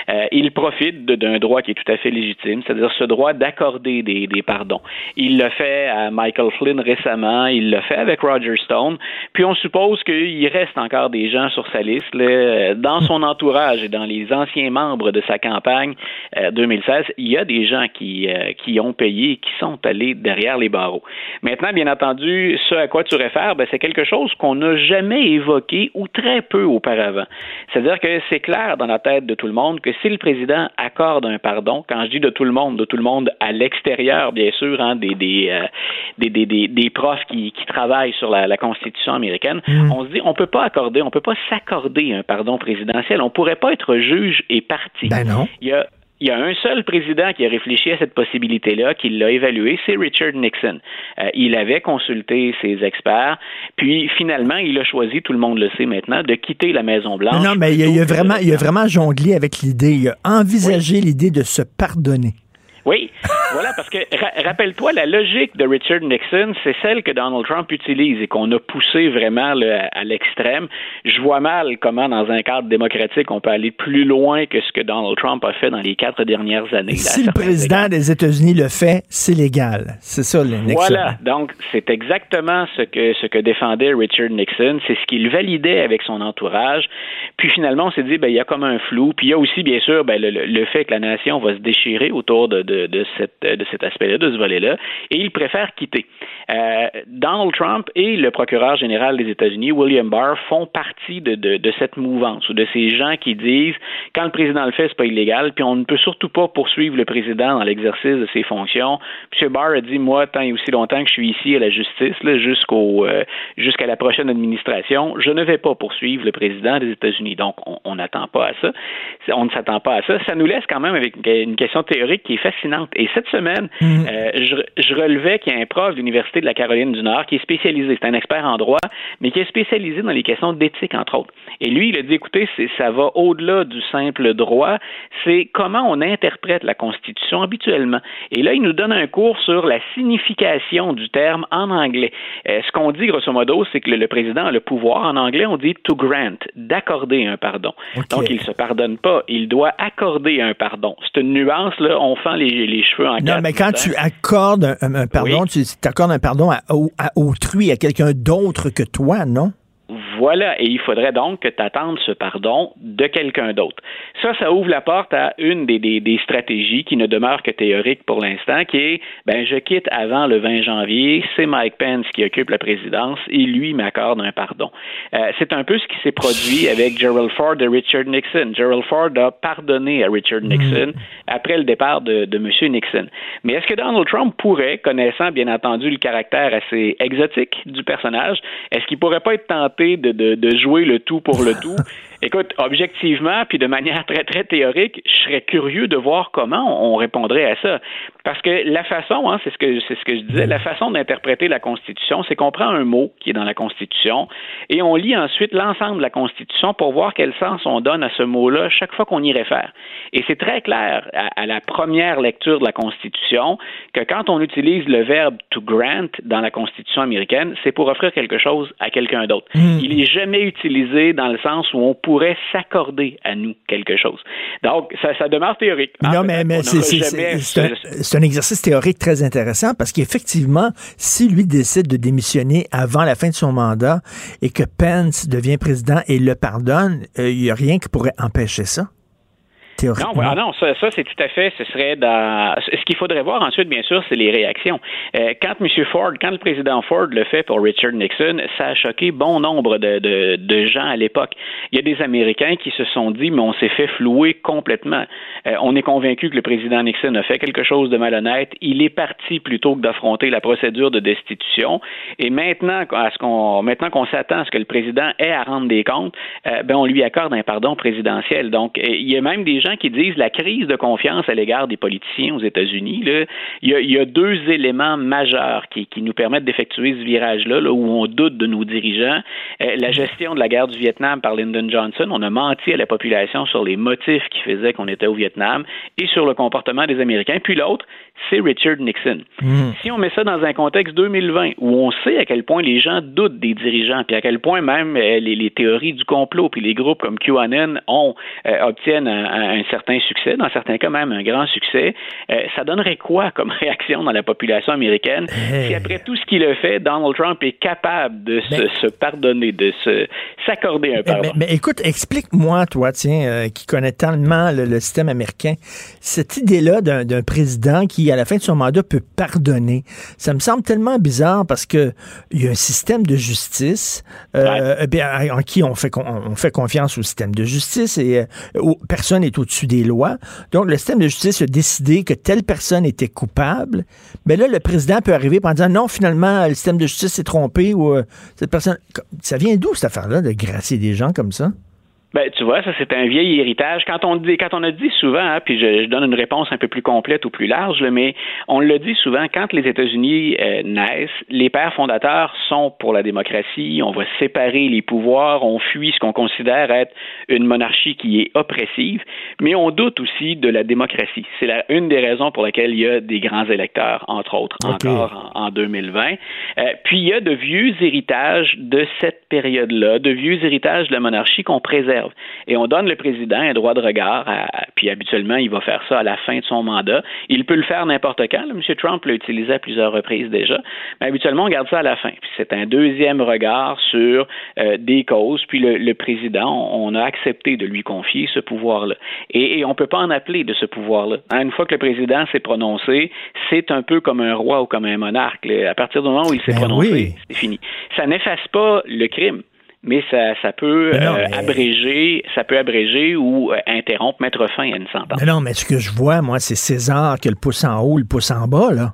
Speaker 13: Euh, il profite d'un droit qui est tout à fait légitime, c'est-à-dire ce droit d'accorder des, pardons. Il l'a fait à Michael Flynn récemment, il l'a fait avec Roger Stone, puis on suppose qu'il reste encore des gens sur sa liste, dans son entourage et dans les anciens membres de sa campagne 2016, euh, il y a des gens qui, euh, qui ont payé et qui sont allés derrière les barreaux. Maintenant, bien entendu, ce à quoi tu réfères, ben, c'est quelque chose qu'on n'a jamais évoqué ou très peu auparavant. C'est-à-dire que c'est clair dans la tête de tout le monde que si le président accorde un pardon, quand je dis de tout le monde, de tout le monde à l'extérieur, bien sûr, hein, des, des, euh, des, des, des, profs qui, qui travaillent sur la, la Constitution américaine, mm. on se dit on peut pas accorder, on peut pas s'accorder un pardon présidentiel. On pourrait pas être juge et parti.
Speaker 3: Ben non.
Speaker 13: Il y a il y a un seul président qui a réfléchi à cette possibilité-là, qui l'a évalué, c'est Richard Nixon. Euh, il avait consulté ses experts, puis finalement, il a choisi, tout le monde le sait maintenant, de quitter la Maison-Blanche.
Speaker 3: Non, mais il a, vraiment, il a vraiment jonglé avec l'idée, il a envisagé l'idée de se pardonner.
Speaker 13: Oui, voilà, parce que rappelle-toi, la logique de Richard Nixon, c'est celle que Donald Trump utilise et qu'on a poussé vraiment à l'extrême. Je vois mal comment, dans un cadre démocratique, on peut aller plus loin que ce que Donald Trump a fait dans les quatre dernières années.
Speaker 3: si le président des États-Unis le fait, c'est légal. C'est ça, le Nixon.
Speaker 13: Voilà, donc c'est exactement ce que, ce que défendait Richard Nixon. C'est ce qu'il validait avec son entourage. Puis finalement, on s'est dit, ben, il y a comme un flou. Puis il y a aussi, bien sûr, ben, le, fait que la nation va se déchirer autour de de, cette, de cet aspect-là, de ce volet-là, et il préfère quitter. Euh, Donald Trump et le procureur général des États-Unis, William Barr, font partie de, de, de, cette mouvance ou de ces gens qui disent quand le président le fait, c'est pas illégal, puis on ne peut surtout pas poursuivre le président dans l'exercice de ses fonctions. M. Barr a dit moi, tant et aussi longtemps que je suis ici à la justice, jusqu'au euh, jusqu'à la prochaine administration, je ne vais pas poursuivre le président des États-Unis. Donc, on n'attend pas à ça. On ne s'attend pas à ça. Ça nous laisse quand même avec une question théorique qui est fascinante et cette semaine, mhm. euh, je, relevais qu'il y a un prof de l'Université de la Caroline du Nord qui est spécialisé, c'est un expert en droit, mais qui est spécialisé dans les questions d'éthique, entre autres. Et lui, il a dit, écoutez, ça va au-delà du simple droit, c'est comment on interprète la Constitution habituellement. Et là, il nous donne un cours sur la signification du terme en anglais. Euh, ce qu'on dit, grosso modo, c'est que le, président a le pouvoir, en anglais, on dit to grant, d'accorder un pardon. Donc, il ne se pardonne pas, il doit accorder un pardon. C'est une nuance, là, on fait les les cheveux en
Speaker 3: Non, mais quand tu accordes un, pardon, tu accordes un pardon à autrui, à quelqu'un d'autre que toi, non?
Speaker 13: Voilà, et il faudrait donc que tu attendes ce pardon de quelqu'un d'autre. Ça, ça ouvre la porte à une des, des, des stratégies qui ne demeure que théorique pour l'instant, qui est, ben, je quitte avant le 20 janvier, c'est Mike Pence qui occupe la présidence et lui m'accorde un pardon. Euh, c'est un peu ce qui s'est produit avec Gerald Ford et Richard Nixon. Gerald Ford a pardonné à Richard mm. Nixon après le départ de, de M. Nixon. Mais est-ce que Donald Trump pourrait, connaissant bien entendu le caractère assez exotique du personnage, est-ce qu'il pourrait pas être tenté de de, jouer le tout pour le tout. *laughs* Écoute, objectivement, puis de manière très, très théorique, je serais curieux de voir comment on répondrait à ça. Parce que la façon, hein, c'est ce que c'est ce que je disais, la façon d'interpréter la Constitution, c'est qu'on prend un mot qui est dans la Constitution et on lit ensuite l'ensemble de la Constitution pour voir quel sens on donne à ce mot-là chaque fois qu'on y réfère. Et c'est très clair à, la première lecture de la Constitution que quand on utilise le verbe to grant dans la Constitution américaine, c'est pour offrir quelque chose à quelqu'un d'autre. Hmm. Il n'est jamais utilisé dans le sens où on pourrait s'accorder à nous quelque chose. Donc, ça, ça demeure théorique.
Speaker 3: Non, mais, mais c'est un exercice théorique très intéressant parce qu'effectivement, si lui décide de démissionner avant la fin de son mandat et que Pence devient président et le pardonne, euh, il n'y a rien qui pourrait empêcher ça.
Speaker 13: Non, non, ça, c'est tout à fait, ce serait dans... Ce qu'il faudrait voir ensuite, bien sûr, c'est les réactions. Euh, quand M. Ford, quand le président Ford le fait pour Richard Nixon, ça a choqué bon nombre de, de, de gens à l'époque. Il y a des Américains qui se sont dit, mais on s'est fait flouer complètement. Euh, on est convaincu que le président Nixon a fait quelque chose de malhonnête. Il est parti plutôt que d'affronter la procédure de destitution. Et maintenant, à ce qu'on, maintenant qu'on s'attend à ce que le président ait à rendre des comptes, euh, ben on lui accorde un pardon présidentiel. Donc, il y a même des gens qui disent la crise de confiance à l'égard des politiciens aux États-Unis, il y, a, deux éléments majeurs qui, nous permettent d'effectuer ce virage-là, où on doute de nos dirigeants. Euh, la gestion de la guerre du Vietnam par Lyndon Johnson, on a menti à la population sur les motifs qui faisaient qu'on était au Vietnam et sur le comportement des Américains. Puis l'autre, c'est Richard Nixon. Hmm. Si on met ça dans un contexte 2020 où on sait à quel point les gens doutent des dirigeants, puis à quel point même euh, les, théories du complot, puis les groupes comme QAnon ont, euh, obtiennent un un certain succès, dans certains cas même un grand succès, euh, ça donnerait quoi comme *laughs* réaction dans la population américaine si après tout ce qu'il a fait, Donald Trump est capable de se, pardonner, de se s'accorder un pardon?
Speaker 3: Mais, écoute, explique-moi, toi, tiens, euh, qui connais tellement le, système américain, cette idée-là d'un président qui, à la fin de son mandat, peut pardonner. Ça me semble tellement bizarre parce que il y a un système de justice euh, eh en qui on fait, on fait confiance au système de justice et euh, personne n'est au-dessus des lois. Donc, le système de justice a décidé que telle personne était coupable. Mais là, le président peut arriver en disant non, finalement, le système de justice s'est trompé ou euh, cette personne. Ça vient d'où cette affaire-là de gracier des gens comme ça?
Speaker 13: Ben, tu vois, ça c'est un vieil héritage. Quand on dit, quand on a dit souvent, hein, puis je, donne une réponse un peu plus complète ou plus large, mais on le dit souvent, quand les États-Unis euh, naissent, les pères fondateurs sont pour la démocratie. On va séparer les pouvoirs, on fuit ce qu'on considère être une monarchie qui est oppressive, mais on doute aussi de la démocratie. C'est une des raisons pour lesquelles il y a des grands électeurs, entre autres, encore en, en 2020. Euh, puis il y a de vieux héritages de cette période-là, de vieux héritages de la monarchie qu'on préserve. Et on donne le président un droit de regard, puis habituellement, il va faire ça à la fin de son mandat. Il peut le faire n'importe quand. M. Trump l'a utilisé à plusieurs reprises déjà. Mais habituellement, on garde ça à la fin. Puis c'est un deuxième regard sur euh, des causes. Puis le, président, on, a accepté de lui confier ce pouvoir-là. Et, on ne peut pas en appeler de ce pouvoir-là. Hein, une fois que le président s'est prononcé, c'est un peu comme un roi ou comme un monarque. À partir du moment où il s'est ben prononcé, c'est fini. Ça n'efface pas le crime mais ça, ça peut euh, abréger, ça peut abréger ou euh, interrompre, mettre fin à une sentence.
Speaker 3: Mais non, mais ce que je vois, moi, c'est César qui a le pouce en haut, le pouce en bas, là.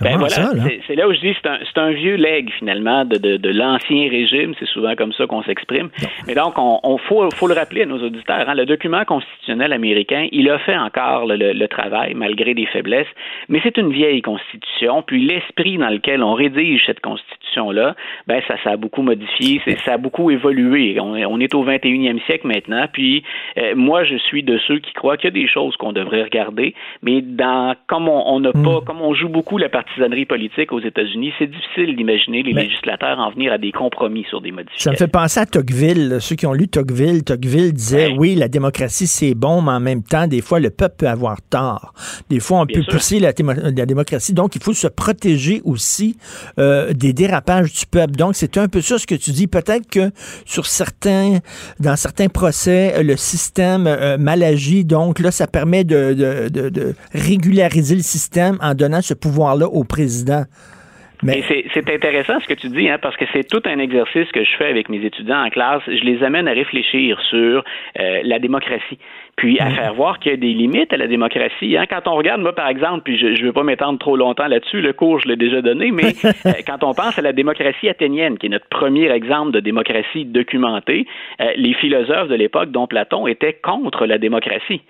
Speaker 13: Ben voilà, c'est là où je dis c'est un, un vieux leg finalement de, de, de l'ancien régime, c'est souvent comme ça qu'on s'exprime. Mais donc on, on faut, faut, le rappeler à nos auditeurs, hein, le document constitutionnel américain, il a fait encore le, le, travail malgré des faiblesses, mais c'est une vieille constitution, puis l'esprit dans lequel on rédige cette constitution là, ben ça, ça a beaucoup modifié, ça a beaucoup évolué. On, on est au 21e siècle maintenant, puis euh, moi je suis de ceux qui croient qu'il y a des choses qu'on devrait regarder, mais dans comme on n'a hmm. pas, comme on joue beaucoup la partisanerie politique aux États-Unis, c'est difficile d'imaginer les législateurs en venir à des compromis sur des modifications.
Speaker 3: Ça me fait penser à Tocqueville. Ceux qui ont lu Tocqueville, Tocqueville disait oui, la démocratie c'est bon, mais en même temps, des fois, le peuple peut avoir tort. Des fois, on peut pousser la, démocratie. Donc, il faut se protéger aussi euh, des dérapages du peuple. Donc, c'est un peu ça ce que tu dis. Peut-être que sur certains, dans certains procès, le système euh, mal agit. Donc, là, ça permet de, de régulariser le système en donnant ce au président.
Speaker 13: Mais c'est intéressant ce que tu dis, hein, parce que c'est tout un exercice que je fais avec mes étudiants en classe. Je les amène à réfléchir sur euh, la démocratie, puis à faire voir qu'il y a des limites à la démocratie. Hein. Quand on regarde, moi par exemple, puis je ne veux pas m'étendre trop longtemps là-dessus, le cours je l'ai déjà donné, mais *laughs* euh, quand on pense à la démocratie athénienne, qui est notre premier exemple de démocratie documentée, euh, les philosophes de l'époque, dont Platon, étaient contre la démocratie.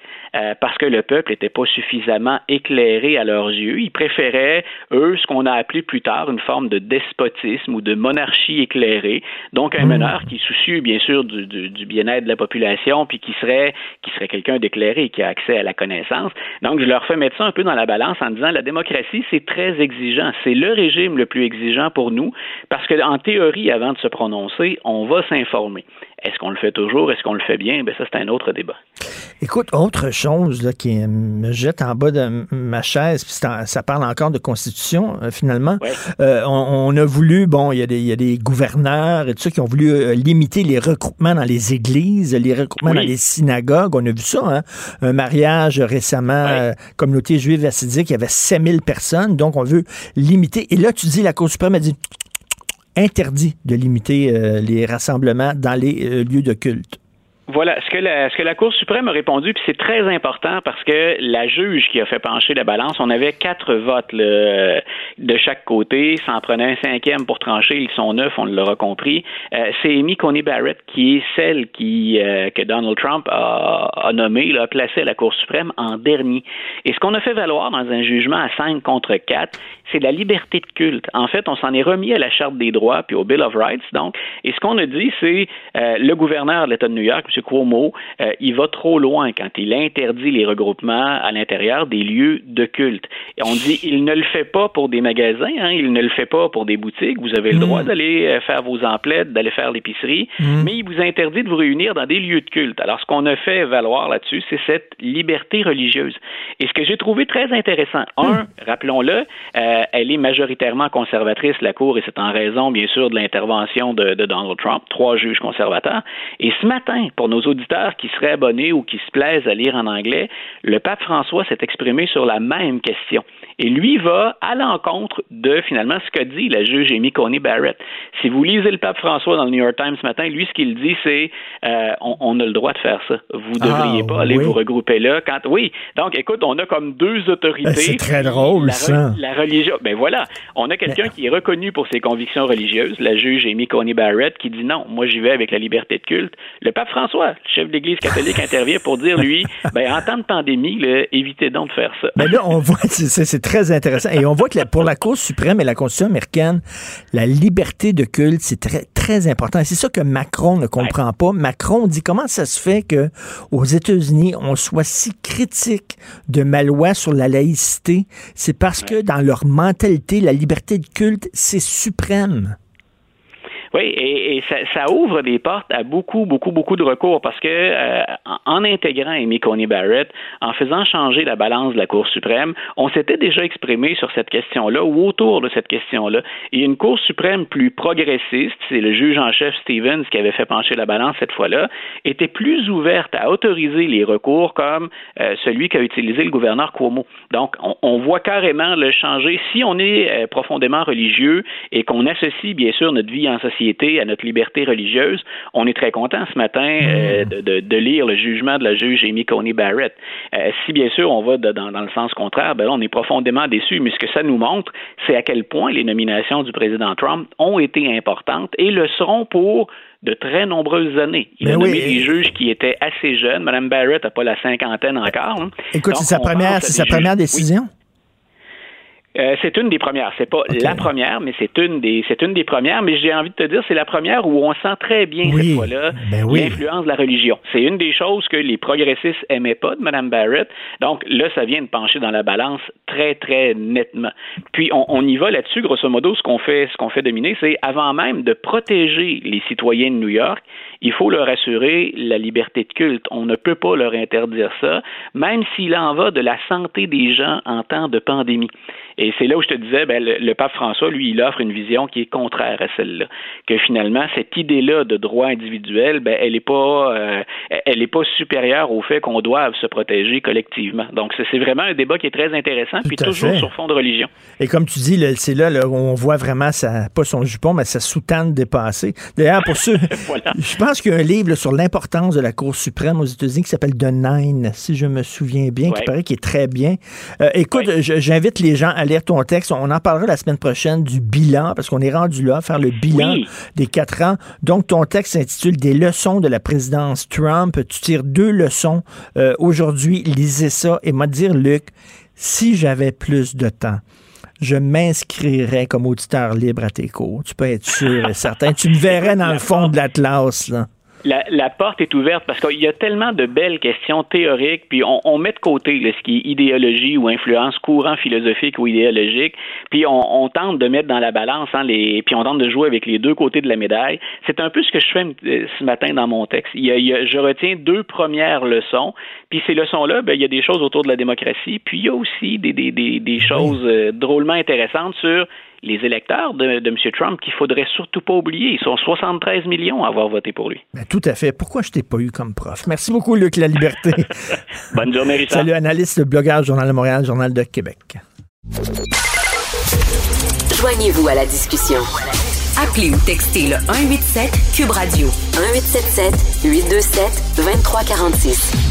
Speaker 13: Parce que le peuple n'était pas suffisamment éclairé à leurs yeux. Ils préféraient, eux, ce qu'on a appelé plus tard une forme de despotisme ou de monarchie éclairée. Donc, un hmm. meneur qui est soucieux, bien sûr, du, du, bien-être de la population, puis qui serait, qui serait quelqu'un d'éclairé, qui a accès à la connaissance. Donc, je leur fais mettre ça un peu dans la balance en disant la démocratie, c'est très exigeant. C'est le régime le plus exigeant pour nous, parce que, en théorie, avant de se prononcer, on va s'informer. Est-ce qu'on le fait toujours? Est-ce qu'on le fait bien? Ben ça, c'est un autre débat.
Speaker 3: Écoute, autre chose là, qui me jette en bas de ma chaise, puis ça parle encore de constitution, euh, finalement. Euh, on, a voulu, bon, il y, a des gouverneurs et tout ça qui ont voulu euh, limiter les regroupements dans les églises, les regroupements dans les synagogues. On a vu ça, hein? Un mariage récemment, communauté juive assidique, il y avait 5000 personnes, donc on veut limiter. Et là, tu dis, la Cour suprême a dit interdit de limiter euh, les rassemblements dans les euh, lieux de culte.
Speaker 13: Voilà, ce que la, ce que la Cour suprême a répondu, puis c'est très important parce que la juge qui a fait pencher la balance, on avait quatre votes de chaque côté, s'en prenait un cinquième pour trancher, ils sont neuf, on l'aura compris. Euh, c'est Amy Coney Barrett qui est celle qui euh, que Donald Trump a, a nommée, a placé à la Cour suprême en dernier. Et ce qu'on a fait valoir dans un jugement à cinq contre quatre, c'est la liberté de culte. En fait, on s'en est remis à la Charte des droits puis au Bill of Rights, donc. Et ce qu'on a dit, c'est euh, le gouverneur de l'État de New York. Cuomo, euh, il va trop loin quand il interdit les regroupements à l'intérieur des lieux de culte. Et on dit, il ne le fait pas pour des magasins, hein, il ne le fait pas pour des boutiques. Vous avez le droit mm. d'aller euh, faire vos emplettes, d'aller faire l'épicerie, mm. mais il vous interdit de vous réunir dans des lieux de culte. Alors, ce qu'on a fait valoir là-dessus, c'est cette liberté religieuse. Et ce que j'ai trouvé très intéressant, un, mm. rappelons-le, euh, elle est majoritairement conservatrice, la Cour, et c'est en raison, bien sûr, de l'intervention de, de Donald Trump, trois juges conservateurs. Et ce matin, pour nos auditeurs qui seraient abonnés ou qui se plaisent à lire en anglais, le pape François s'est exprimé sur la même question. Et lui va à l'encontre de finalement ce qu'a dit la juge Amy Coney Barrett. Si vous lisez le pape François dans le New York Times ce matin, lui, ce qu'il dit, c'est euh, on, a le droit de faire ça. Vous ne devriez ah, pas aller vous regrouper là. Quand oui, donc écoute, on a comme deux autorités. Ben,
Speaker 3: c'est très drôle
Speaker 13: la,
Speaker 3: ça.
Speaker 13: La religion. Ben voilà, on a quelqu'un qui est reconnu pour ses convictions religieuses, la juge Amy Coney Barrett, qui dit non, moi j'y vais avec la liberté de culte. Le pape François, le chef de l'Église catholique, *laughs* intervient pour dire lui, ben en temps de pandémie, évitez donc de faire ça.
Speaker 3: Mais ben là, on voit, *laughs* c'est très intéressant. Et on voit que pour la Cour suprême et la Constitution américaine, la liberté de culte, c'est très, très important. Et c'est ça que Macron ne comprend pas. Macron dit comment ça se fait que aux États-Unis, on soit si critique de ma loi sur la laïcité? C'est parce que dans leur mentalité, la liberté de culte, c'est suprême.
Speaker 13: Oui, et, ça, ouvre des portes à beaucoup, beaucoup, beaucoup de recours parce que euh, en intégrant Amy Coney Barrett, en faisant changer la balance de la Cour suprême, on s'était déjà exprimé sur cette question-là ou autour de cette question-là. Et une Cour suprême plus progressiste, c'est le juge en chef Stevens qui avait fait pencher la balance cette fois-là, était plus ouverte à autoriser les recours comme euh, celui qu'a utilisé le gouverneur Cuomo. Donc, on, on, voit carrément le changer. Si on est euh, profondément religieux et qu'on associe bien sûr notre vie en société à notre liberté religieuse. On est très content ce matin euh, mm. de, lire le jugement de la juge Amy Coney Barrett. Euh, si bien sûr on va dans, le sens contraire, ben on est profondément déçu. Mais ce que ça nous montre, c'est à quel point les nominations du président Trump ont été importantes et le seront pour de très nombreuses années. Il ben a nommé des juges qui étaient assez jeunes. Mme Barrett n'a pas la cinquantaine encore. Hein.
Speaker 3: Écoute, c'est sa première, sa première décision?
Speaker 13: Euh, c'est une des premières. C'est pas la première, mais c'est une des c'est une des premières. Mais j'ai envie de te dire, c'est la première où on sent très bien cette fois-là ben l'influence de la religion. C'est une des choses que les progressistes aimaient pas de Mme Barrett. Donc là, ça vient de pencher dans la balance très très nettement. Puis on, on y va là-dessus. Grosso modo, ce qu'on fait ce qu'on fait dominer, c'est avant même de protéger les citoyens de New York, il faut leur assurer la liberté de culte. On ne peut pas leur interdire ça, même s'il en va de la santé des gens en temps de pandémie. Et c'est là où je te disais, ben, le, pape François, lui, il offre une vision qui est contraire à celle-là. Que finalement, cette idée-là de droit individuel, ben, elle n'est pas, euh, elle est pas supérieure au fait qu'on doive se protéger collectivement. Donc, c'est vraiment un débat qui est très intéressant, puis toujours sur fond de religion.
Speaker 3: Et comme tu dis, c'est là, où on voit vraiment, sa, pas son jupon, mais sa soutane dépassée. D'ailleurs, pour *laughs* ceux, je pense qu'il y a un livre sur l'importance de la Cour suprême aux États-Unis qui s'appelle The Nine, si je me souviens bien, qui paraît qu'il est très bien. Euh, écoute, j'invite les gens à lire ton texte. On en parlera la semaine prochaine du bilan, parce qu'on est rendu là, faire le bilan des quatre ans. Donc, ton texte s'intitule Des leçons de la présidence Trump. Tu tires deux leçons euh, aujourd'hui. Lisez ça et m'a dire, Luc, si j'avais plus de temps, je m'inscrirais comme auditeur libre à tes cours. Tu peux être sûr et certain. Tu me verrais dans le fond de l'Atlas, là
Speaker 13: la, porte est ouverte parce qu'il y a tellement de belles questions théoriques, puis on, met de côté ce qui est idéologie ou influence, courant philosophique ou idéologique, puis on, tente de mettre dans la balance, hein, les, puis on tente de jouer avec les deux côtés de la médaille. C'est un peu ce que je fais euh, ce matin dans mon texte. Il y a, je retiens deux premières leçons, puis ces leçons-là, ben, il y a des choses autour de la démocratie, puis il y a aussi des, des, des, des choses euh, drôlement intéressantes sur les électeurs de, M. Trump qu'il faudrait surtout pas oublier. Ils sont 73 millions à avoir voté pour lui.
Speaker 3: Ben, tout à fait. Pourquoi je t'ai pas eu comme prof? Merci beaucoup, Luc La Liberté. *laughs*
Speaker 13: Bonne journée, Richard.
Speaker 3: Salut, analyste, blogueur, Journal de Montréal, Journal de Québec.
Speaker 2: Joignez-vous à la discussion. Appelez ou textez le 187 Cube Radio 1877 827 2346.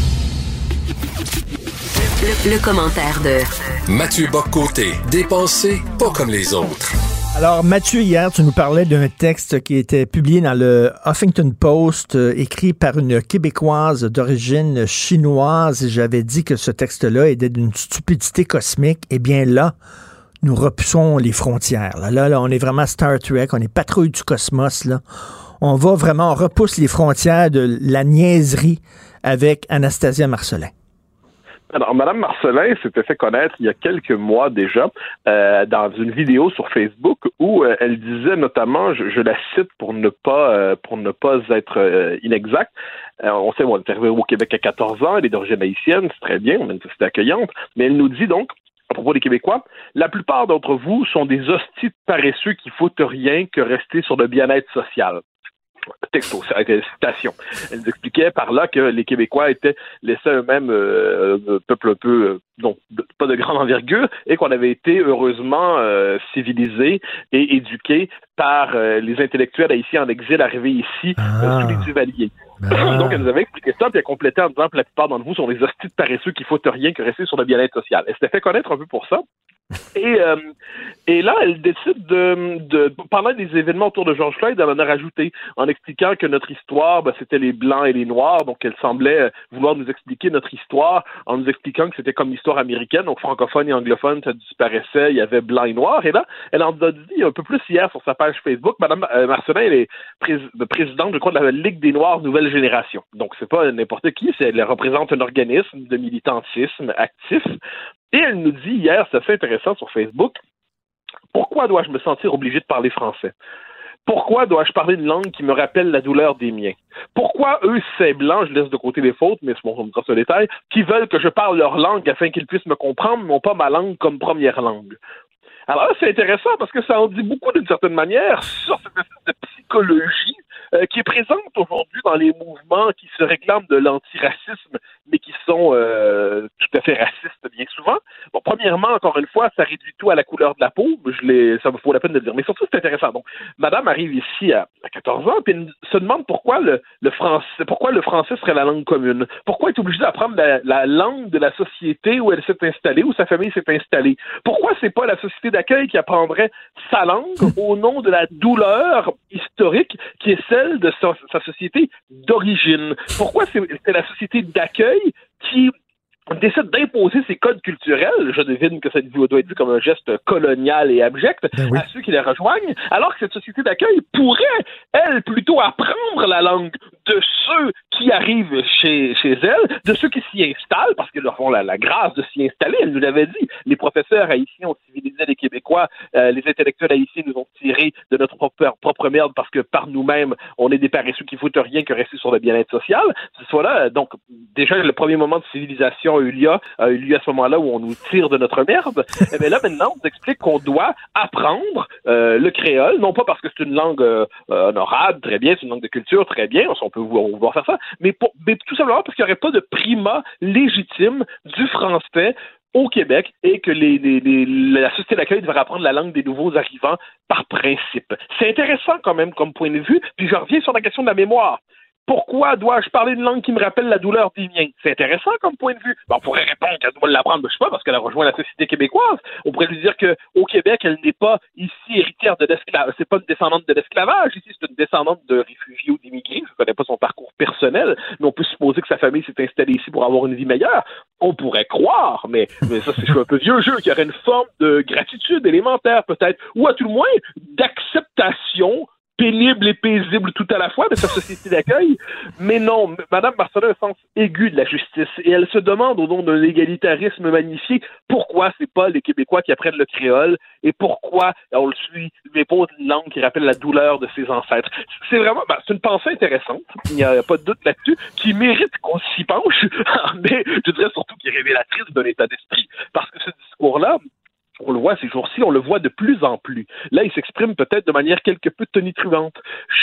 Speaker 2: Le, commentaire de
Speaker 4: Mathieu Boccoté, dépensé pas comme les autres.
Speaker 3: Alors, Mathieu, hier, tu nous parlais d'un texte qui était publié dans le Huffington Post, euh, écrit par une Québécoise d'origine chinoise. Et j'avais dit que ce texte-là était d'une stupidité cosmique. Eh bien, là, nous repoussons les frontières. Là, là, là, on est vraiment Star Trek, on est patrouille du cosmos, là on va vraiment, on repousse les frontières de la niaiserie avec Anastasia Marcelin.
Speaker 14: Alors, Madame Marcelin s'était fait connaître il y a quelques mois déjà euh, dans une vidéo sur Facebook où euh, elle disait notamment, je, la cite pour ne pas euh, pour ne pas être inexact. on sait, bon, est arrivée au Québec à 14 ans, elle est d'origine haïtienne, c'est très bien, on a une société accueillante, mais elle nous dit donc à propos des Québécois, la plupart d'entre vous sont des hosties paresseux qui foutent rien que rester sur le bien-être social texto, citation. Elle nous expliquait par là que les Québécois étaient laissés eux-mêmes euh, peuple un peu, euh, donc pas de grande envergure, et qu'on avait été heureusement euh, civilisés et éduqués par les intellectuels haïtiens en exil arrivés ici ah. sous les Duvaliers. Ah. Donc, elle nous avait expliqué ça, puis elle complétait en disant que la plupart d'entre vous sont des hosties paresseux qui foutent rien que rester sur le bien-être social. Elle s'était fait connaître un peu pour ça. Et, euh, et là, elle décide de, de parler des événements autour de George Floyd, elle en a rajouté en expliquant que notre histoire, ben, c'était les blancs et les noirs. Donc, elle semblait vouloir nous expliquer notre histoire en nous expliquant que c'était comme l'histoire américaine, donc francophone et anglophone, ça disparaissait, il y avait blanc et noir. Et là, elle en a dit un peu plus hier sur sa page Facebook. Madame euh, Marcelin, elle est présidente, je crois, de la Ligue des Noirs Nouvelle Génération. Donc, c'est pas n'importe qui, elle représente un organisme de militantisme actif. Et elle nous dit hier, c'est assez intéressant sur Facebook, pourquoi dois-je me sentir obligé de parler français? Pourquoi dois-je parler une langue qui me rappelle la douleur des miens? Pourquoi eux, ces blancs, je laisse de côté les fautes, mais on ce détail, qui veulent que je parle leur langue afin qu'ils puissent me comprendre, non pas ma langue comme première langue? Alors là, c'est intéressant parce que ça en dit beaucoup d'une certaine manière sur cette espèce de psychologie euh, qui est présente aujourd'hui dans les mouvements qui se réclament de l'antiracisme, mais qui sont euh, tout à fait racistes bien souvent. Bon, premièrement, encore une fois, ça réduit tout à la couleur de la peau. Je ça me faut la peine de le dire. Mais surtout, c'est intéressant. Donc, Madame arrive ici à, 14 ans, puis se demande pourquoi le, français, pourquoi le français serait la langue commune. Pourquoi est obligée d'apprendre la, la, langue de la société où elle s'est installée, où sa famille s'est installée? Pourquoi c'est pas la société d'accueil qui apprendrait sa langue au nom de la douleur historique qui est celle de sa, société d'origine. Pourquoi c'est la société d'accueil qui décide d'imposer ses codes culturels, je devine que ça doit être vu comme un geste colonial et abject, ben à ceux qui les rejoignent, alors que cette société d'accueil pourrait, elle, plutôt apprendre la langue de ceux qui arrivent chez, chez elle, de ceux qui s'y installent, parce qu'ils leur font la, grâce de s'y installer, elle nous l'avait dit. Les professeurs haïtiens ont civilisé les Québécois, euh, les intellectuels haïtiens nous ont tirés de notre propre, propre merde parce que par nous-mêmes, on est des paresseux qui foutent rien que rester sur le bien-être social. Ce soit là, donc, déjà, le premier moment de civilisation a eu lieu, lieu à ce moment-là où on nous tire de notre merde. Et eh là, maintenant, on explique qu'on doit apprendre euh, le créole, non pas parce que c'est une langue euh, honorable, très bien, c'est une langue de culture, très bien, on peut vouloir faire ça, mais, tout simplement parce qu'il n'y aurait pas de primat légitime du français au Québec et que la société d'accueil devrait apprendre la langue des nouveaux arrivants par principe. C'est intéressant quand même comme point de vue, puis je reviens sur la question de la mémoire. Pourquoi dois-je parler une langue qui me rappelle la douleur des miens? C'est intéressant comme point de vue. on pourrait répondre qu'elle doit l'apprendre, mais je sais pas, parce qu'elle a rejoint la société québécoise. On pourrait lui dire qu'au Québec, elle n'est pas ici héritière de l'esclavage. C'est pas une descendante de l'esclavage. Ici, c'est une descendante de réfugiés ou d'immigrés. Je connais pas son parcours personnel, mais on peut supposer que sa famille s'est installée ici pour avoir une vie meilleure. On pourrait croire, mais, mais ça, c'est un peu vieux jeu, qu'il y aurait une forme de gratitude élémentaire, peut-être, ou à tout le moins, d'acceptation pénible et paisible tout à la fois de sa société d'accueil. Mais non, Madame Marcelin a un sens aigu de la justice et elle se demande au nom d'un égalitarisme magnifié pourquoi c'est pas les Québécois qui apprennent le créole et pourquoi on le suit, lui pose une langue qui rappelle la douleur de ses ancêtres. C'est vraiment, ben, c'est une pensée intéressante. Il n'y a pas de doute là-dessus qui mérite qu'on s'y penche, *laughs* mais je dirais surtout qui est révélatrice d'un état d'esprit parce que ce discours-là, on le voit ces jours-ci, on le voit de plus en plus. Là, il s'exprime peut-être de manière quelque peu tonitruante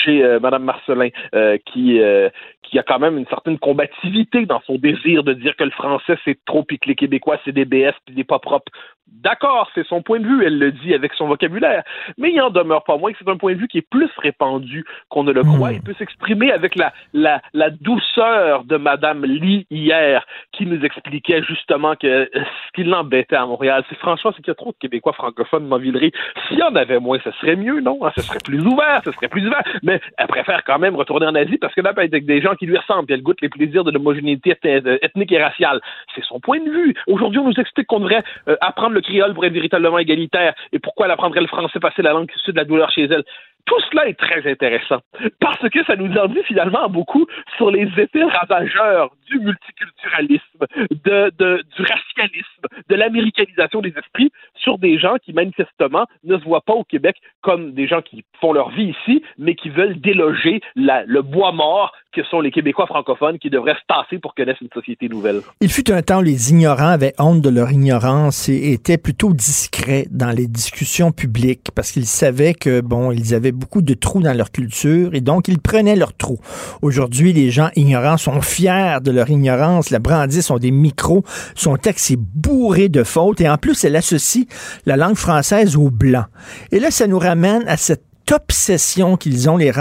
Speaker 14: chez euh, Madame Marcelin, euh, qui euh, qui a quand même une certaine combativité dans son désir de dire que le français c'est trop puis que les Québécois c'est des BS puis des pas propres. D'accord, c'est son point de vue, elle le dit avec son vocabulaire, mais il en demeure pas moins que c'est un point de vue qui est plus répandu qu'on ne le croit. Il peut s'exprimer avec la, la, la douceur de Madame Lee hier, qui nous expliquait justement que ce qui l'embêtait à Montréal, c'est franchement c'est qu'il y a trop Québécois francophones dans. S'il y en avait moins, ce serait mieux, non? Ce serait plus ouvert, ce serait plus ouvert. Mais elle préfère quand même retourner en Asie parce que là, elle est avec des gens qui lui ressemble, puis elle goûte les plaisirs de l'homogénéité ethnique et raciale. C'est son point de vue. Aujourd'hui, on nous explique qu'on devrait euh, apprendre le créole pour être véritablement égalitaire. Et pourquoi elle apprendrait le français, passer la langue issue de la douleur chez elle? Tout cela est très intéressant parce que ça nous en dit finalement beaucoup sur les effets ravageurs du multiculturalisme, de, du racialisme, de l'américanisation des esprits sur des gens qui manifestement ne se voient pas au Québec comme des gens qui font leur vie ici, mais qui veulent déloger le bois mort que sont les Québécois francophones qui devraient se tasser pour connaître une société nouvelle.
Speaker 3: Il fut un temps où les ignorants avaient honte de leur ignorance et étaient plutôt discrets dans les discussions publiques parce qu'ils savaient que, bon, ils avaient beaucoup de trous dans leur culture et donc ils prenaient leurs trous. Aujourd'hui, les gens ignorants sont fiers de leur ignorance, la brandissent, ont des micros, son texte est bourré de fautes et en plus, elle associe la langue française au blanc. Et là, ça nous ramène à cette obsession qu'ils ont, les,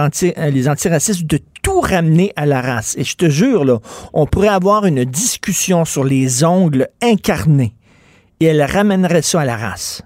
Speaker 3: les antiracistes, de tout ramener à la race. Et je te jure, là, on pourrait avoir une discussion sur les ongles incarnés et elle ramènerait ça à la race.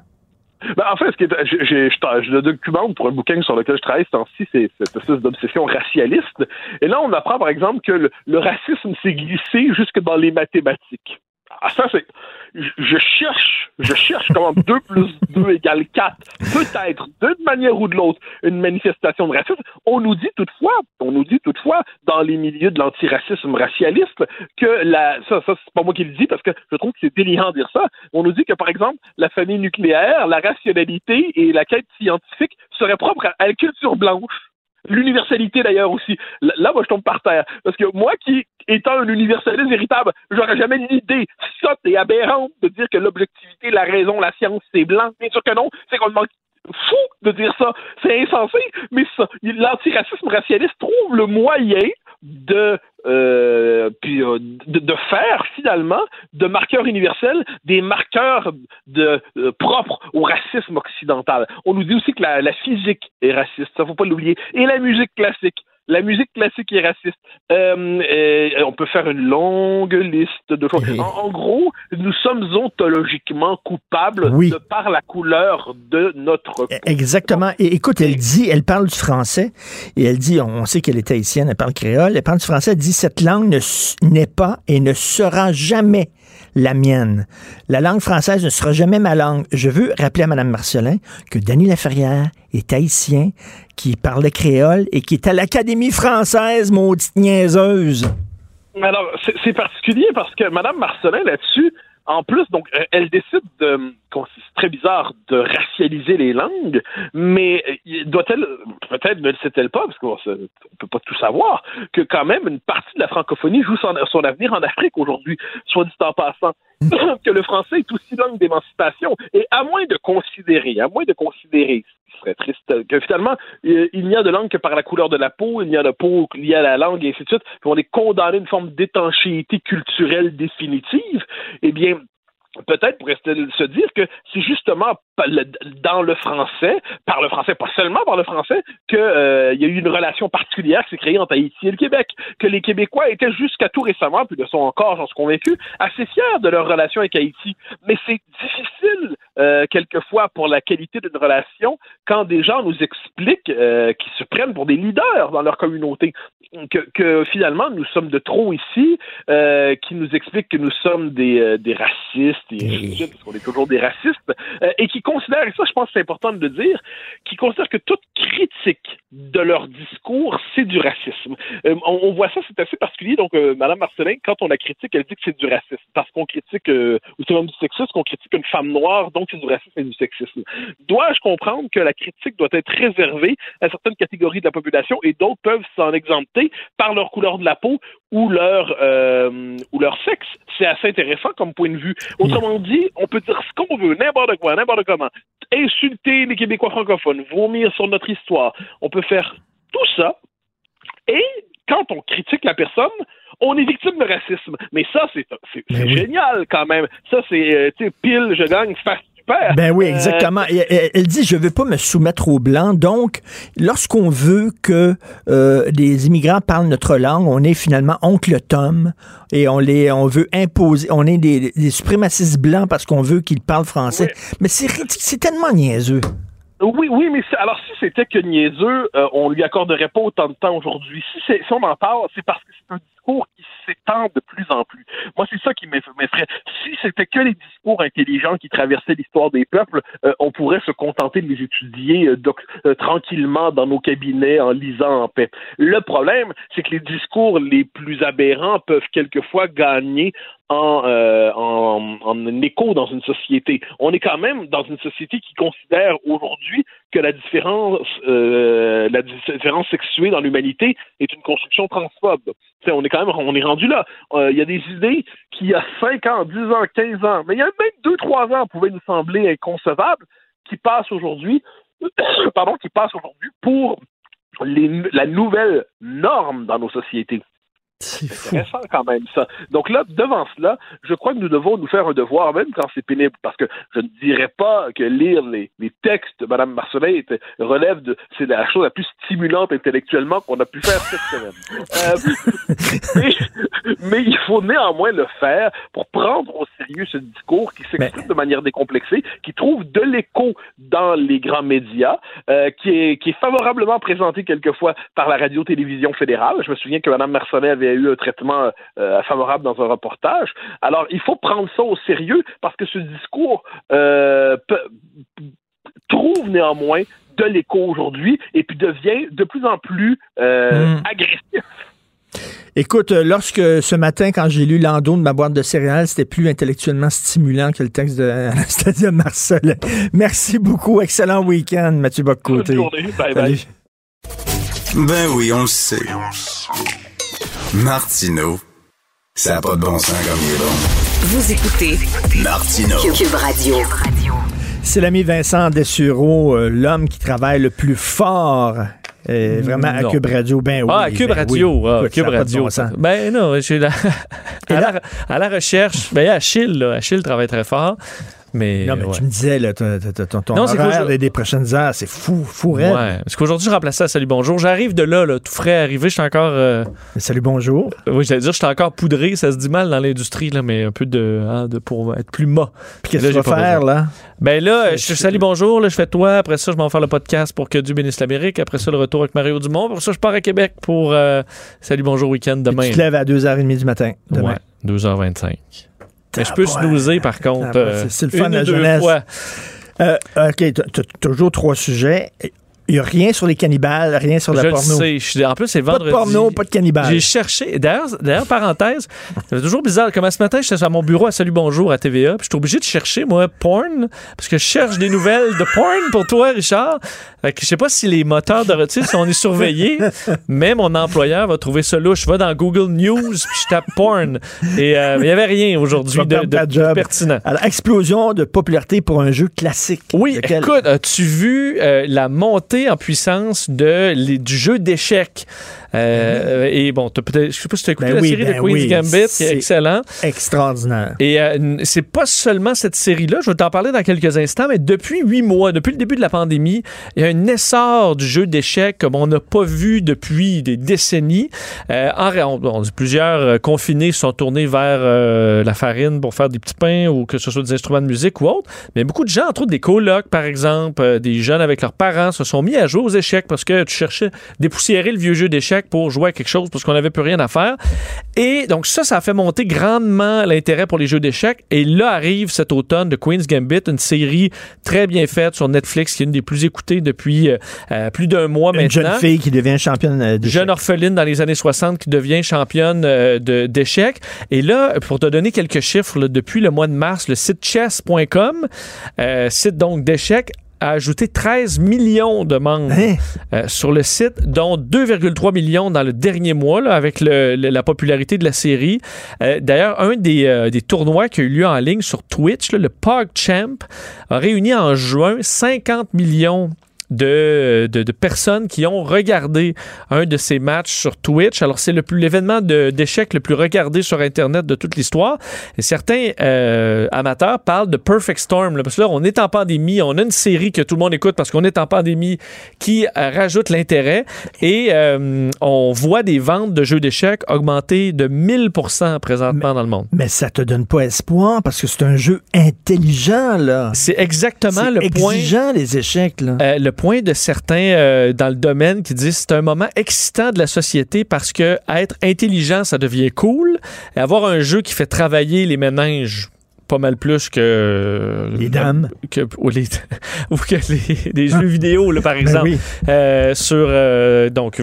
Speaker 14: Ben, en fait, ce qui est, je, le documente pour un bouquin sur lequel je travaille ce temps-ci, c'est cette espèce d'obsession racialiste. Et là, on apprend, par exemple, que le racisme s'est glissé jusque dans les mathématiques. Ah, ça, c'est je cherche, je cherche comment 2 *laughs* plus 2 égale 4, peut-être d'une manière ou de l'autre, une manifestation de racisme. On nous dit toutefois, on nous dit toutefois, dans les milieux de l'antiracisme racialiste, que la, ça, ça c'est pas moi qui le dis parce que je trouve que c'est délirant de dire ça. On nous dit que, par exemple, la famille nucléaire, la rationalité et la quête scientifique seraient propres à la culture blanche. L'universalité d'ailleurs aussi. Là, moi, je tombe par terre. Parce que moi qui, étant un universaliste véritable, j'aurais jamais l'idée sotte et aberrante de dire que l'objectivité, la raison, la science, c'est blanc. Bien sûr que non. C'est qu'on manque fou de dire ça. C'est insensé, mais ça, l'antiracisme racialiste trouve le moyen de, euh, puis, euh, de, faire finalement de marqueurs universels des marqueurs de, euh, propres au racisme occidental. On nous dit aussi que la, la physique est raciste, ça faut pas l'oublier, et la musique classique la musique classique est raciste. Euh, euh, on peut faire une longue liste de choses. En, gros, nous sommes ontologiquement coupables de par la couleur de notre peau.
Speaker 3: Exactement. Et écoute, elle dit, elle parle du français et elle dit, on sait qu'elle est haïtienne, elle parle créole, elle parle du français, elle dit cette langue n'est pas et ne sera jamais la mienne. La langue française ne sera jamais ma langue. Je veux rappeler à Mme Marcelin que Denis Laferrière est haïtien, qui parlait créole et qui est à l'Académie française, maudite niaiseuse.
Speaker 14: Alors, c'est particulier parce que Mme Marcelin, là-dessus, en plus, donc, elle décide de, c'est très bizarre, de racialiser les langues, mais euh, doit-elle, peut-être ne le sait-elle pas, parce qu'on ne peut pas tout savoir, que quand même une partie de la francophonie joue son, son avenir en Afrique aujourd'hui, soit dit en passant, *coughs* que le français est aussi langue d'émancipation, et à moins de considérer, à moins de considérer triste finalement, il n'y a de langue que par la couleur de la peau, il n'y a de peau liée à la langue, et ainsi de suite, on est condamné à une forme d'étanchéité culturelle définitive, eh bien, peut-être pourrait-elle se dire que c'est justement dans le français, par le français, pas seulement par le français, qu'il euh, y a eu une relation particulière qui s'est créée entre Haïti et le Québec, que les Québécois étaient jusqu'à tout récemment, puis le sont encore, j'en suis convaincu, assez fiers de leur relation avec Haïti. Mais c'est difficile, euh, quelquefois, pour la qualité d'une relation, quand des gens nous expliquent euh, qu'ils se prennent pour des leaders dans leur communauté, que, finalement, nous sommes de trop ici, euh, qui nous expliquent que nous sommes des, des racistes, et parce qu'on est toujours des racistes, et qui considèrent, et ça je pense que c'est important de le dire, qui considèrent que toute critique de leur discours, c'est du racisme. Euh, on, voit ça, c'est assez particulier. Donc, euh, Madame Marcelin, quand on la critique, elle dit que c'est du racisme. Parce qu'on critique, euh, ou c'est même du sexisme, qu'on critique une femme noire, donc c'est du racisme et du sexisme. Dois-je comprendre que la critique doit être réservée à certaines catégories de la population et d'autres peuvent s'en exempter par leur couleur de la peau ou leur, ou leur sexe? C'est assez intéressant comme point de vue. Autrement dit, on peut dire ce qu'on veut, n'importe quoi, n'importe comment. Insulter les Québécois francophones, vomir sur notre histoire. On peut faire tout ça. Et quand on critique la personne, on est victime de racisme. Mais ça, c'est génial quand même. Ça, c'est euh, pile, je gagne,
Speaker 3: ben oui, euh, exactement. elle, dit, je veux pas me soumettre aux Blancs. Donc, lorsqu'on veut que euh, les immigrants parlent notre langue, on est finalement oncle Tom et on les, on veut imposer, on est des, suprémacistes blancs parce qu'on veut qu'ils parlent français. Mais c'est tellement niaiseux.
Speaker 14: Oui, oui, mais alors si c'était que niaiseux, euh, on lui accorderait pas autant de temps aujourd'hui. Si, si on en parle, c'est parce que c'est un discours qui s'étend de plus en plus. Moi, c'est ça qui m'effraie. Si c'était que les discours intelligents qui traversaient l'histoire des peuples, euh, on pourrait se contenter de les étudier euh, euh, tranquillement dans nos cabinets en lisant en paix. Le problème, c'est que les discours les plus aberrants peuvent quelquefois gagner en, euh, en, écho dans une société. On est quand même dans une société qui considère aujourd'hui que la différence, euh, la différence sexuée dans l'humanité est une construction transphobe. On est quand même, on est rendu là. Euh, il y a des idées qui, il y a 5 ans, 10 ans, 15 ans, mais il y a même 2-3 ans, pouvaient nous sembler inconcevables, qui passent aujourd'hui, *coughs* pardon, qui passent aujourd'hui pour la nouvelle norme dans nos sociétés. C'est intéressant quand même ça. Donc là, devant cela, je crois que nous devons nous faire un devoir, même quand c'est pénible, parce que je ne dirais pas que lire les, les textes de Mme Marcelin relève de c'est la chose la plus stimulante intellectuellement qu'on a pu faire cette semaine. *laughs* Euh, mais, mais, il faut néanmoins le faire pour prendre au sérieux ce discours qui s'exprime de manière décomplexée, qui trouve de l'écho dans les grands médias, euh, qui, est, qui est favorablement présenté quelquefois par la radio-télévision fédérale. Je me souviens que Mme Marcelin avait a eu un traitement euh, favorable dans un reportage. Alors, il faut prendre ça au sérieux parce que ce discours euh, trouve néanmoins de l'écho aujourd'hui et puis devient de plus en plus euh, mm. agressif.
Speaker 3: Écoute, lorsque ce matin, quand j'ai lu l'endo de ma boîte de céréales, c'était plus intellectuellement stimulant que le texte de *laughs* Anastasia Marcel. Merci beaucoup. Excellent week-end, Mathieu Boccoté.
Speaker 14: Bonne journée. Bye bye.
Speaker 9: Ben oui, on le sait. Martino, ça n'a pas de bon sens comme il est bon.
Speaker 2: Vous écoutez
Speaker 9: Martino.
Speaker 2: Cube Radio.
Speaker 3: C'est l'ami Vincent Dessureau, euh, l'homme qui travaille le plus fort euh, vraiment à Cube Radio, ben oui.
Speaker 15: Ah, à Cube
Speaker 3: ben
Speaker 15: Radio,
Speaker 3: oui.
Speaker 15: ah,
Speaker 3: Écoute,
Speaker 15: Cube
Speaker 3: ça
Speaker 15: Radio.
Speaker 3: bon
Speaker 15: ben non, je suis là. à, la, à la recherche. Ben, il y a Achille, là. Achille travaille très fort. Mais,
Speaker 3: non, mais
Speaker 15: ouais.
Speaker 3: tu me disais, là, ton, ton, ton,
Speaker 15: Non,
Speaker 3: horaire des, des prochaines heures, c'est fou, fou raide.
Speaker 15: Ouais, parce qu'aujourd'hui, je remplaçais à Salut Bonjour. J'arrive de là, là, tout frais arrivé. Je suis encore. euh,
Speaker 3: Salut Bonjour.
Speaker 15: Oui, j'allais dire, je suis encore poudré. Ça se dit mal dans l'industrie, là, mais un peu de, hein, de pour être plus mât.
Speaker 3: Puis qu'est-ce que tu vas faire,
Speaker 15: besoin.
Speaker 3: là?
Speaker 15: Ben là, je Salut Bonjour. Là, je fais toi. Après ça, je m'en faire le podcast pour que Dieu bénisse l'Amérique. Après ça, le retour avec Mario Dumont. Après ça, je pars à Québec pour euh, Salut Bonjour Week-end demain.
Speaker 3: Tu te lèves à 2h30 du matin. Demain.
Speaker 15: Ouais, 2h25. Mais je peux snoozer, par contre. Euh,
Speaker 3: c'est- le fun de la jeunesse.
Speaker 15: fois.
Speaker 3: Euh, OK, toujours trois sujets. Il n'y a rien sur les cannibales, rien sur la
Speaker 15: je le
Speaker 3: porno.
Speaker 15: sais. Je en plus, c'est
Speaker 3: Pas de
Speaker 15: vendredi.
Speaker 3: porno, pas de cannibales.
Speaker 15: J'ai cherché. D'ailleurs, parenthèse, c'est toujours bizarre. Comme ce matin, j'étais à mon bureau à Salut Bonjour à TVA, puis je suis obligé de chercher, moi, porn, parce que je cherche des nouvelles de porn pour toi, Richard. Fait que je sais pas si les moteurs de retis, si on est *laughs* surveillés, mais mon employeur va trouver ça louche. Je vais dans Google News, puis je tape porn. Et euh, il n'y avait rien aujourd'hui de, pertinent.
Speaker 3: Alors, explosion de popularité pour un jeu classique.
Speaker 15: Oui,
Speaker 3: Lequel?
Speaker 15: écoute, as-tu vu euh, la montée en puissance de, du jeu d'échecs? Euh, Et bon, peut-être, je sais pas si tu as écouté
Speaker 3: Ben
Speaker 15: la
Speaker 3: oui,
Speaker 15: série
Speaker 3: ben
Speaker 15: de Queen's
Speaker 3: oui,
Speaker 15: Gambit, qui est
Speaker 3: c'est
Speaker 15: excellent.
Speaker 3: Extraordinaire.
Speaker 15: Et euh, c'est pas seulement cette série-là, je vais t'en parler dans quelques instants, mais depuis huit mois, depuis le début de la pandémie, il y a un essor du jeu d'échecs comme on n'a pas vu depuis des décennies. Euh, en, ré- on, on dit plusieurs euh, confinés sont tournés vers euh, la farine pour faire des petits pains ou que ce soit des instruments de musique ou autre. Mais beaucoup de gens, entre autres des colocs, par exemple, euh, des jeunes avec leurs parents, se sont mis à jouer aux échecs parce que tu cherchais dépoussiérer le vieux jeu d'échecs pour jouer à quelque chose parce qu'on n'avait plus rien à faire. Et donc ça, ça a fait monter grandement l'intérêt pour les jeux d'échecs. Et là arrive cet automne de Queen's Gambit, une série très bien faite sur Netflix, qui est une des plus écoutées depuis euh, euh, plus d'un mois
Speaker 3: Une
Speaker 15: maintenant.
Speaker 3: jeune fille qui devient championne euh, d'échecs.
Speaker 15: Jeune orpheline dans les années 60 qui devient championne euh, d'échecs. Et là, pour te donner quelques chiffres, là, depuis le mois de mars, le site chess.com, euh, site donc d'échecs, a ajouté 13 millions de membres
Speaker 3: Hein?
Speaker 15: euh, sur le site, dont 2,3 millions dans le dernier mois, là, avec le- le- la popularité de la série. Euh, D'ailleurs, un des, euh, des tournois qui a eu lieu en ligne sur Twitch, là, le PogChamp, a réuni en juin 50 millions de, de, de personnes qui ont regardé un de ces matchs sur Twitch. Alors, c'est l'événement d'échecs le plus regardé sur Internet de toute l'histoire. Et certains euh, amateurs parlent de Perfect Storm, là, parce que là, on est en pandémie, on a une série que tout le monde écoute parce qu'on est en pandémie qui euh, rajoute l'intérêt et euh, on voit des ventes de jeux d'échecs augmenter de 1000% présentement dans le monde.
Speaker 3: Mais ça te donne pas espoir parce que c'est un jeu intelligent, là.
Speaker 15: C'est exactement le point.
Speaker 3: exigeant, les échecs, là.
Speaker 15: Le point de certains euh, dans le domaine qui disent c'est un moment excitant de la société parce que être intelligent, ça devient cool. Et avoir un jeu qui fait travailler les méninges pas mal plus que
Speaker 3: les dames
Speaker 15: que, ou, les, *laughs* ou que les, les jeux vidéo là, par
Speaker 3: Ben
Speaker 15: exemple
Speaker 3: oui.
Speaker 15: euh, sur euh, donc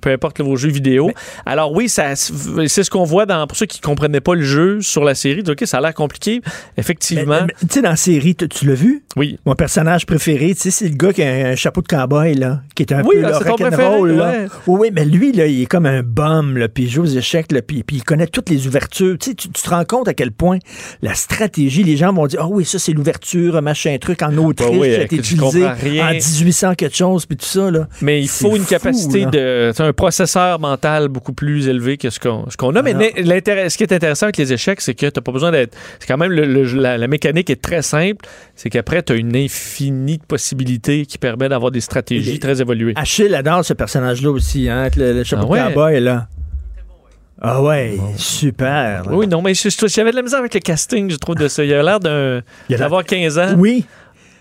Speaker 15: peu importe vos jeux vidéo alors oui ça c'est ce qu'on voit dans pour ceux qui comprenaient pas le jeu sur la série ok ça a l'air compliqué effectivement
Speaker 3: mais, Tu sais, dans la série, tu, l'as vu?
Speaker 15: Oui.
Speaker 3: Mon personnage préféré, tu sais, c'est le gars qui a un chapeau de cowboy, là, qui est un
Speaker 15: Oui,
Speaker 3: peu
Speaker 15: là,
Speaker 3: là, rock'n'roll, là.
Speaker 15: ouais.
Speaker 3: Oui, mais lui, là, il est comme un bum, là, puis il joue aux échecs, là, puis, puis il connaît toutes les ouvertures. Tu sais, tu te rends compte à quel point la stratégie, les gens vont dire, ah oui, ça, c'est l'ouverture, machin truc, en Autriche,
Speaker 15: Bah oui,
Speaker 3: a été utilisé en 1800 quelque chose, puis tout ça, là.
Speaker 15: Mais il faut une
Speaker 3: fou,
Speaker 15: capacité
Speaker 3: là.
Speaker 15: de. C'est un processeur mental beaucoup plus élevé que ce qu'on qu'on a. Mais ce qui est intéressant avec les échecs, c'est que tu n'as pas besoin d'être. C'est quand même. le- le- la, la mécanique est très simple. C'est qu'après, tu as une infinie de possibilités qui permet d'avoir des stratégies
Speaker 3: Les-
Speaker 15: très évoluées.
Speaker 3: Achille adore ce personnage-là aussi, hein, avec le, le chapeau
Speaker 15: Ah ouais?
Speaker 3: de cowboy, là. Ah ouais, super. là.
Speaker 15: Oui, non, mais j'avais de la misère avec le casting, je trouve, de ça. Il a l'air d'un.
Speaker 3: Il a l'air-
Speaker 15: d'avoir 15 ans.
Speaker 3: Oui.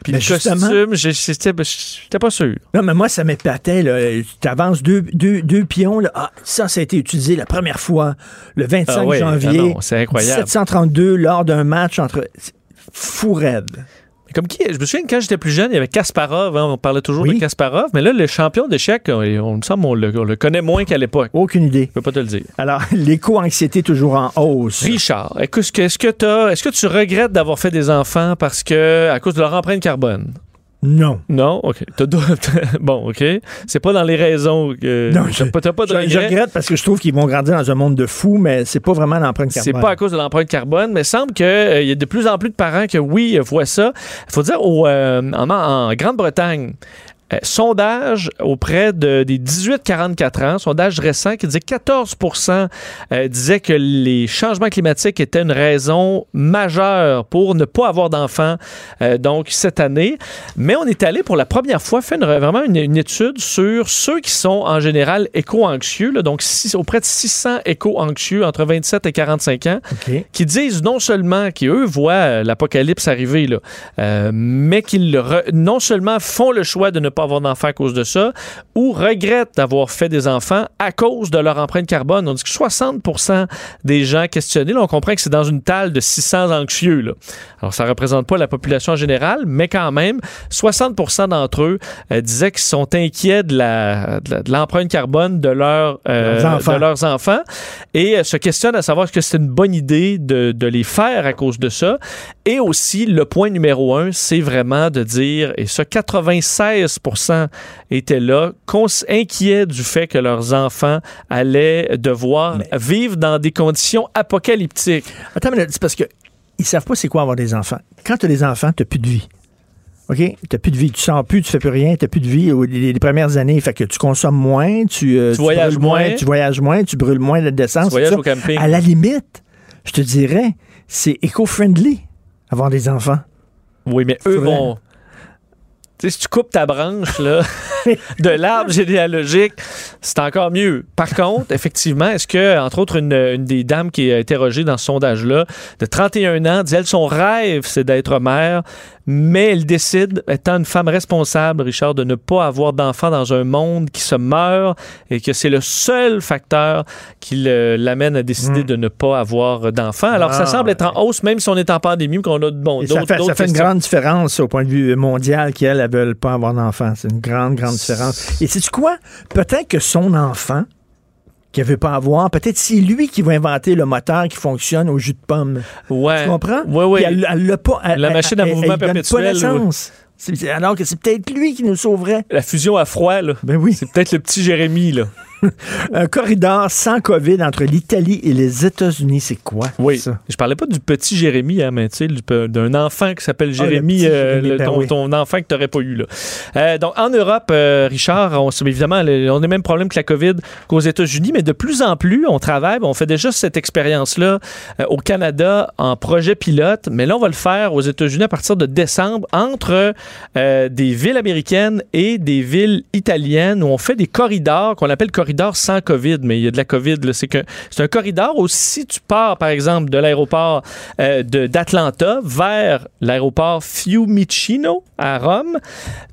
Speaker 15: Puis
Speaker 3: Mais
Speaker 15: le
Speaker 3: justement-
Speaker 15: costume, je- j'étais pas sûr.
Speaker 3: Non, mais moi, ça m'épatait. là. Tu avances deux, deux, deux pions. Là. Ah, ça, ça a été utilisé la première fois le 25
Speaker 15: Ah ouais,
Speaker 3: janvier.
Speaker 15: ah non, c'est incroyable.
Speaker 3: 732 lors d'un match entre. Fou raide.
Speaker 15: Comme qui, je me souviens que quand j'étais plus jeune, il y avait Kasparov, hein, on parlait toujours de Kasparov, mais là, le champion d'échecs, on, on me semble on le, on le connaît moins qu'à l'époque.
Speaker 3: Aucune idée.
Speaker 15: Je peux pas te le dire.
Speaker 3: Alors, *laughs* l'éco-anxiété toujours en hausse.
Speaker 15: Richard, est-ce que, est-ce que t'as- est-ce que tu regrettes d'avoir fait des enfants parce que à cause de leur empreinte carbone?
Speaker 3: Non.
Speaker 15: Non? OK. *laughs* Bon, OK. C'est pas dans les raisons que.
Speaker 3: Non,
Speaker 15: t'as pas, t'as pas de
Speaker 3: Je, regrette parce que je trouve qu'ils vont grandir dans un monde de fous, mais c'est pas vraiment l'empreinte
Speaker 15: C'est
Speaker 3: carbone.
Speaker 15: pas à cause de l'empreinte carbone, mais il semble qu'il y a de plus en plus de parents que oui, euh, voient ça. Il faut dire, au, euh, en, en Grande-Bretagne, euh, sondage auprès de, des 18-44 ans, sondage récent qui disait que 14% euh, disaient que les changements climatiques étaient une raison majeure pour ne pas avoir d'enfants euh, donc cette année. Mais on est allé pour la première fois faire une- vraiment une, une étude sur ceux qui sont en général éco-anxieux, donc six- auprès de 600 éco-anxieux entre 27 et 45 ans, qui disent non seulement qu'eux voient euh, l'apocalypse arriver, là, mais qu'ils non seulement font le choix de ne pas avoir d'enfants à cause de ça, ou regrettent d'avoir fait des enfants à cause de leur empreinte carbone. On dit que 60 des gens questionnés, là, on comprend que c'est dans une table de 600 anxieux. Là. Alors, ça représente pas la population en général, mais quand même, 60 d'entre eux euh, disaient qu'ils sont inquiets de la- de de l'empreinte carbone de, leur, euh,
Speaker 3: Leurs enfants.
Speaker 15: de leurs enfants et euh, se questionnent à savoir est-ce que c'est une bonne idée de, de les faire à cause de ça. Et aussi, le point numéro un, c'est vraiment de dire, et ce 96 étaient là, inquiets du fait que leurs enfants allaient devoir vivre dans des conditions apocalyptiques.
Speaker 3: Attends, c'est parce que ils savent pas c'est quoi avoir des enfants. Quand tu as des enfants, tu plus de vie. OK? Tu plus de vie. Tu sens plus, tu fais plus rien, tu plus de vie les, les premières années. Fait que tu consommes moins, tu, euh,
Speaker 15: Tu voyages
Speaker 3: moins,
Speaker 15: moins.
Speaker 3: tu voyages moins, tu brûles moins d'essence.
Speaker 15: Tu voyages au camping.
Speaker 3: À la limite, je te dirais, c'est éco-friendly avoir des enfants.
Speaker 15: Oui, mais eux vont. Sais, si tu coupes ta branche là, *laughs* de l'arbre généalogique, c'est encore mieux. Par contre, effectivement, est-ce que, entre autres, une, une des dames qui est interrogée dans ce sondage-là, de 31 ans, dit elle, son rêve, c'est d'être mère, mais elle décide, étant une femme responsable, Richard, de ne pas avoir d'enfant dans un monde qui se meurt et que c'est le seul facteur qui l'amène à décider de ne pas avoir d'enfant. Alors, ça
Speaker 3: Hmm. Ah,
Speaker 15: semble être en hausse, même si on est en pandémie ou qu'on a bon,
Speaker 3: Et ça
Speaker 15: d'autres
Speaker 3: fait, ça
Speaker 15: d'autres
Speaker 3: fait une grande différence au point de vue mondial qu'elles ne veulent pas avoir d'enfants. C'est une grande, grande différence. Et sais-tu quoi? Peut-être que son enfant, qu'il ne veut pas avoir, peut-être c'est lui qui va inventer le moteur qui fonctionne au jus de pomme.
Speaker 15: Ouais.
Speaker 3: Tu comprends?
Speaker 15: Ouais.
Speaker 3: Puis Elle, elle l'a pas. elle-
Speaker 15: La
Speaker 3: elle-
Speaker 15: machine à
Speaker 3: elle-
Speaker 15: mouvement
Speaker 3: elle
Speaker 15: perpétuel,
Speaker 3: Alors que c'est peut-être lui qui nous sauverait.
Speaker 15: La fusion à froid, là.
Speaker 3: Ben oui.
Speaker 15: C'est peut-être le petit Jérémy, là. *laughs*
Speaker 3: Un corridor sans COVID entre l'Italie et les États-Unis, c'est quoi?
Speaker 15: Oui.
Speaker 3: ça?
Speaker 15: Je parlais pas du petit Jérémy, hein, mais tu sais, d'un enfant qui s'appelle
Speaker 3: Ah,
Speaker 15: Jérémy, euh,
Speaker 3: Jérémy,
Speaker 15: le-
Speaker 3: ben
Speaker 15: ton,
Speaker 3: oui.
Speaker 15: ton enfant que tu n'aurais pas eu. Là. Euh, donc, en Europe, euh, Richard, on, évidemment, le- on a le même problème que la COVID qu'aux États-Unis, mais de plus en plus, on travaille, on fait déjà cette expérience-là au Canada en projet pilote, mais là, on va le faire aux États-Unis à partir de décembre entre des villes américaines et des villes italiennes où on fait des corridors qu'on appelle corridors corridor sans COVID, mais il y a de la COVID. C'est que c'est un corridor où si tu pars, par exemple, de l'aéroport euh, d'Atlanta vers l'aéroport Fiumicino à Rome,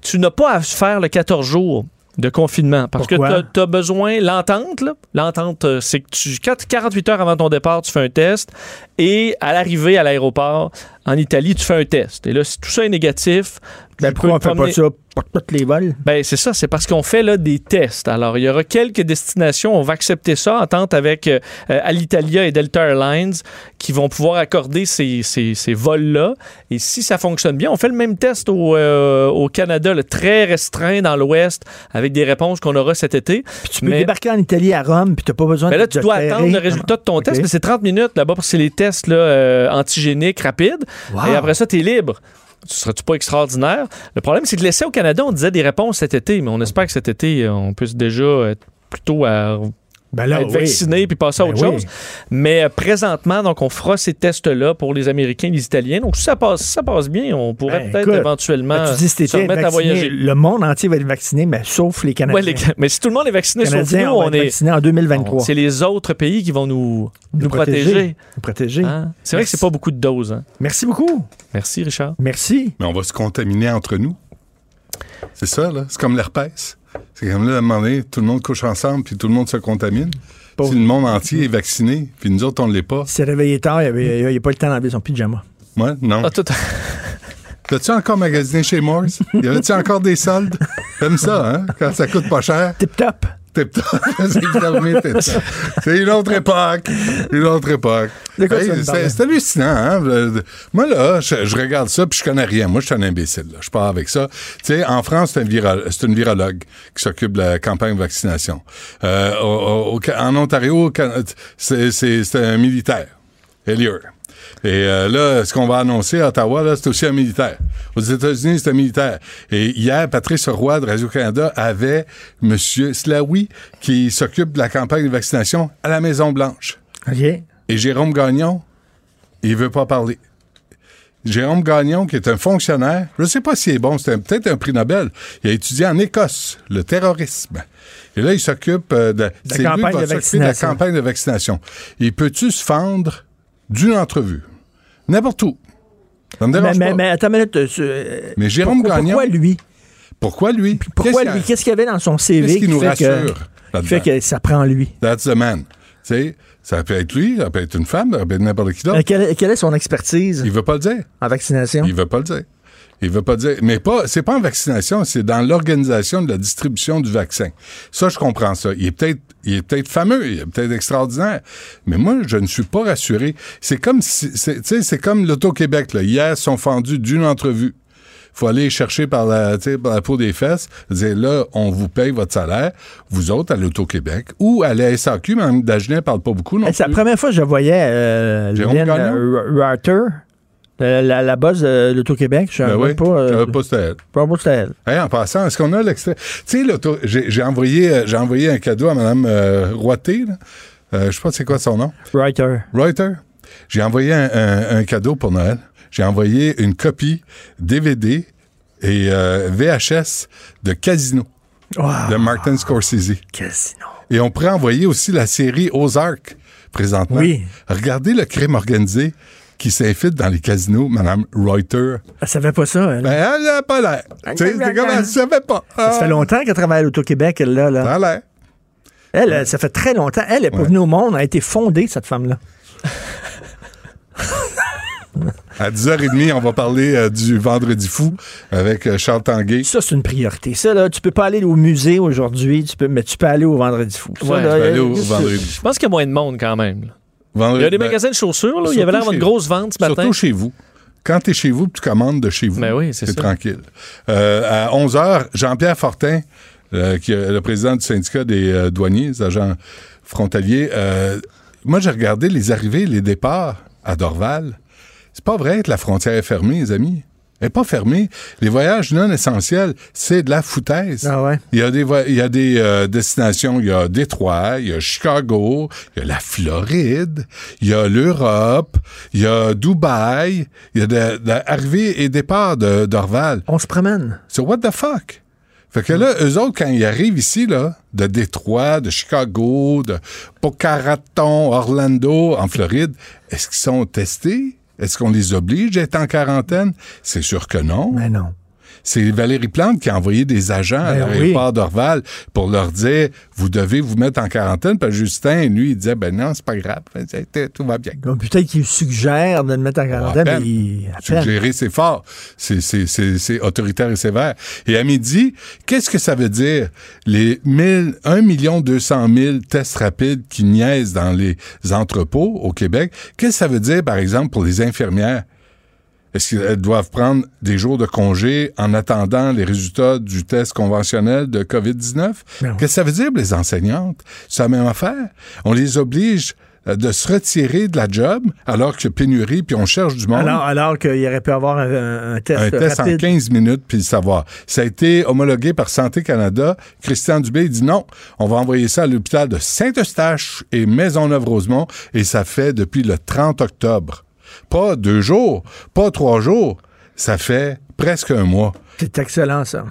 Speaker 15: tu n'as pas à faire le 14 jours de confinement parce
Speaker 3: Pourquoi?
Speaker 15: que tu as, besoin l'entente là. l'entente euh, c'est que tu quatre- 48 heures avant ton départ tu fais un test et à l'arrivée à l'aéroport en Italie tu fais un test et là si tout ça est négatif
Speaker 3: Ben,
Speaker 15: tu
Speaker 3: pourquoi on fait
Speaker 15: promener-
Speaker 3: pas ça? Pour tous les vols?
Speaker 15: ben, c'est ça, c'est parce qu'on fait là, des tests. Alors, il y aura quelques destinations, on va accepter ça en tente avec euh, euh, Alitalia et Delta Airlines qui vont pouvoir accorder ces, ces- ces vols-là. Et si ça fonctionne bien, on fait le même test au, euh, au Canada, le très restreint dans l'ouest, avec des réponses qu'on aura cet été.
Speaker 3: Tu peux débarquer en Italie à Rome, puis t'as pas besoin
Speaker 15: Mais
Speaker 3: de
Speaker 15: là, tu dois attendre le résultat de ton test, mais c'est 30 minutes là-bas parce que c'est les tests là, euh, antigéniques rapides.
Speaker 3: Wow.
Speaker 15: Et après ça, tu es libre. Ce serait-tu pas extraordinaire? Le problème, c'est que l'essai au Canada, on disait des réponses cet été, mais on espère que cet été, on puisse déjà être plutôt à
Speaker 3: Ben là,
Speaker 15: être
Speaker 3: oui.
Speaker 15: vacciné puis passer à
Speaker 3: Ben
Speaker 15: autre
Speaker 3: oui.
Speaker 15: chose. Mais euh, présentement, donc, on fera ces tests-là pour les Américains et les Italiens. Donc, si ça passe, si ça passe bien, on pourrait
Speaker 3: Ben,
Speaker 15: peut-être éventuellement
Speaker 3: ben, tu dis
Speaker 15: se remettre à
Speaker 3: vacciné,
Speaker 15: voyager.
Speaker 3: le monde entier va être vacciné, mais sauf les Canadiens.
Speaker 15: Ouais, les- mais si tout le monde est vacciné,
Speaker 3: Les
Speaker 15: sauf nous,
Speaker 3: on
Speaker 15: est
Speaker 3: vaccinés en 2023.
Speaker 15: C'est les autres pays qui vont nous, nous,
Speaker 3: protéger.
Speaker 15: protéger.
Speaker 3: Nous protéger.
Speaker 15: Hein? C'est vrai que c'est pas beaucoup de doses. hein.
Speaker 3: Merci beaucoup.
Speaker 15: Merci, Richard.
Speaker 3: Merci.
Speaker 16: Mais on va se contaminer entre nous. C'est ça, là. C'est comme l'herpès. C'est comme là, à un moment donné, tout le monde couche ensemble, puis tout le monde se contamine. Si le monde entier est vacciné, puis nous autres, on ne l'est pas.
Speaker 3: Il s'est réveillé tard, il n'y a pas le temps d'enlever son pyjama.
Speaker 16: Ouais, non.
Speaker 15: Ah, tout... *laughs*
Speaker 16: T'as-tu encore magasiné chez Morse? Y avait-tu encore des soldes? Comme ça, hein? Quand ça coûte pas cher.
Speaker 3: Tip-top. *laughs*
Speaker 16: C'est une autre époque. Une autre époque. Hey, c'est hallucinant, hein? Euh, Moi, là, je, je regarde ça, puis je connais rien. Moi, je suis un imbécile, là. Je pars avec ça. Tu sais, en France, c'est viro- une virologue qui s'occupe de la campagne de vaccination. Euh, au- en Ontario, c'est un militaire. Et euh, là, ce qu'on va annoncer à Ottawa, là, c'est aussi un militaire. Aux États-Unis, c'est un militaire. Et hier, Patrice Roy de Radio-Canada avait M. Slaoui qui s'occupe de la campagne de vaccination à la Maison-Blanche.
Speaker 3: OK.
Speaker 16: Et Jérôme Gagnon, il veut pas parler. Jérôme Gagnon, qui est un fonctionnaire, je ne sais pas s'il est bon, c'est peut-être un prix Nobel. Il a étudié en Écosse le terrorisme. Et là, il s'occupe euh, de, lui
Speaker 3: campagne de
Speaker 16: la campagne de vaccination. Il peut-tu se fendre d'une entrevue? N'importe où. Ça me
Speaker 3: Mais,
Speaker 16: dérange
Speaker 3: mais,
Speaker 16: pas.
Speaker 3: mais attends une minute. euh,
Speaker 16: Mais Jérôme
Speaker 3: pourquoi,
Speaker 16: Gagnon-
Speaker 3: Pourquoi lui?
Speaker 16: Pourquoi lui?
Speaker 3: Pourquoi
Speaker 16: Qu'est-ce
Speaker 3: lui?
Speaker 16: qu'il
Speaker 3: Qu'est-ce qu'il y avait dans son CV
Speaker 16: Qu'est-ce qui nous
Speaker 3: fait que-
Speaker 16: rassure
Speaker 3: qui fait que ça prend lui?
Speaker 16: That's the man. Ça peut être lui, ça peut être une femme, ça peut être n'importe qui d'autre.
Speaker 3: Euh, quelle, quelle est son expertise?
Speaker 16: Il veut pas le dire.
Speaker 3: en vaccination?
Speaker 16: Il veut pas le dire. Il veut pas dire. Mais pas, c'est pas en vaccination, c'est dans l'organisation de la distribution du vaccin. Ça, je comprends ça. Il est peut-être, il est peut-être fameux, il est peut-être extraordinaire. Mais moi, je ne suis pas rassuré. C'est comme si, c'est, tu sais, c'est comme l'Auto-Québec, là. Hier, ils sont fendus d'une entrevue. Faut aller chercher par la, tu sais, par la peau des fesses, dire là, on vous paye votre salaire, vous autres à l'Auto-Québec, ou à la SAQ, mais Mme Dagenet parle pas beaucoup non
Speaker 3: C'est la première fois que je voyais euh,
Speaker 16: Jérôme
Speaker 3: Lynn? Euh, Reuter, la, la, la boss de l'Auto-Québec. Je
Speaker 16: Ben
Speaker 3: savais pas, euh,
Speaker 16: pas c'était elle.
Speaker 3: pas c'était elle.
Speaker 16: Hey, en passant, est-ce qu'on a l'extrait? Tu sais, j'ai j'ai envoyé, euh, j'ai envoyé un cadeau à Mme euh, Roité. Euh, je sais pas c'est quoi son nom.
Speaker 3: Reuter.
Speaker 16: Reuter. J'ai envoyé un, un- un cadeau pour Noël. J'ai envoyé une copie DVD et euh, VHS de Casino de Martin Scorsese.
Speaker 3: Casino.
Speaker 16: Et on pourrait envoyer aussi la série Ozark présentement.
Speaker 3: Oui.
Speaker 16: Regardez le crime organisé qui s'infiltre dans les casinos, Mme Reuter.
Speaker 3: Elle savait pas ça. Elle,
Speaker 16: Ben, elle n'a pas l'air. Tu sais, C'est comme elle ne savait pas.
Speaker 3: Ça fait longtemps qu'elle travaille à l'Auto-Québec, elle, là. là.
Speaker 16: Ça a l'air.
Speaker 3: Elle, euh, ça fait très longtemps. Elle est pas venue au monde, elle a été fondée, cette femme-là. *laughs*
Speaker 16: À 10h30, on va parler euh, du Vendredi fou avec euh, Charles Tanguay.
Speaker 3: Ça, c'est une priorité. Ça, là, tu peux pas aller au musée aujourd'hui, tu peux, mais tu peux aller au Vendredi fou. Ça,
Speaker 15: Ouais,
Speaker 3: là,
Speaker 16: Tu peux aller au Vendredi
Speaker 15: Je pense qu'il y a moins de monde quand même.
Speaker 16: Vendredi-
Speaker 15: Il y a des
Speaker 16: ben,
Speaker 15: magasins de chaussures, là, il y avait l'air
Speaker 16: surtout
Speaker 15: d'avoir une
Speaker 16: chez-
Speaker 15: grosse vente ce matin.
Speaker 16: Surtout chez vous. Quand tu es chez vous, tu commandes de chez vous.
Speaker 15: Ben oui, c'est
Speaker 16: tranquille. Euh, à 11h, Jean-Pierre Fortin, euh, qui est le président du syndicat des euh, douaniers, des agents frontaliers, moi, j'ai regardé les arrivées et les départs à Dorval. C'est pas vrai que la frontière est fermée, les amis. Elle n'est pas fermée. Les voyages non essentiels, c'est de la foutaise.
Speaker 3: Ah ouais?
Speaker 16: Il y a des, il y a des euh, destinations, il y a Détroit, il y a Chicago, il y a la Floride, il y a l'Europe, il y a Dubaï, il y a de, de arrivées et départs de, d'Orval.
Speaker 3: On se promène.
Speaker 16: So what the fuck? Fait que là, eux autres, quand ils arrivent ici, là, de Détroit, de Chicago, de Boca Raton, Orlando, en Floride, est-ce qu'ils sont testés? Est-ce qu'on les oblige à être en quarantaine? C'est sûr que non.
Speaker 3: Mais non.
Speaker 16: C'est Valérie Plante qui a envoyé des agents à
Speaker 3: Ben
Speaker 16: l'aéroport d'Orval pour leur dire vous devez vous mettre en quarantaine. Puis Justin, lui, il disait ben non, c'est pas grave, tout va bien.
Speaker 3: Donc, peut-être qu'il suggère de le mettre en quarantaine,
Speaker 16: à peine.
Speaker 3: mais il- à peine.
Speaker 16: Suggérer, c'est fort. C'est, autoritaire et sévère. Et à midi, qu'est-ce que ça veut dire? Les 1000, 1 million 200 000 tests rapides qui niaisent dans les entrepôts au Québec? Qu'est-ce que ça veut dire, par exemple, pour les infirmières? Est-ce qu'elles doivent prendre des jours de congé en attendant les résultats du test conventionnel de COVID-19? Qu'est-ce que ça veut dire les enseignantes? C'est la même affaire. On les oblige euh, de se retirer de la job alors qu'il y a pénurie puis on cherche du monde.
Speaker 3: Alors, alors qu'il aurait pu avoir un, un test,
Speaker 16: un test en
Speaker 3: rapide.
Speaker 16: 15 minutes puis le savoir. Ça a été homologué par Santé Canada. Christian Dubé dit non, on va envoyer ça à l'hôpital de Saint-Eustache et Maisonneuve-Rosemont et ça fait depuis le 30 octobre. Pas deux jours, pas trois jours, ça fait presque un mois.
Speaker 3: C'est excellent, ça.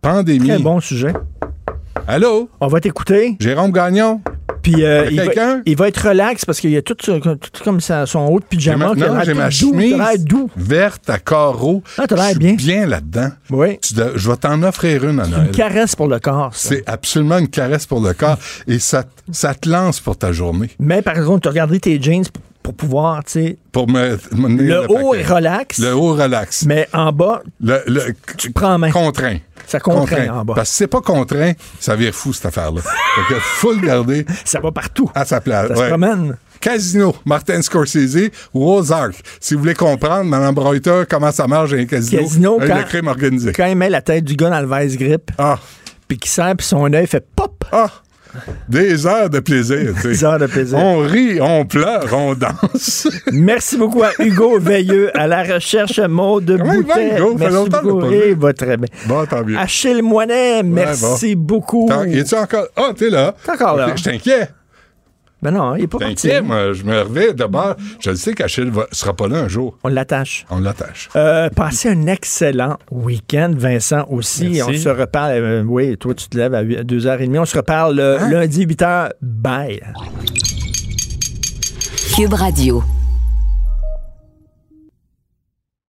Speaker 16: Pandémie.
Speaker 3: Très bon sujet.
Speaker 16: Allô?
Speaker 3: On va t'écouter.
Speaker 16: Jérôme Gagnon?
Speaker 3: Puis euh, il, va,
Speaker 16: quelqu'un?
Speaker 3: il va être relax parce qu'il y a tout, comme ça, son haut de pyjama.
Speaker 16: Non, j'ai ma
Speaker 3: doux,
Speaker 16: chemise
Speaker 3: doux.
Speaker 16: verte à carreaux.
Speaker 3: Ah, t'as l'air bien.
Speaker 16: bien là-dedans.
Speaker 3: Oui.
Speaker 16: Tu je vais t'en offrir une à Noël.
Speaker 3: Une caresse pour le corps.
Speaker 16: C'est absolument une caresse pour le corps et ça, ça te lance pour ta journée.
Speaker 3: Mais par exemple, tu regarderais tes jeans pour, pouvoir, tu sais.
Speaker 16: Pour me, me donner
Speaker 3: Le haut
Speaker 16: paquet.
Speaker 3: est relax.
Speaker 16: Le haut relax.
Speaker 3: Mais en bas,
Speaker 16: Le, le-
Speaker 3: tu prends en main.
Speaker 16: contraint.
Speaker 3: Ça contraint en bas.
Speaker 16: Parce que si c'est pas contraint, ça vire fou cette affaire-là. fait que faut le garder. *laughs*
Speaker 3: Ça va partout.
Speaker 16: À sa place.
Speaker 3: Ça se
Speaker 16: ouais.
Speaker 3: promène.
Speaker 16: Casino, Martin Scorsese Ozark. Si vous voulez comprendre, Mme Breuter, comment ça marche un casino,
Speaker 3: Casino, quand,
Speaker 16: le crime organisé.
Speaker 3: quand il met la tête du gars dans le vice grip,
Speaker 16: Ah,
Speaker 3: puis qu'il sert, puis son œil fait pop.
Speaker 16: ah, des heures de plaisir. tu.
Speaker 3: Des heures de plaisir.
Speaker 16: On rit, on pleure, on *laughs* danse.
Speaker 3: Merci beaucoup à Hugo Veilleux, à la recherche Maud de
Speaker 16: Comment il va,
Speaker 3: Boutet.
Speaker 16: Hugo? Ça fait
Speaker 3: Merci
Speaker 16: longtemps
Speaker 3: beaucoup.
Speaker 16: vu.
Speaker 3: Il va très bien.
Speaker 16: Bon, tant mieux.
Speaker 3: Achille Moinet, merci beaucoup.
Speaker 16: Tant- Es-tu encore? Ah, t'es là.
Speaker 3: T'es encore là.
Speaker 16: Je t'inquiète.
Speaker 3: Ben non, il est pas parti.
Speaker 16: T'inquiète, moi. Je me réveille d'abord. Je le sais qu'Achille va- sera pas là un jour.
Speaker 3: On l'attache.
Speaker 16: On l'attache.
Speaker 3: Euh, passez un excellent week-end, Vincent aussi.
Speaker 15: Merci.
Speaker 3: On se reparle. euh, oui, toi, tu te lèves à 2h30. On se reparle euh, lundi 8h. Bye.
Speaker 2: Cube Radio.